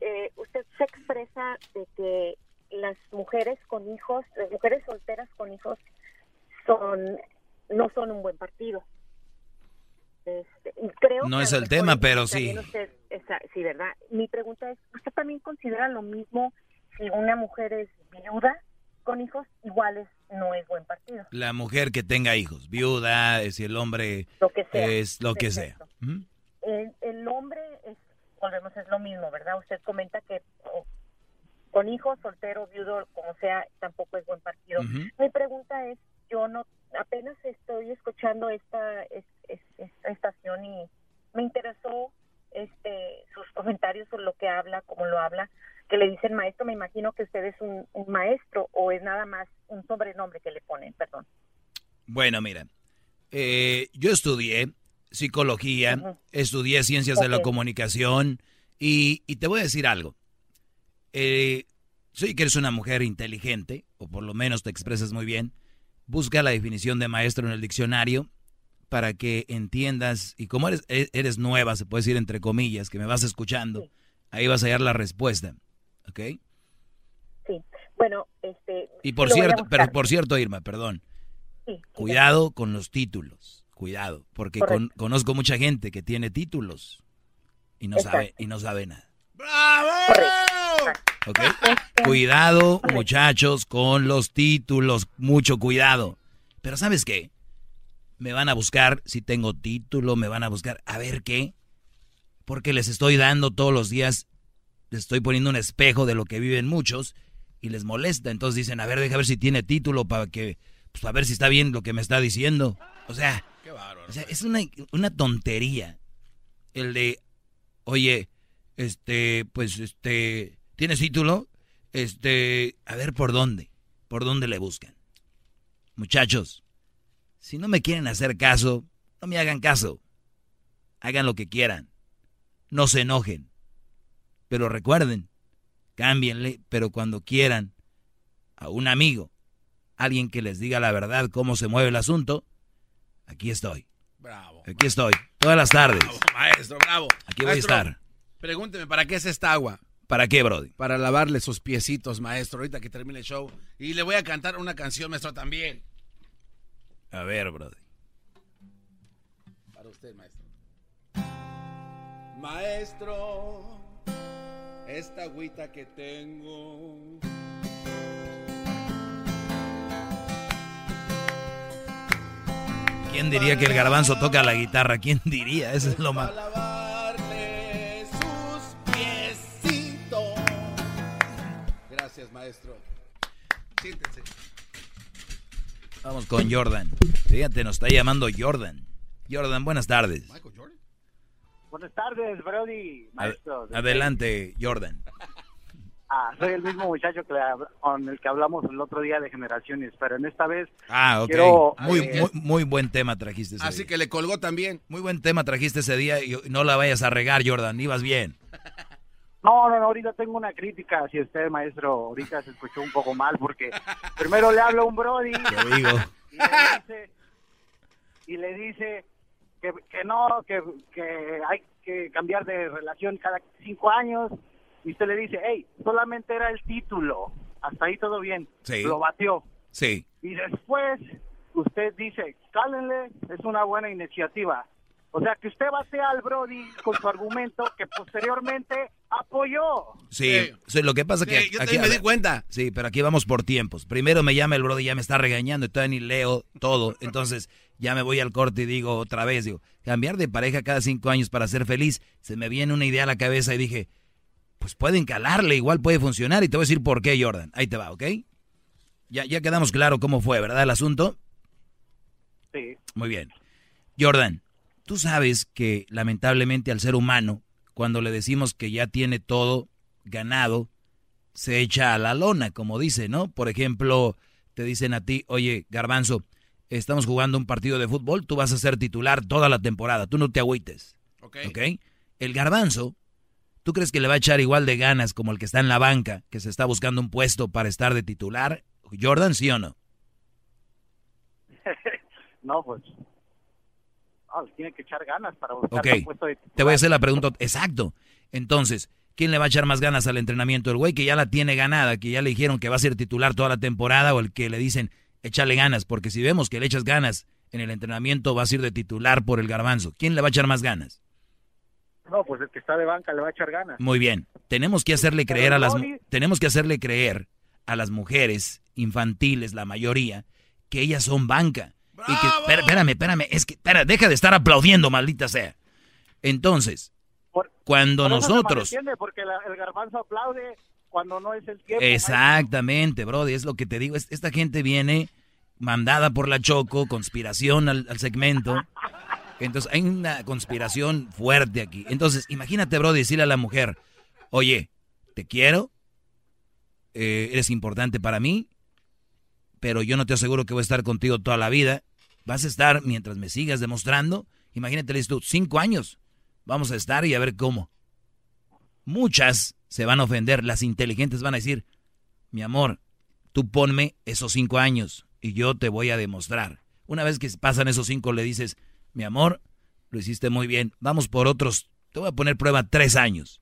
eh, usted se expresa de que las mujeres con hijos, las mujeres solteras con hijos son no son un buen partido. Este, y creo No que es el tema, pero sí. usted- esa- sí, ¿verdad? Mi pregunta es, ¿usted también considera lo mismo si una mujer es viuda con hijos? Igual es, no es buen partido. La mujer que tenga hijos, viuda, eh, si el hombre Lo que sea. es lo que sea. El, el hombre, es, volvemos, es lo mismo, ¿verdad? Usted comenta que con hijos, soltero, viudo, como sea, tampoco es buen partido. Mi pregunta es, yo no, apenas estoy escuchando esta, es- es- esta estación y me interesó este sus comentarios sobre lo que habla, cómo lo habla, que le dicen maestro, me imagino que usted es un, un maestro o es nada más un sobrenombre que le ponen, perdón. Bueno, mira, eh, yo estudié psicología, estudié ciencias de la comunicación y, y te voy a decir algo. Eh, soy que eres una mujer inteligente, o por lo menos te expresas muy bien. Busca la definición de maestro en el diccionario para que entiendas, y como eres, e- eres nueva, se puede decir entre comillas, que me vas escuchando, ahí vas a hallar la respuesta. ¿Ok? Sí. Bueno, este Y por cierto, pero por cierto, Irma, perdón. Sí, Cuidado con los títulos, cuidado, porque con- conozco mucha gente que tiene títulos y no sabe y no sabe nada. ¿Ok? Cuidado, muchachos, con los títulos, mucho cuidado. Pero ¿sabes qué? Me van a buscar si tengo título, me van a buscar a ver qué, porque les estoy dando todos los días, les estoy poniendo un espejo de lo que viven muchos y les molesta. Entonces dicen, a ver, deja ver si tiene título para que, pues a ver si está bien lo que me está diciendo. O sea, o sea, es una, una tontería el de, oye, este, pues, este, ¿tienes título? Este, a ver por dónde, por dónde le buscan. Muchachos, si no me quieren hacer caso, no me hagan caso. Hagan lo que quieran. No se enojen. Pero recuerden, cámbienle, pero cuando quieran a un amigo, alguien que les diga la verdad, cómo se mueve el asunto, aquí estoy. Bravo. Aquí estoy, todas las tardes. Maestro, bravo. Aquí voy a estar. Pregúnteme, ¿para qué es esta agua? ¿Para qué, Brody? Para lavarle sus piecitos, maestro, ahorita que termine el show. Y le voy a cantar una canción, maestro, también. A ver, Brody. Para usted, maestro. Maestro, esta agüita que tengo. ¿Quién diría que el garbanzo toca la guitarra? ¿Quién diría? Eso es lo más... lavarle sus piecitos. Gracias, maestro. Siéntense. Vamos con Jordan. Fíjate, nos está llamando Jordan. Jordan, buenas tardes. Buenas tardes, Brody, Ad- maestro. adelante, Jordan. Ah, soy el mismo muchacho que con el que hablamos el otro día de generaciones, pero en esta vez Ah, ok. quiero... Muy, eh, muy, muy buen tema trajiste ese Así día. que le colgó también. Muy buen tema trajiste ese día y no la vayas a regar, Jordan. Ibas bien. No, no, no, ahorita tengo una crítica hacia usted, maestro. Ahorita se escuchó un poco mal porque (laughs) primero le habla a un Brody Te digo. y le dice, y le dice que, que no, que, que hay que cambiar de relación cada cinco años. Y usted le dice, hey, solamente era el título. Hasta ahí todo bien. Sí. Lo batió. Sí. Y después usted dice, cálenle, es una buena iniciativa. O sea, que usted batea al Brody con su argumento que posteriormente apoyó. Sí, sí, lo que pasa Sí, que yo también me di cuenta. Sí, pero aquí vamos por tiempos. Primero me llama el brother y ya me está regañando y todavía ni leo todo. Entonces ya me voy al corte y digo otra vez, digo, cambiar de pareja cada cinco años para ser feliz, se me viene una idea a la cabeza y dije, pues pueden calarle, igual puede funcionar y te voy a decir por qué, Jordan. Ahí te va, ¿ok? Ya, ya quedamos claro cómo fue, ¿verdad? El asunto. Sí. Muy bien. Jordan, tú sabes que lamentablemente al ser humano, cuando le decimos que ya tiene todo ganado, se echa a la lona, como dice, ¿no? Por ejemplo, te dicen a ti, oye, garbanzo, estamos jugando un partido de fútbol, tú vas a ser titular toda la temporada, tú no te agüites. Ok. ¿Ok? El garbanzo, ¿tú crees que le va a echar igual de ganas como el que está en la banca, que se está buscando un puesto para estar de titular? Jordan, ¿sí o no? (laughs) no, pues. Tiene que echar ganas para buscar un puesto de titular. Te voy a hacer la pregunta. Exacto. Entonces, ¿quién le va a echar más ganas al entrenamiento? ¿El güey que ya la tiene ganada, que ya le dijeron que va a ser titular toda la temporada o el que le dicen, échale ganas? Porque si vemos que le echas ganas en el entrenamiento, vas a ir de titular por el garbanzo. ¿Quién le va a echar más ganas? No, pues el que está de banca le va a echar ganas. Muy bien. Tenemos que hacerle creer a las tenemos que hacerle creer a las mujeres infantiles, la mayoría, que ellas son banca. Y que, espérame, espérame, es que, deja de estar aplaudiendo, maldita sea. Entonces, cuando nosotros... porque el garbanzo aplaude cuando no es el tiempo. Exactamente, Brody, es lo que te digo. Esta gente viene mandada por la Choco, conspiración al, segmento. Entonces hay una conspiración fuerte aquí. Entonces, imagínate, Brody, decirle a la mujer, oye, te quiero, eh, eres importante para mí, pero yo no te aseguro que voy a estar contigo toda la vida. Vas a estar mientras me sigas demostrando. Imagínate, tú, cinco años. Vamos a estar y a ver cómo. Muchas se van a ofender, las inteligentes van a decir, mi amor, tú ponme esos cinco años y yo te voy a demostrar. Una vez que pasan esos cinco le dices, mi amor, lo hiciste muy bien, vamos por otros, te voy a poner prueba tres años.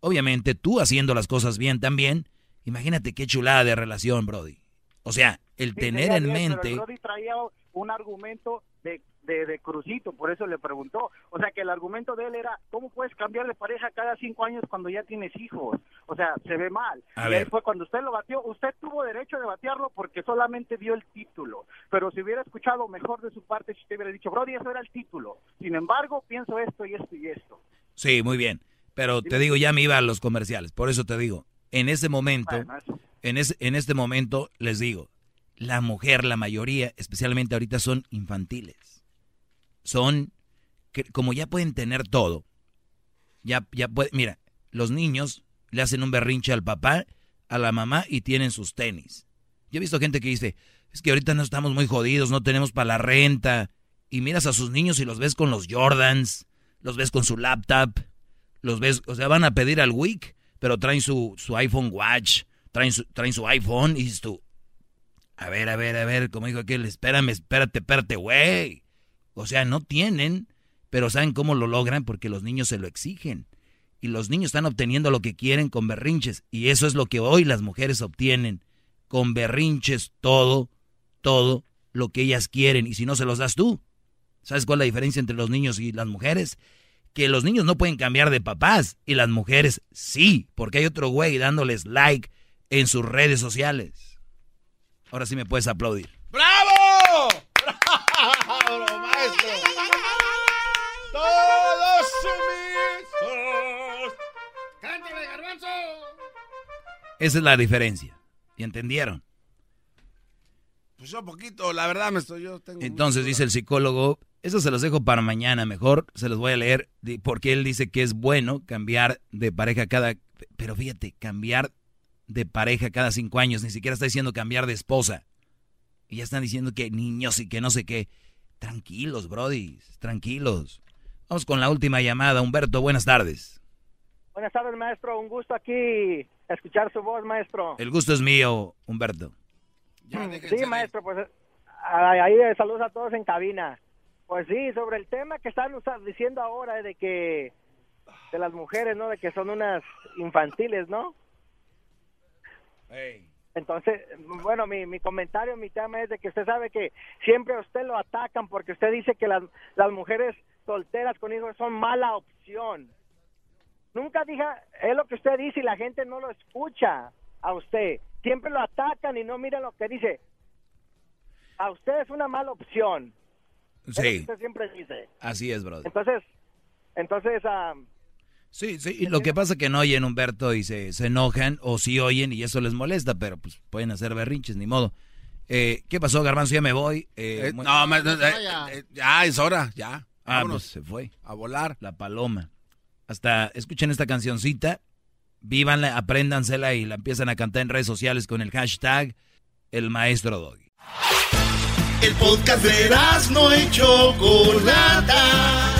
Obviamente tú haciendo las cosas bien también, imagínate qué chulada de relación, Brody. O sea, el tener en mente... Brody traía un argumento de de, Crucito, por eso le preguntó. O sea, que el argumento de él era, ¿cómo puedes cambiar de pareja cada cinco años cuando ya tienes hijos? O sea, se ve mal. y ahí fue cuando usted lo batió, usted tuvo derecho de batearlo porque solamente dio el título. Pero si hubiera escuchado mejor de su parte, si usted hubiera dicho, Brody, eso era el título. Sin embargo, pienso esto y esto y esto. Sí, muy bien. Pero te digo, ya me iba a los comerciales. Por eso te digo, en ese momento, en, ese, en este momento les digo, la mujer, la mayoría, especialmente ahorita, son infantiles son como ya pueden tener todo, ya, ya puede, mira, los niños le hacen un berrinche al papá, a la mamá y tienen sus tenis. Yo he visto gente que dice, es que ahorita no estamos muy jodidos, no tenemos para la renta. Y miras a sus niños y los ves con los Jordans, los ves con su laptop, los ves, o sea, van a pedir al week, pero traen su, su iPhone Watch, traen su, traen su iPhone y dices tú, a ver, a ver, a ver, como dijo aquel, espérame, espérate, espérate, güey. O sea, no tienen, pero ¿saben cómo lo logran? Porque los niños se lo exigen. Y los niños están obteniendo lo que quieren con berrinches. Y eso es lo que hoy las mujeres obtienen. Con berrinches todo, todo lo que ellas quieren. Y si no se los das tú. ¿Sabes cuál es la diferencia entre los niños y las mujeres? Que los niños no pueden cambiar de papás y las mujeres sí, porque hay otro güey dándoles like en sus redes sociales. Ahora sí me puedes aplaudir. ¡Bravo! ¡Bravo, maestro! ¡Todos sumisos! ¡Cántale, garbanzo! Esa es la diferencia. ¿Y entendieron? Pues yo poquito, la verdad, me estoy yo tengo Entonces dice el psicólogo, eso se los dejo para mañana, mejor se los voy a leer, porque él dice que es bueno cambiar de pareja cada... Pero fíjate, cambiar de pareja cada cinco años, ni siquiera está diciendo cambiar de esposa. Y ya están diciendo que niños y que no sé qué. Tranquilos, Brody, tranquilos. Vamos con la última llamada. Humberto, buenas tardes. Buenas tardes, maestro. Un gusto aquí escuchar su voz, maestro. El gusto es mío, Humberto. sí, maestro, pues ahí saludos a todos en cabina. Pues sí, sobre el tema que están diciendo ahora de que de las mujeres, ¿no? De que son unas infantiles, ¿no? Hey. Entonces, bueno, mi, mi comentario, mi tema es de que usted sabe que siempre a usted lo atacan porque usted dice que las, las mujeres solteras con hijos son mala opción. Nunca diga, es lo que usted dice y la gente no lo escucha a usted. Siempre lo atacan y no miran lo que dice. A usted es una mala opción. Sí. usted siempre dice. Así es, brother. Entonces, entonces, uh, Sí, sí, y lo que pasa es que no oyen Humberto y se, se enojan, o sí oyen y eso les molesta, pero pues pueden hacer berrinches, ni modo. Eh, ¿Qué pasó, Garbanzo? Ya me voy. Eh, eh, no, ya es hora, ya. Ah, pues se fue. A volar. La paloma. Hasta escuchen esta cancioncita, vívanla, apréndansela y la empiezan a cantar en redes sociales con el hashtag El Maestro Doggy. El podcast de no hecho Chocolata